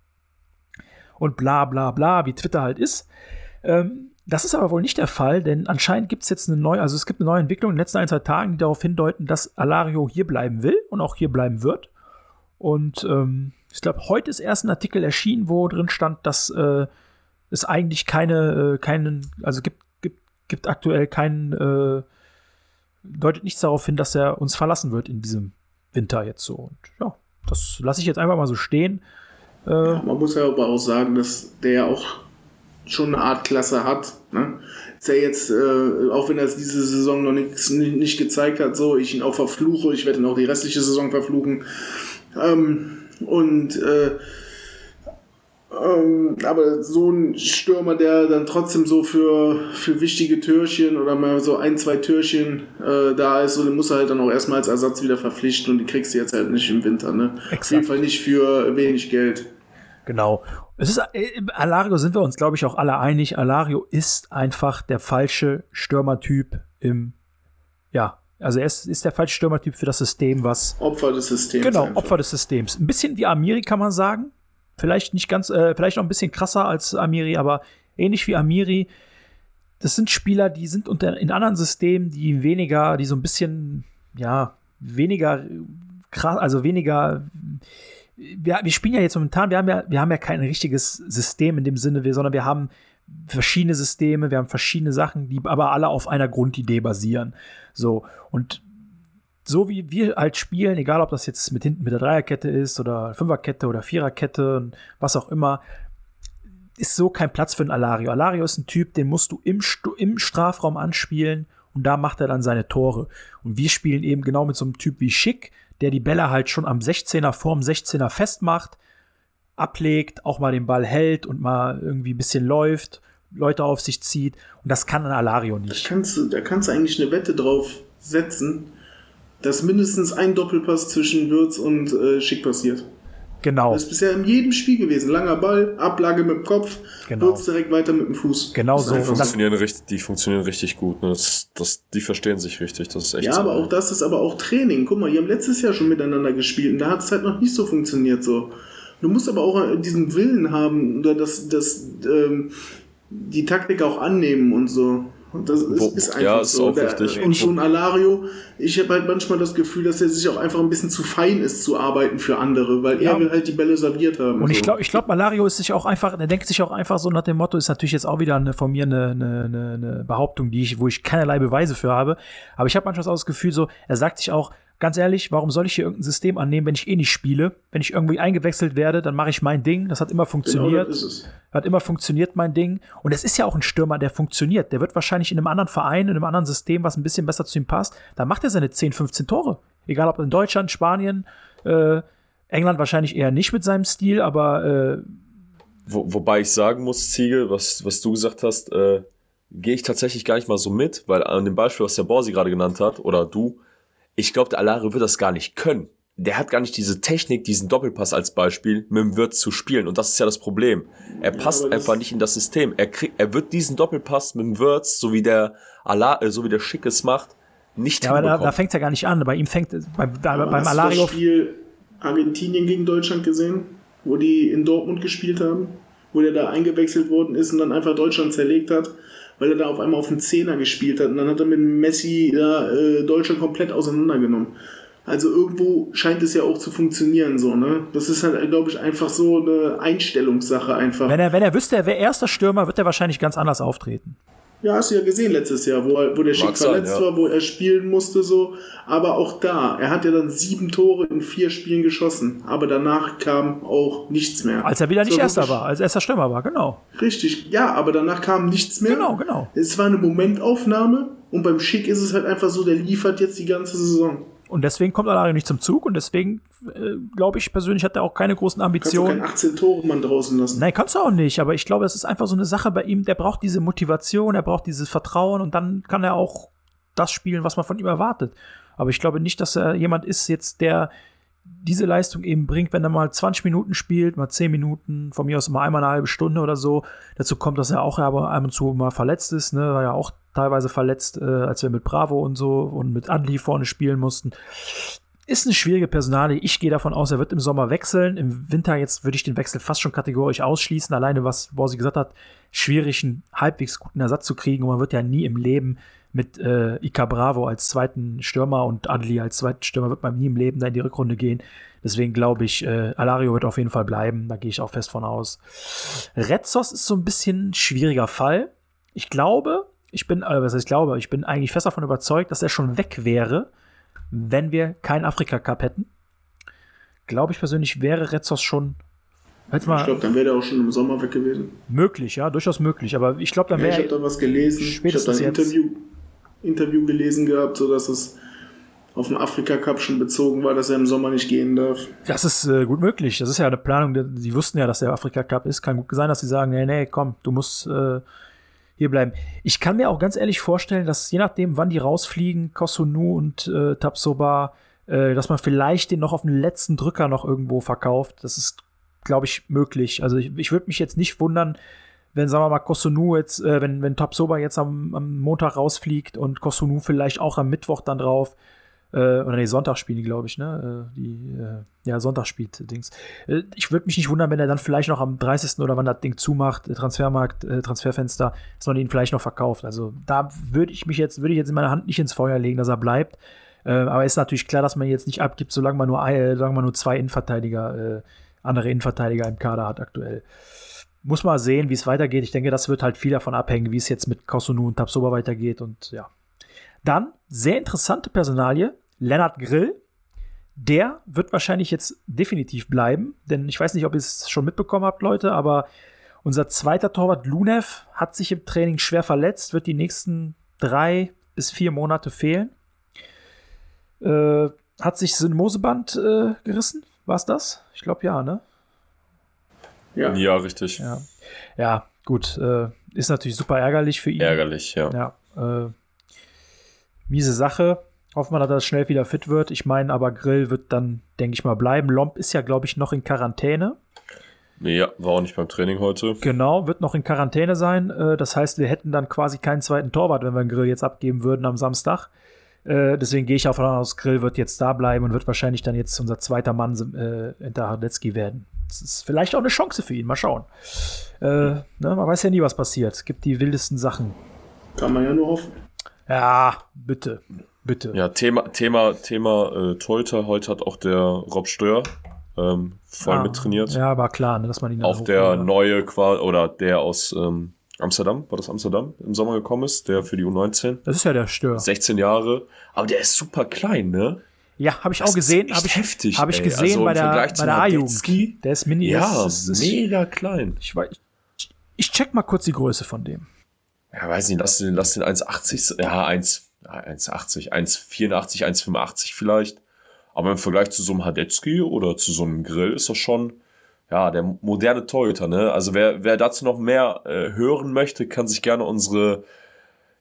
A: Und bla bla bla, wie Twitter halt ist. Ähm, das ist aber wohl nicht der Fall, denn anscheinend gibt es jetzt eine neue, also es gibt eine neue Entwicklung in den letzten ein, zwei Tagen, die darauf hindeuten, dass Alario hier bleiben will und auch hier bleiben wird. Und ähm, ich glaube, heute ist erst ein Artikel erschienen, wo drin stand, dass äh, es eigentlich keine, äh, keinen, also gibt gibt aktuell keinen, äh, deutet nichts darauf hin, dass er uns verlassen wird in diesem Winter jetzt so. Und ja, das lasse ich jetzt einfach mal so stehen.
B: Äh, ja, man muss ja aber auch sagen, dass der ja auch schon eine Art Klasse hat. Ne? Ist ja jetzt, äh, auch wenn er es diese Saison noch nix, nicht, nicht gezeigt hat, so, ich ihn auch verfluche, ich werde ihn auch die restliche Saison verfluchen. Ähm, und äh, ähm, aber so ein Stürmer, der dann trotzdem so für, für wichtige Türchen oder mal so ein, zwei Türchen äh, da ist, so, den muss er halt dann auch erstmal als Ersatz wieder verpflichten und die kriegst du jetzt halt nicht im Winter. Ne? Auf jeden Fall nicht für wenig Geld.
A: Genau. Es ist, äh, Alario sind wir uns, glaube ich, auch alle einig. Alario ist einfach der falsche Stürmertyp im, ja, also er ist, ist der falsche Stürmertyp für das System, was.
B: Opfer des Systems.
A: Genau, einfach. Opfer des Systems. Ein bisschen wie Amiri kann man sagen. Vielleicht nicht ganz, äh, vielleicht noch ein bisschen krasser als Amiri, aber ähnlich wie Amiri. Das sind Spieler, die sind unter, in anderen Systemen, die weniger, die so ein bisschen, ja, weniger krass, also weniger. Wir, wir spielen ja jetzt momentan, wir haben ja, wir haben ja kein richtiges System in dem Sinne, sondern wir haben verschiedene Systeme, wir haben verschiedene Sachen, die aber alle auf einer Grundidee basieren. So, und so wie wir halt spielen, egal ob das jetzt mit hinten mit der Dreierkette ist oder Fünferkette oder Viererkette und was auch immer, ist so kein Platz für einen Alario. Alario ist ein Typ, den musst du im, im Strafraum anspielen und da macht er dann seine Tore. Und wir spielen eben genau mit so einem Typ wie Schick, der die Bälle halt schon am 16er vorm 16er festmacht, ablegt, auch mal den Ball hält und mal irgendwie ein bisschen läuft, Leute auf sich zieht. Und das kann ein Alario nicht.
B: Da kannst du, da kannst du eigentlich eine Wette drauf setzen, dass mindestens ein Doppelpass zwischen Würz und äh, Schick passiert.
A: Genau.
B: Das ist bisher in jedem Spiel gewesen. Langer Ball, Ablage mit dem Kopf, genau. Würz direkt weiter mit dem Fuß.
A: Genau so.
C: Die funktionieren, richtig, die funktionieren richtig gut. Ne? Das, das, die verstehen sich richtig. Das ist echt
B: ja,
C: so.
B: aber auch das ist aber auch Training. Guck mal, die haben letztes Jahr schon miteinander gespielt und da hat es halt noch nicht so funktioniert. So. Du musst aber auch diesen Willen haben, oder das, das, ähm, die Taktik auch annehmen und so. Und das ist, ist einfach
C: ja, ist
B: so.
C: Auch
B: der,
C: richtig.
B: Und so ein Alario, ich habe halt manchmal das Gefühl, dass er sich auch einfach ein bisschen zu fein ist zu arbeiten für andere, weil
A: ja.
B: er will halt die Bälle serviert haben.
A: Und ich glaube, ich glaube, Alario ist sich auch einfach, der denkt sich auch einfach so nach dem Motto, ist natürlich jetzt auch wieder eine, von mir eine, eine, eine Behauptung, die ich, wo ich keinerlei Beweise für habe. Aber ich habe manchmal so das Gefühl, so, er sagt sich auch, ganz ehrlich, warum soll ich hier irgendein System annehmen, wenn ich eh nicht spiele? Wenn ich irgendwie eingewechselt werde, dann mache ich mein Ding. Das hat immer funktioniert. Genau, hat immer funktioniert mein Ding. Und es ist ja auch ein Stürmer, der funktioniert. Der wird wahrscheinlich in einem anderen Verein, in einem anderen System, was ein bisschen besser zu ihm passt, da macht er seine 10, 15 Tore. Egal ob in Deutschland, Spanien, äh, England wahrscheinlich eher nicht mit seinem Stil, aber äh,
C: Wo, wobei ich sagen muss, Ziegel, was, was du gesagt hast, äh, gehe ich tatsächlich gar nicht mal so mit, weil an dem Beispiel, was der Borsi gerade genannt hat, oder du, ich glaube, der Alario wird das gar nicht können. Der hat gar nicht diese Technik, diesen Doppelpass als Beispiel mit dem Wirt zu spielen. Und das ist ja das Problem. Er passt ja, einfach nicht in das System. Er, kriegt, er wird diesen Doppelpass mit dem Wirt, so wie der Ala, äh, so wie der Schickes macht, nicht
A: Ja, aber da, da fängt es ja gar nicht an. Bei ihm fängt bei, da, aber beim hast Alario.
B: Du das Spiel Argentinien gegen Deutschland gesehen, wo die in Dortmund gespielt haben? wo der da eingewechselt worden ist und dann einfach Deutschland zerlegt hat, weil er da auf einmal auf den Zehner gespielt hat und dann hat er mit Messi da, äh, Deutschland komplett auseinandergenommen. Also irgendwo scheint es ja auch zu funktionieren, so, ne? Das ist halt, glaube ich, einfach so eine Einstellungssache einfach.
A: Wenn er, wenn er wüsste, er wäre erster Stürmer, wird er wahrscheinlich ganz anders auftreten.
B: Ja, hast du ja gesehen letztes Jahr, wo, er, wo der Schick
C: sein,
B: verletzt
C: ja.
B: war, wo er spielen musste, so. Aber auch da, er hat ja dann sieben Tore in vier Spielen geschossen. Aber danach kam auch nichts mehr.
A: Als er wieder nicht erster war, als erster Stürmer war, genau.
B: Richtig, ja, aber danach kam nichts mehr.
A: Genau, genau.
B: Es war eine Momentaufnahme und beim Schick ist es halt einfach so, der liefert jetzt die ganze Saison.
A: Und deswegen kommt Alario nicht zum Zug und deswegen äh, glaube ich persönlich hat er auch keine großen
B: Kannst du keinen
A: Ambitionen.
B: 18 Tore Mann draußen lassen.
A: Nein, kannst du auch nicht, aber ich glaube, es ist einfach so eine Sache bei ihm, der braucht diese Motivation, er braucht dieses Vertrauen und dann kann er auch das spielen, was man von ihm erwartet. Aber ich glaube nicht, dass er jemand ist jetzt, der diese Leistung eben bringt, wenn er mal 20 Minuten spielt, mal 10 Minuten, von mir aus mal einmal eine halbe Stunde oder so. Dazu kommt, dass er auch aber ab und zu mal verletzt ist, ne, war ja auch teilweise verletzt, äh, als wir mit Bravo und so und mit Adli vorne spielen mussten. Ist eine schwierige Personalie. Ich gehe davon aus, er wird im Sommer wechseln. Im Winter jetzt würde ich den Wechsel fast schon kategorisch ausschließen. Alleine, was Borsi gesagt hat, schwierig, einen halbwegs guten Ersatz zu kriegen. Und man wird ja nie im Leben mit äh, Ika Bravo als zweiten Stürmer und Adli als zweiten Stürmer wird man nie im Leben da in die Rückrunde gehen. Deswegen glaube ich, äh, Alario wird auf jeden Fall bleiben. Da gehe ich auch fest von aus. Retzos ist so ein bisschen ein schwieriger Fall. Ich glaube, ich bin, äh, was heißt ich glaube, ich bin eigentlich fest davon überzeugt, dass er schon weg wäre, wenn wir keinen Afrika-Cup hätten. Glaube ich persönlich, wäre Retzos schon jetzt
B: Ich glaube, dann wäre der auch schon im Sommer weg gewesen.
A: möglich, ja, durchaus möglich. Aber ich glaube, dann
B: Ja, ich
A: wäre
B: habe da was gelesen. Ich habe da ein. Interview, Interview gelesen gehabt, so dass es auf den Afrika Cup schon bezogen war, dass er im Sommer nicht gehen darf.
A: Das ist äh, gut möglich. Das ist ja eine Planung. die- wussten ja, dass der Afrika Cup ist. Kann gut sein, dass sie sagen, nee, nee, komm, du musst äh, hier bleiben. Ich kann mir auch ganz ehrlich vorstellen, dass je nachdem, wann die rausfliegen, Kosunu und äh, Tapsoba, äh, dass man vielleicht den noch auf den letzten Drücker noch irgendwo verkauft. Das ist, glaube ich, möglich. Also ich, ich würde mich jetzt nicht wundern, wenn, sagen wir mal, Kosunu jetzt, äh, wenn, wenn Tapsoba jetzt am, am Montag rausfliegt und Kosunu vielleicht auch am Mittwoch dann drauf, äh, oder nee, Sonntag spielen die, glaube ich, ne? Äh, die, äh, ja, Sonntag spielt Dings. Äh, ich würde mich nicht wundern, wenn er dann vielleicht noch am 30. oder wann das Ding zumacht, äh, Transfermarkt, äh, Transferfenster, dass man ihn vielleicht noch verkauft. Also da würde ich mich jetzt, würde ich jetzt in meine Hand nicht ins Feuer legen, dass er bleibt. Aber ist natürlich klar, dass man jetzt nicht abgibt, solange man nur, solange man nur zwei Innenverteidiger, andere Innenverteidiger im Kader hat aktuell. Muss mal sehen, wie es weitergeht. Ich denke, das wird halt viel davon abhängen, wie es jetzt mit Kosunu und Tapsoba weitergeht und ja. Dann, sehr interessante Personalie, Lennart Grill. Der wird wahrscheinlich jetzt definitiv bleiben, denn ich weiß nicht, ob ihr es schon mitbekommen habt, Leute, aber unser zweiter Torwart Lunev hat sich im Training schwer verletzt, wird die nächsten drei bis vier Monate fehlen. Äh, hat sich Syndmoseband äh, gerissen? War es das? Ich glaube ja, ne?
B: Ja.
C: Ja, richtig.
A: Ja. Ja, gut. Äh, ist natürlich super ärgerlich für ihn.
C: Ärgerlich, ja.
A: Ja, äh, miese Sache. Hoffen wir, dass er schnell wieder fit wird. Ich meine, aber Grill wird dann, denke ich mal, bleiben. Lomp ist ja, glaube ich, noch in Quarantäne.
C: Ja, war auch nicht beim Training heute.
A: Genau, wird noch in Quarantäne sein. Äh, das heißt, wir hätten dann quasi keinen zweiten Torwart, wenn wir den Grill jetzt abgeben würden am Samstag. Äh, deswegen gehe ich davon aus, Grill wird jetzt da bleiben und wird wahrscheinlich dann jetzt unser zweiter Mann äh, hinter Hardecki werden. Das ist vielleicht auch eine Chance für ihn. Mal schauen. Äh, ne, man weiß ja nie, was passiert. Es gibt die wildesten Sachen.
B: Kann man ja nur hoffen.
A: Ja, bitte. Bitte.
C: Ja, Thema, Thema, Thema äh, Torhüter. Heute hat auch der Rob Steuer ähm, voll
A: Ah,
C: mit trainiert.
A: Ja, war klar, ne, dass man ihn
C: auch der
A: hochholt.
C: neue quasi, oder der aus ähm, Amsterdam, war das Amsterdam, im Sommer gekommen ist, der für die U19.
A: Das ist ja der Stör.
C: 16 Jahre. Aber der ist super klein, ne?
A: Ja, habe ich
C: Das
A: auch gesehen. Habe ich,
C: heftig,
A: hab ich gesehen
C: Also
A: bei der, bei der. A-Jugend. Der ist mini.
C: Ja,
A: ist, ist,
C: mega klein.
A: ich, ich, ich check mal kurz die Größe von dem.
C: Ja, weiß nicht, lass den, lass den 1,80, ja, 1, ja, 1,80, 1,84, 1,85 vielleicht. Aber im Vergleich zu so einem Hadecki oder zu so einem Grill ist das schon, ja, der moderne Torhüter, ne? Also wer, wer dazu noch mehr äh, hören möchte, kann sich gerne unsere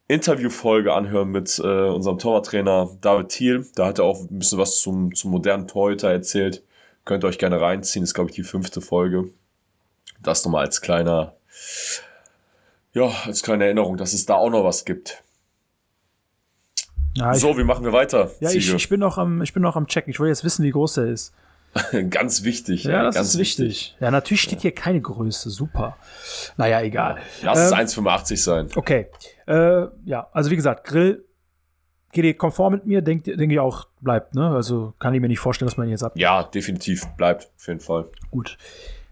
C: Interviewfolge anhören mit äh, unserem Torwarttrainer David Thiel. Da hat er auch ein bisschen was zum, zum modernen Torhüter erzählt. Könnt ihr euch gerne reinziehen, ist, glaube ich, die fünfte Folge. Das nochmal als kleiner, ja, als kleine Erinnerung, dass es da auch noch was gibt.
A: Ja, ich,
C: so, wie machen wir weiter?
A: ja ich, ich, bin noch am, ich bin noch am checken. Ich will jetzt wissen, wie groß er ist.
C: ganz wichtig.
A: Ja,
C: ey,
A: das
C: ganz
A: ist wichtig. Ja, natürlich steht hier keine Größe. Super. Naja, egal.
C: Lass es
A: Ähm,
C: 1,85 sein.
A: Okay. Äh, ja, also wie gesagt, Grill geht ihr konform mit mir, denkt denke ich auch, bleibt, ne? Also kann ich mir nicht vorstellen, dass man jetzt ab.
C: Ja, definitiv. Bleibt, auf jeden Fall.
A: Gut.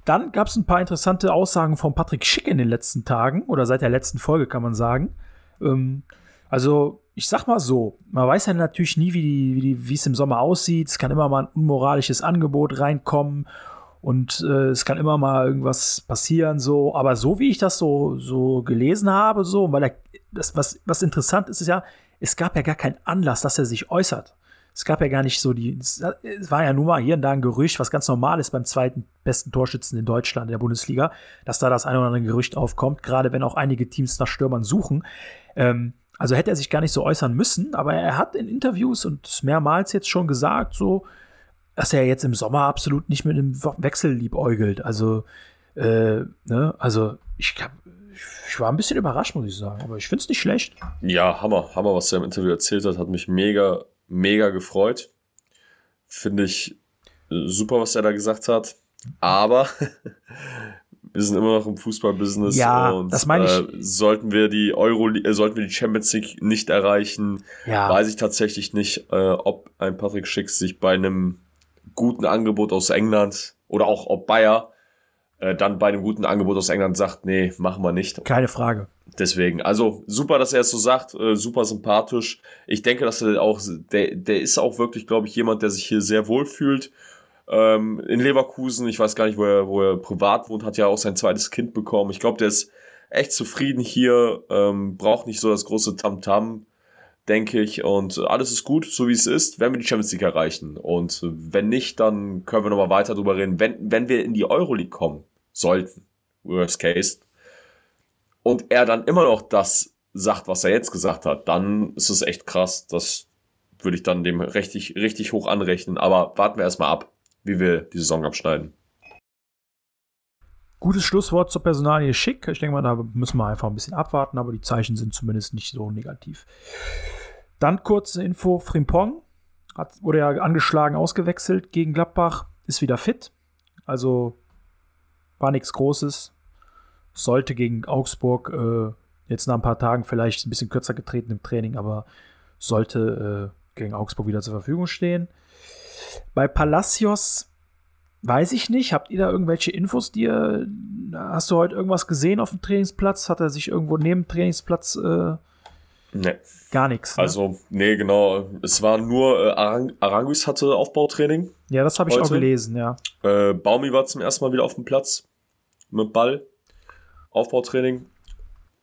A: Dann gab es ein paar interessante Aussagen von Patrick Schick in den letzten Tagen oder seit der letzten Folge, kann man sagen. Ähm, also, ich sag mal so, man weiß ja natürlich nie, wie die, wie die, wie es im Sommer aussieht. Es kann immer mal ein unmoralisches Angebot reinkommen und äh, es kann immer mal irgendwas passieren, so. Aber so wie ich das so, so gelesen habe, so, weil er, das, was, was interessant ist, ist ja, es gab ja gar keinen Anlass, dass er sich äußert. Es gab ja gar nicht so die, es war ja nur mal hier und da ein Gerücht, was ganz normal ist beim zweiten besten Torschützen in Deutschland, in der Bundesliga, dass da das ein oder andere Gerücht aufkommt, gerade wenn auch einige Teams nach Stürmern suchen. Ähm, also hätte er sich gar nicht so äußern müssen, aber er hat in Interviews und mehrmals jetzt schon gesagt, so, dass er jetzt im Sommer absolut nicht mit dem Wechsel liebäugelt. Also, äh, ne, also ich, ich war ein bisschen überrascht, muss ich sagen, aber ich finde es nicht schlecht.
C: Ja, Hammer, Hammer, was er im Interview erzählt hat, hat mich mega, mega gefreut. Finde ich äh, super, was er da gesagt hat. Aber wir sind immer noch im Fußballbusiness
A: Ja,
C: und
A: das meine ich.
C: Äh, sollten wir die Euro, äh, sollten wir die Champions League nicht erreichen,
A: Ja.
C: weiß ich tatsächlich nicht, äh, ob ein Patrick Schick sich bei einem guten Angebot aus England oder auch ob Bayer äh, dann bei einem guten Angebot aus England sagt, nee, machen wir nicht.
A: Keine Frage.
C: Deswegen, also super, dass er es so sagt, äh, super sympathisch. Ich denke, dass er auch, der, der ist auch wirklich, glaube ich, jemand, der sich hier sehr wohl fühlt. Ähm, in Leverkusen, ich weiß gar nicht, wo er, wo er privat wohnt, hat ja auch sein zweites Kind bekommen. Ich glaube, der ist echt zufrieden hier, ähm, braucht nicht so das große Tamtam, denke ich. Und alles ist gut, so wie es ist, wenn wir die Champions League erreichen. Und wenn nicht, dann können wir nochmal weiter drüber reden. Wenn, wenn wir in die Euroleague kommen sollten, worst case, und er dann immer noch das sagt, was er jetzt gesagt hat, dann ist es echt krass. Das würde ich dann dem richtig, richtig hoch anrechnen. Aber warten wir erstmal ab, wie wir die Saison abschneiden.
A: Gutes Schlusswort zur Personalie Schick. Ich denke mal, da müssen wir einfach ein bisschen abwarten, aber die Zeichen sind zumindest nicht so negativ. Dann kurze Info: Frimpong hat, wurde ja angeschlagen, ausgewechselt gegen Gladbach, ist wieder fit. Also war nichts Großes. Sollte gegen Augsburg äh, jetzt nach ein paar Tagen vielleicht ein bisschen kürzer getreten im Training, aber sollte äh, gegen Augsburg wieder zur Verfügung stehen. Bei Palacios weiß ich nicht. Habt ihr da irgendwelche Infos, die hast du heute irgendwas gesehen auf dem Trainingsplatz? Hat er sich irgendwo neben dem Trainingsplatz äh,
C: Nee.
A: gar nichts? Ne?
C: Also, nee, genau. Es war nur, äh, Arang Aranguis hatte Aufbautraining.
A: ja, das habe ich auch gelesen, ja.
C: Äh, Baumi war zum ersten Mal wieder auf dem Platz mit Ball. Aufbautraining.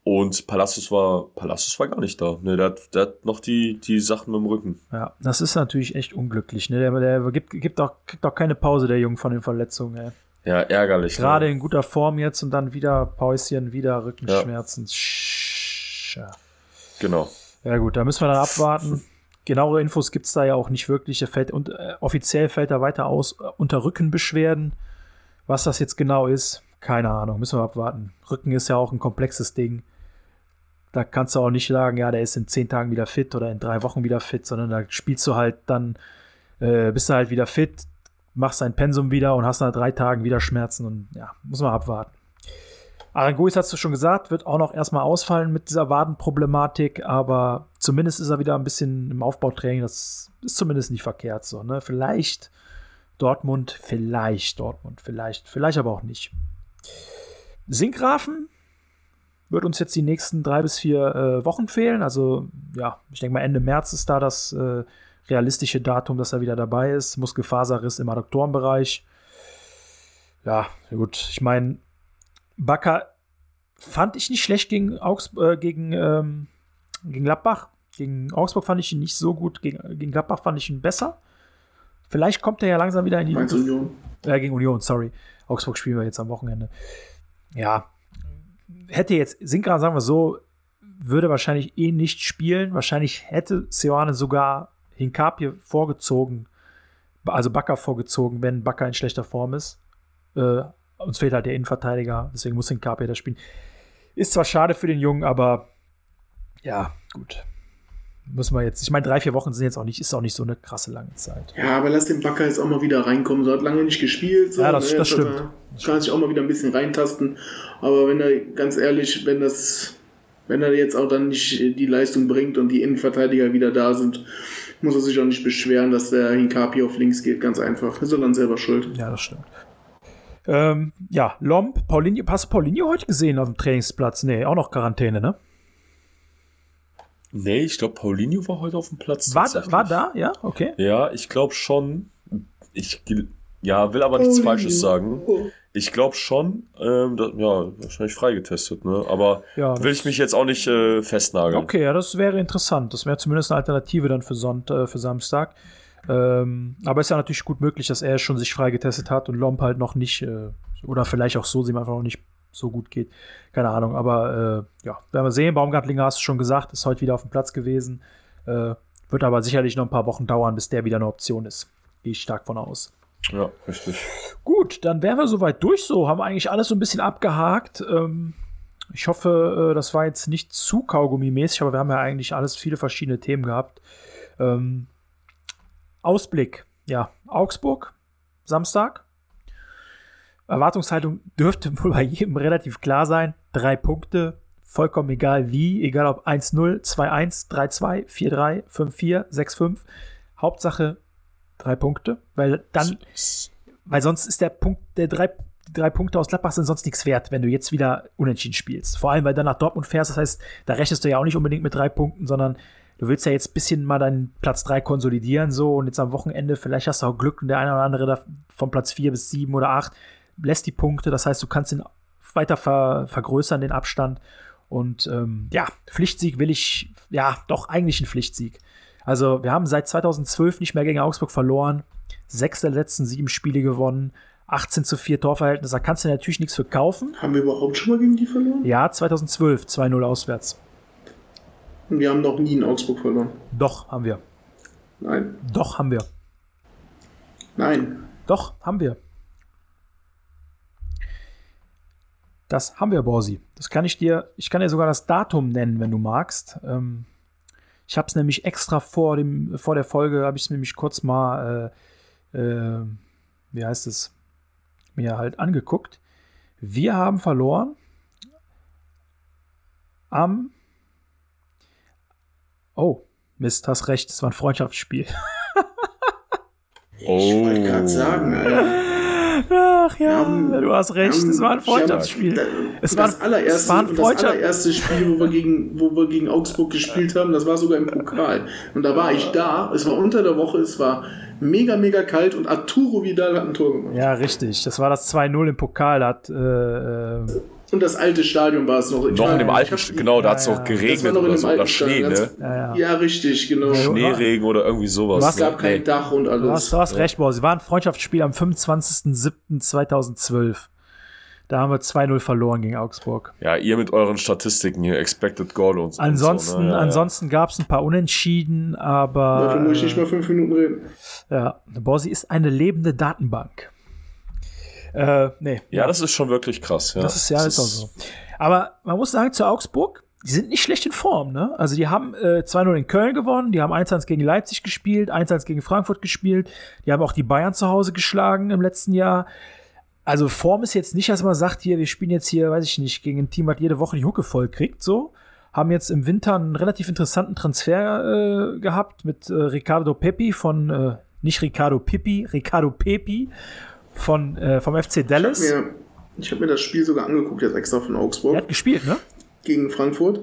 C: Und Palacios war, Palacios war gar nicht da. Ne, der, hat, der hat noch die, die Sachen dem Rücken.
A: Ja, das ist natürlich echt unglücklich. Ne? Der, der gibt, gibt auch, kriegt auch keine Pause, der Junge von den Verletzungen. Ey.
C: Ja, ärgerlich.
A: Gerade
C: ne?
A: in guter Form jetzt und dann wieder Päuschen, wieder Rückenschmerzen. Sch- Ja.
C: Genau.
A: ja, gut, da müssen wir dann abwarten. Genauere Infos gibt es da ja auch nicht wirklich. Er fällt, und, äh, offiziell fällt er weiter aus äh, unter Rückenbeschwerden. Was das jetzt genau ist, keine Ahnung, müssen wir abwarten. Rücken ist ja auch ein komplexes Ding. Da kannst du auch nicht sagen, ja, der ist in zehn Tagen wieder fit oder in drei Wochen wieder fit, sondern da spielst du halt dann, äh, bist du halt wieder fit, machst dein Pensum wieder und hast nach drei Tagen wieder Schmerzen und ja, muss man abwarten. Aranguis hast du schon gesagt, wird auch noch erstmal ausfallen mit dieser Wadenproblematik, aber zumindest ist er wieder ein bisschen im Aufbautraining. Das ist zumindest nicht verkehrt so. Ne? Vielleicht Dortmund, vielleicht Dortmund, vielleicht, vielleicht aber auch nicht. Sinkgrafen wird uns jetzt die nächsten drei bis vier äh, Wochen fehlen. Also, ja, ich denke mal, Ende März ist da das äh, realistische Datum, dass er wieder dabei ist. Muskelfaserriss im Adduktorenbereich. Ja, gut. Ich meine, Bakker fand ich nicht schlecht gegen, Augs äh, gegen, ähm, gegen Gladbach. Gegen Augsburg fand ich ihn nicht so gut. Gegen, gegen Gladbach fand ich ihn besser. Vielleicht kommt er ja langsam wieder in die
B: Mainz Union.
A: äh, gegen Union, sorry. Augsburg spielen wir jetzt am Wochenende. Ja. Hätte jetzt, Sinkran, sagen wir so, würde wahrscheinlich eh nicht spielen. Wahrscheinlich hätte Seoane sogar Hinkapie vorgezogen, also Bakker vorgezogen, wenn Bakker in schlechter Form ist. Äh, uns fehlt halt der Innenverteidiger, deswegen muss Hinkapie da spielen. Ist zwar schade für den Jungen, aber ja, gut. Müssen wir jetzt. Ich meine, drei, vier Wochen sind jetzt auch nicht, ist auch nicht so eine krasse lange Zeit.
B: Ja, aber lass den Backer jetzt auch mal wieder reinkommen. So hat lange nicht gespielt. So,
A: Ja, das-
B: ne?
A: das stimmt.
B: er- Kann sich auch mal wieder ein bisschen reintasten. Aber wenn er, ganz ehrlich, wenn das, wenn er jetzt auch dann nicht die Leistung bringt und die Innenverteidiger wieder da sind, muss er sich auch nicht beschweren, dass der Hinkapi auf links geht. Ganz einfach. Ist er dann selber schuld.
A: Ja, das stimmt. Ähm, ja, Lomb, Paulinho, hast du Paulinho heute gesehen auf dem Trainingsplatz? Nee, auch noch Quarantäne, ne?
C: Nee, ich glaube, Paulinho war heute auf dem Platz.
A: War, war da, ja, okay.
C: Ja, ich glaube schon. Ich ja, will aber nichts
B: Paulinho.
C: Falsches sagen. Ich glaube schon, ähm, da, ja, wahrscheinlich freigetestet, ne? Aber
A: Ja,
C: will ich mich jetzt auch nicht äh, festnageln.
A: Okay, ja, das wäre interessant. Das wäre zumindest eine Alternative dann für, Sonnt äh, für Samstag. Ähm, aber ist ja natürlich gut möglich, dass er schon sich freigetestet hat und Lomp halt noch nicht, äh, oder vielleicht auch so, sie ihm einfach noch nicht so gut geht. Keine Ahnung, aber äh, ja, werden wir sehen. Baumgartlinger hast du schon gesagt, ist heute wieder auf dem Platz gewesen. Äh, wird aber sicherlich noch ein paar Wochen dauern, bis der wieder eine Option ist. Gehe ich stark von aus.
C: Ja, richtig.
A: Gut, dann wären wir soweit durch so. Haben wir eigentlich alles so ein bisschen abgehakt. Ähm, ich hoffe, äh, das war jetzt nicht zu Kaugummi-mäßig, aber wir haben ja eigentlich alles, viele verschiedene Themen gehabt. Ähm, Ausblick, ja, Augsburg, Samstag. Erwartungshaltung dürfte wohl bei jedem relativ klar sein. Drei Punkte, vollkommen egal wie, egal ob 1-0, 2-1, 3-2, 4-3, 5-4, 6-5. Hauptsache drei Punkte, weil dann weil sonst ist der Punkt, der drei, die drei Punkte aus Gladbach sind sonst nichts wert, wenn du jetzt wieder unentschieden spielst. Vor allem, weil dann nach Dortmund fährst, das heißt, da rechnest du ja auch nicht unbedingt mit drei Punkten, sondern du willst ja jetzt ein bisschen mal deinen Platz drei konsolidieren, so und jetzt am Wochenende, vielleicht hast du auch Glück und der eine oder andere da von Platz vier bis sieben oder acht lässt die Punkte, das heißt, du kannst ihn weiter ver, vergrößern, den Abstand. Und ähm, ja, Pflichtsieg will ich, ja, doch eigentlich ein Pflichtsieg. Also, wir haben seit 2012 nicht mehr gegen Augsburg verloren. Sechs der letzten sieben Spiele gewonnen. 18 zu 4 Torverhältnis. Da kannst du natürlich nichts für kaufen.
B: Haben wir überhaupt schon mal gegen die verloren?
A: Ja, 2012 2-0 auswärts.
B: Und wir haben noch nie in Augsburg verloren.
A: Doch, haben wir.
B: Nein.
A: Doch, haben wir.
B: Nein.
A: Doch, haben wir. Das haben wir, Borsi. Das kann ich dir, ich kann dir sogar das Datum nennen, wenn du magst. Ähm, ich habe es nämlich extra vor, dem, vor der Folge, habe ich es nämlich kurz mal, äh, äh, wie heißt es, mir halt angeguckt. Wir haben verloren am, oh, Mist, hast recht, es war ein Freundschaftsspiel.
B: Ich wollte gerade sagen, Alter.
A: Ach ja,
B: haben-
A: du hast recht,
B: haben-
A: es war ein Freundschaftsspiel. Es
B: das,
A: war- es
B: allererste,
A: war ein
B: das
A: Freundschaft-
B: allererste Spiel, wo wir, gegen, wo wir gegen Augsburg gespielt haben, das war sogar im Pokal. Und da war ich da, es war unter der Woche, es war mega, mega kalt und Arturo Vidal hat ein Tor gemacht.
A: Ja, richtig. Das war das 2-0 im Pokal. Da Hat, äh, äh,
B: Und das alte Stadion war es noch. Ich
C: Noch
B: war-
C: in dem alten,
B: hab-
C: St- genau, da hat es
A: ja,
C: noch geregnet
B: noch in
C: oder so. Oder Schnee,
B: Stadion,
C: ne?
A: ja, ja.
B: Ja, richtig, genau.
C: Schneeregen oder irgendwie sowas.
B: Es gab
C: ne?
B: kein
C: Nee.
B: Dach und
A: du hast,
B: alles.
A: du hast recht, Boris. Es war ein Freundschaftsspiel am 25.07.2012. Da haben wir 2-0 verloren gegen Augsburg.
C: Ja, ihr mit euren Statistiken hier, Expected Goal und,
A: Ansonsten,
C: und so. Ne? Ja, ja.
A: ansonsten gab es ein paar Unentschieden, aber
B: Dafür muss ich nicht
A: äh,
B: mal fünf Minuten reden.
A: ja, Borsi ist eine lebende Datenbank. Äh, nee,
C: Ja, das ist schon wirklich krass. Ja.
A: Das ist ja ist auch so. Aber man muss sagen, zu Augsburg, die sind nicht schlecht in Form, ne? Also die haben äh, 2-0 in Köln gewonnen, die haben 1-1 gegen Leipzig gespielt, 1-1 gegen Frankfurt gespielt, die haben auch die Bayern zu Hause geschlagen im letzten Jahr. Also Form ist jetzt nicht, dass man sagt, hier, wir spielen jetzt hier, weiß ich nicht, gegen ein Team, was jede Woche die Hucke voll kriegt, so. Haben jetzt im Winter einen relativ interessanten Transfer äh, gehabt mit äh, Ricardo Pepi von, äh, nicht Ricardo Pippi, Ricardo Pepi von, äh, vom FC Dallas.
B: Mir, ich habe mir das Spiel sogar angeguckt, jetzt extra von Augsburg
A: Der hat gespielt, ne?
B: gegen Frankfurt.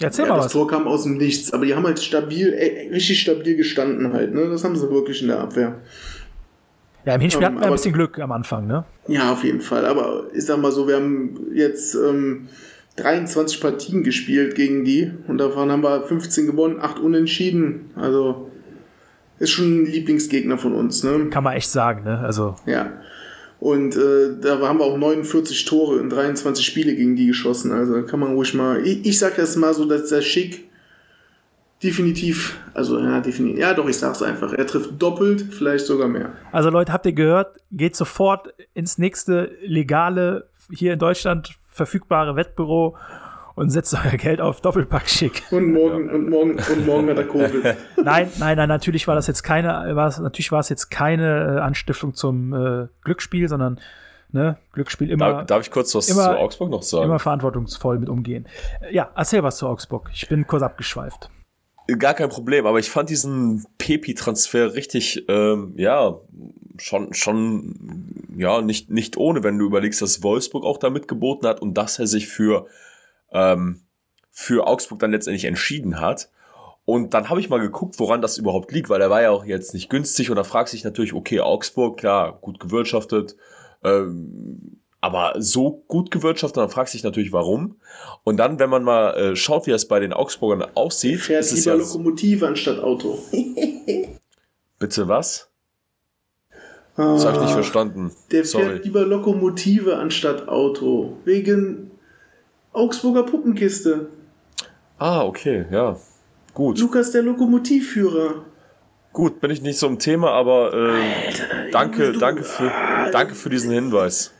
A: Erzähl
B: Ja,
A: mal
B: das
A: was.
B: Tor kam aus dem Nichts, aber die haben halt stabil, ey, richtig stabil gestanden halt. Ne? Das haben sie wirklich in der Abwehr.
A: Ja, im Hinspiel
B: Ähm,
A: hatten wir ein bisschen Glück am Anfang, ne?
B: Ja, auf jeden Fall. Aber ich sag mal so, wir haben jetzt ähm, 23 Partien gespielt gegen die und davon haben wir 15 gewonnen, 8 unentschieden. Also ist schon ein Lieblingsgegner von uns. Ne?
A: Kann man echt sagen, ne? Also,
B: Ja. Und äh, da haben wir auch 49 Tore in 23 Spiele gegen die geschossen. Also kann man ruhig mal. Ich, ich sag das mal so, dass der Schick definitiv, also ja, definitiv. Ja, doch, ich sag's einfach. Er trifft doppelt, vielleicht sogar mehr.
A: also Leute, habt ihr gehört? Geht sofort ins nächste legale, hier in Deutschland verfügbare Wettbüro und setzt euer Geld auf Doppelpack schick.
B: Und morgen, und morgen, und morgen hat er Covid.
A: Nein, nein, nein, natürlich war das jetzt keine, war es, natürlich war es jetzt keine äh, Anstiftung zum äh, Glücksspiel, sondern ne, Glücksspiel immer.
C: Darf, darf ich kurz was
A: immer-
C: zu Augsburg noch sagen?
A: Immer verantwortungsvoll mit umgehen. Äh, Ja, erzähl was zu Augsburg. Ich bin kurz abgeschweift.
C: Gar kein Problem, aber ich fand diesen Pepi-Transfer richtig, ähm, ja, schon, schon, ja, nicht, nicht ohne, wenn du überlegst, dass Wolfsburg auch da mitgeboten hat und dass er sich für, ähm, für Augsburg dann letztendlich entschieden hat. Und dann habe ich mal geguckt, woran das überhaupt liegt, weil er war ja auch jetzt nicht günstig und da fragt sich natürlich, okay, Augsburg, klar, gut gewirtschaftet, ähm, aber so gut gewirtschaftet, dann fragt sich natürlich, warum. Und dann, wenn man mal äh, schaut, wie es bei den Augsburgern aussieht,
B: Fährt
C: ist es
B: lieber
C: ja
B: Lokomotive anstatt Auto.
C: Bitte was? Das habe ich nicht verstanden.
B: Der
C: Sorry.
B: fährt lieber Lokomotive anstatt Auto. Wegen Augsburger Puppenkiste.
C: Ah, okay, ja. Gut.
B: Lukas der Lokomotivführer.
C: Gut, bin ich nicht so im Thema, aber äh, danke,
B: Junge,
C: danke für, danke für diesen Hinweis.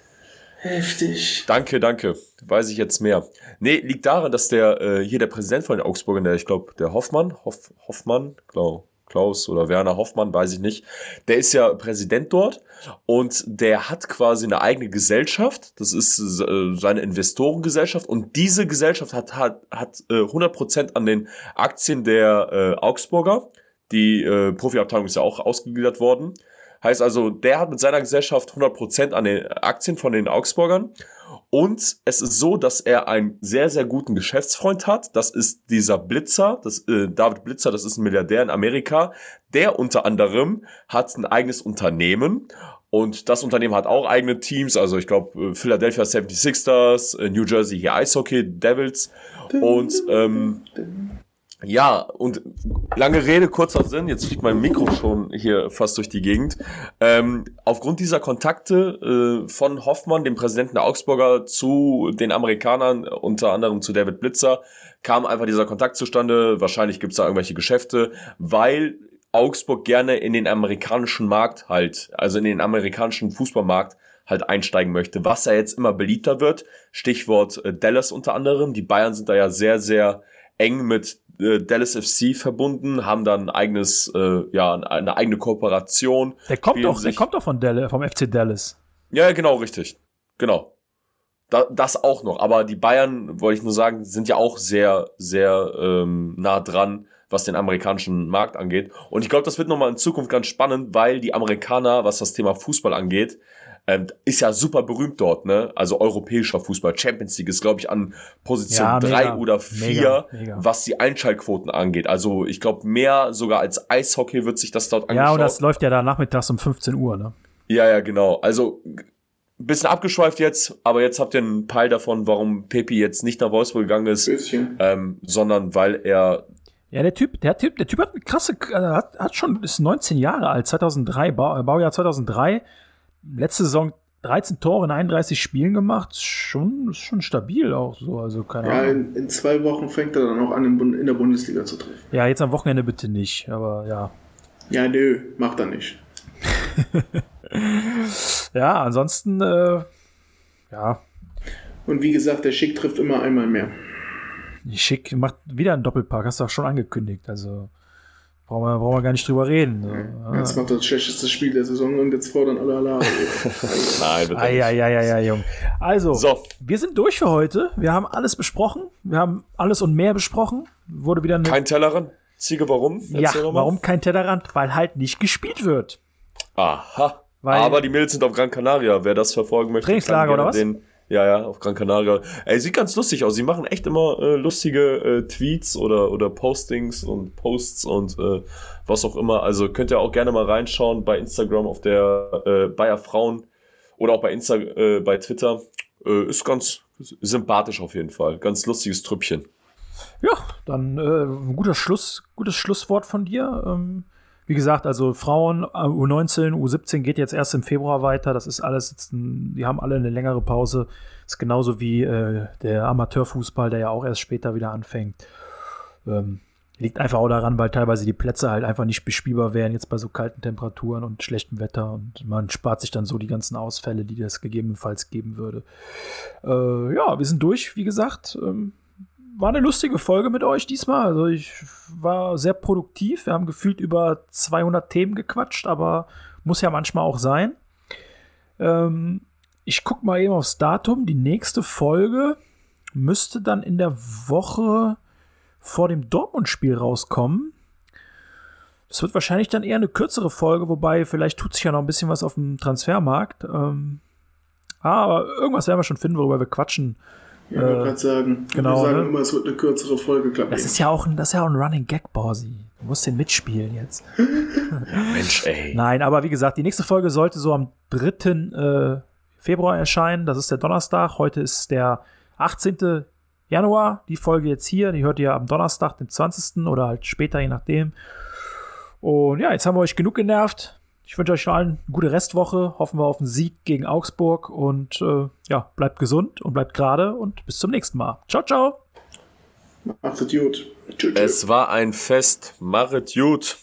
B: Heftig.
C: Danke, danke. Weiß ich jetzt mehr. Nee, liegt daran, dass der äh, hier der Präsident von den Augsburgern, der, ich glaube, der Hoffmann, Hoff, Hoffmann, Klau, Klaus oder Werner Hoffmann, weiß ich nicht, der ist ja Präsident dort und der hat quasi eine eigene Gesellschaft. Das ist äh, seine Investorengesellschaft und diese Gesellschaft hat, hat, hat äh, 100% an den Aktien der äh, Augsburger. Die äh, Profiabteilung ist ja auch ausgegliedert worden. Heißt also, der hat mit seiner Gesellschaft 100% an den Aktien von den Augsburgern. Und es ist so, dass er einen sehr, sehr guten Geschäftsfreund hat. Das ist dieser Blitzer, das, äh, David Blitzer, das ist ein Milliardär in Amerika. Der unter anderem hat ein eigenes Unternehmen. Und das Unternehmen hat auch eigene Teams. Also ich glaube, Philadelphia 76ers, äh, New Jersey hier Eishockey, Devils. Und ähm, ja, und lange Rede, kurzer Sinn, jetzt fliegt mein Mikro schon hier fast durch die Gegend. Ähm, aufgrund dieser Kontakte äh, von Hoffmann, dem Präsidenten der Augsburger, zu den Amerikanern, unter anderem zu David Blitzer, kam einfach dieser Kontakt zustande. Wahrscheinlich gibt's da irgendwelche Geschäfte, weil Augsburg gerne in den amerikanischen Markt halt, also in den amerikanischen Fußballmarkt halt einsteigen möchte, was ja jetzt immer beliebter wird. Stichwort äh, Dallas unter anderem. Die Bayern sind da ja sehr, sehr eng mit äh, Dallas FC verbunden, haben dann ein eigenes, äh, ja, eine eigene Kooperation.
A: Der kommt doch, der kommt doch von Dallas, vom FC Dallas.
C: Ja, ja, genau, richtig. Genau. Da, das auch noch. Aber die Bayern, wollte ich nur sagen, sind ja auch sehr, sehr ähm, nah dran, was den amerikanischen Markt angeht. Und ich glaube, das wird nochmal in Zukunft ganz spannend, weil die Amerikaner, was das Thema Fußball angeht, ähm, ist ja super berühmt dort, ne? Also europäischer Fußball, Champions League ist, glaube ich, an Position
A: Ja,
C: drei oder vier,
A: Mega, mega.
C: was die Einschaltquoten angeht. Also ich glaube, mehr sogar als Eishockey wird sich das dort angeschaut.
A: Ja, und das läuft ja da nachmittags um 15 Uhr, ne?
C: Ja, ja, genau. Also ein bisschen abgeschweift jetzt, aber jetzt habt ihr einen Peil davon, warum Pepi jetzt nicht nach Wolfsburg gegangen ist,
B: Bisschen.
C: ähm, sondern weil er
A: Ja, der Typ, der Typ, der Typ hat eine krasse, äh, hat, hat schon, ist 19 Jahre alt, 2003, Bau, äh, Baujahr 2003. Letzte Saison 13 Tore in 31 Spielen gemacht. Schon, ist schon stabil auch so, also keine
B: Ja,
A: Ahnung.
B: in, in zwei Wochen fängt er dann auch an, in der Bundesliga zu treffen.
A: Ja, jetzt am Wochenende bitte nicht, aber ja.
B: Ja, nö, macht er nicht.
A: Ja, ansonsten, äh, ja,
B: Und wie gesagt, der Schick trifft immer einmal mehr.
A: schick, macht wieder einen Doppelpack, hast du auch schon angekündigt, also brauchen wir, brauchen wir gar nicht drüber reden. So.
B: Jetzt macht er das schlechteste Spiel der Saison und jetzt fordern alle Alarm.
C: Nein, nicht.
A: Eieieiei, Jung. Also,
C: So.
A: wir sind durch für heute. Wir haben alles besprochen. Wir haben alles und mehr besprochen. Wurde wieder eine.
C: kein Tellerrand. Ziege, warum?
A: ja,
C: Erzähl
A: warum kein Tellerrand? Weil halt nicht gespielt wird.
C: Aha.
A: Weil-
C: aber die Mädels sind auf Gran Canaria. Wer das verfolgen möchte,
A: Trainingslager oder was?
C: Den, ja, ja, auf Gran Canaria. Ey, sieht ganz lustig aus. Sie machen echt immer äh, lustige äh, Tweets oder, oder Postings und Posts und äh, was auch immer. Also könnt ihr auch gerne mal reinschauen bei Instagram auf der äh, Bayer Frauen oder auch bei Insta, äh, bei Twitter. Äh, ist ganz sympathisch auf jeden Fall. Ganz lustiges Trüppchen.
A: Ja, dann äh, ein guter Schluss, gutes Schlusswort von dir. Ähm, wie gesagt, also Frauen äh, U19, U17 geht jetzt erst im Februar weiter. Das ist alles jetzt, ein, die haben alle eine längere Pause. Ist genauso wie äh, der Amateurfußball, der ja auch erst später wieder anfängt. Ähm, liegt einfach auch daran, weil teilweise die Plätze halt einfach nicht bespielbar wären, jetzt bei so kalten Temperaturen und schlechtem Wetter. Und man spart sich dann so die ganzen Ausfälle, die das gegebenenfalls geben würde. Äh, ja, wir sind durch, wie gesagt. Ähm, war eine lustige Folge mit euch diesmal. Also ich war sehr produktiv. Wir haben gefühlt über 200 Themen gequatscht, aber muss ja manchmal auch sein. Ähm, ich gucke mal eben aufs Datum. Die nächste Folge müsste dann in der Woche vor dem Dortmund-Spiel rauskommen. Das wird wahrscheinlich dann eher eine kürzere Folge, wobei vielleicht tut sich ja noch ein bisschen was auf dem Transfermarkt. Ähm, aber irgendwas werden wir schon finden, worüber wir quatschen.
B: Ja, ich wollte
A: Äh,
B: gerade sagen.
A: genau,
B: Wir sagen
A: ne?
B: immer, es wird eine kürzere Folge, klappt
A: Das ist ja auch ein, das ist ja auch ein Running Gag, Borsi. Du musst den mitspielen jetzt.
C: Mensch, ey.
A: Nein, aber wie gesagt, die nächste Folge sollte so am 3. Äh, Februar erscheinen. Das ist der Donnerstag. Heute ist der 18. Januar. Die Folge jetzt hier, die hört ihr am Donnerstag, dem 20. oder halt später, je nachdem. Und ja, jetzt haben wir euch genug genervt. Ich wünsche euch allen eine gute Restwoche. Hoffen wir auf einen Sieg gegen Augsburg. Und äh, ja, bleibt gesund und bleibt gerade. Und bis zum nächsten Mal. Ciao, ciao.
B: Macht es gut. Tschüss.
C: Es war ein Fest. Machet gut.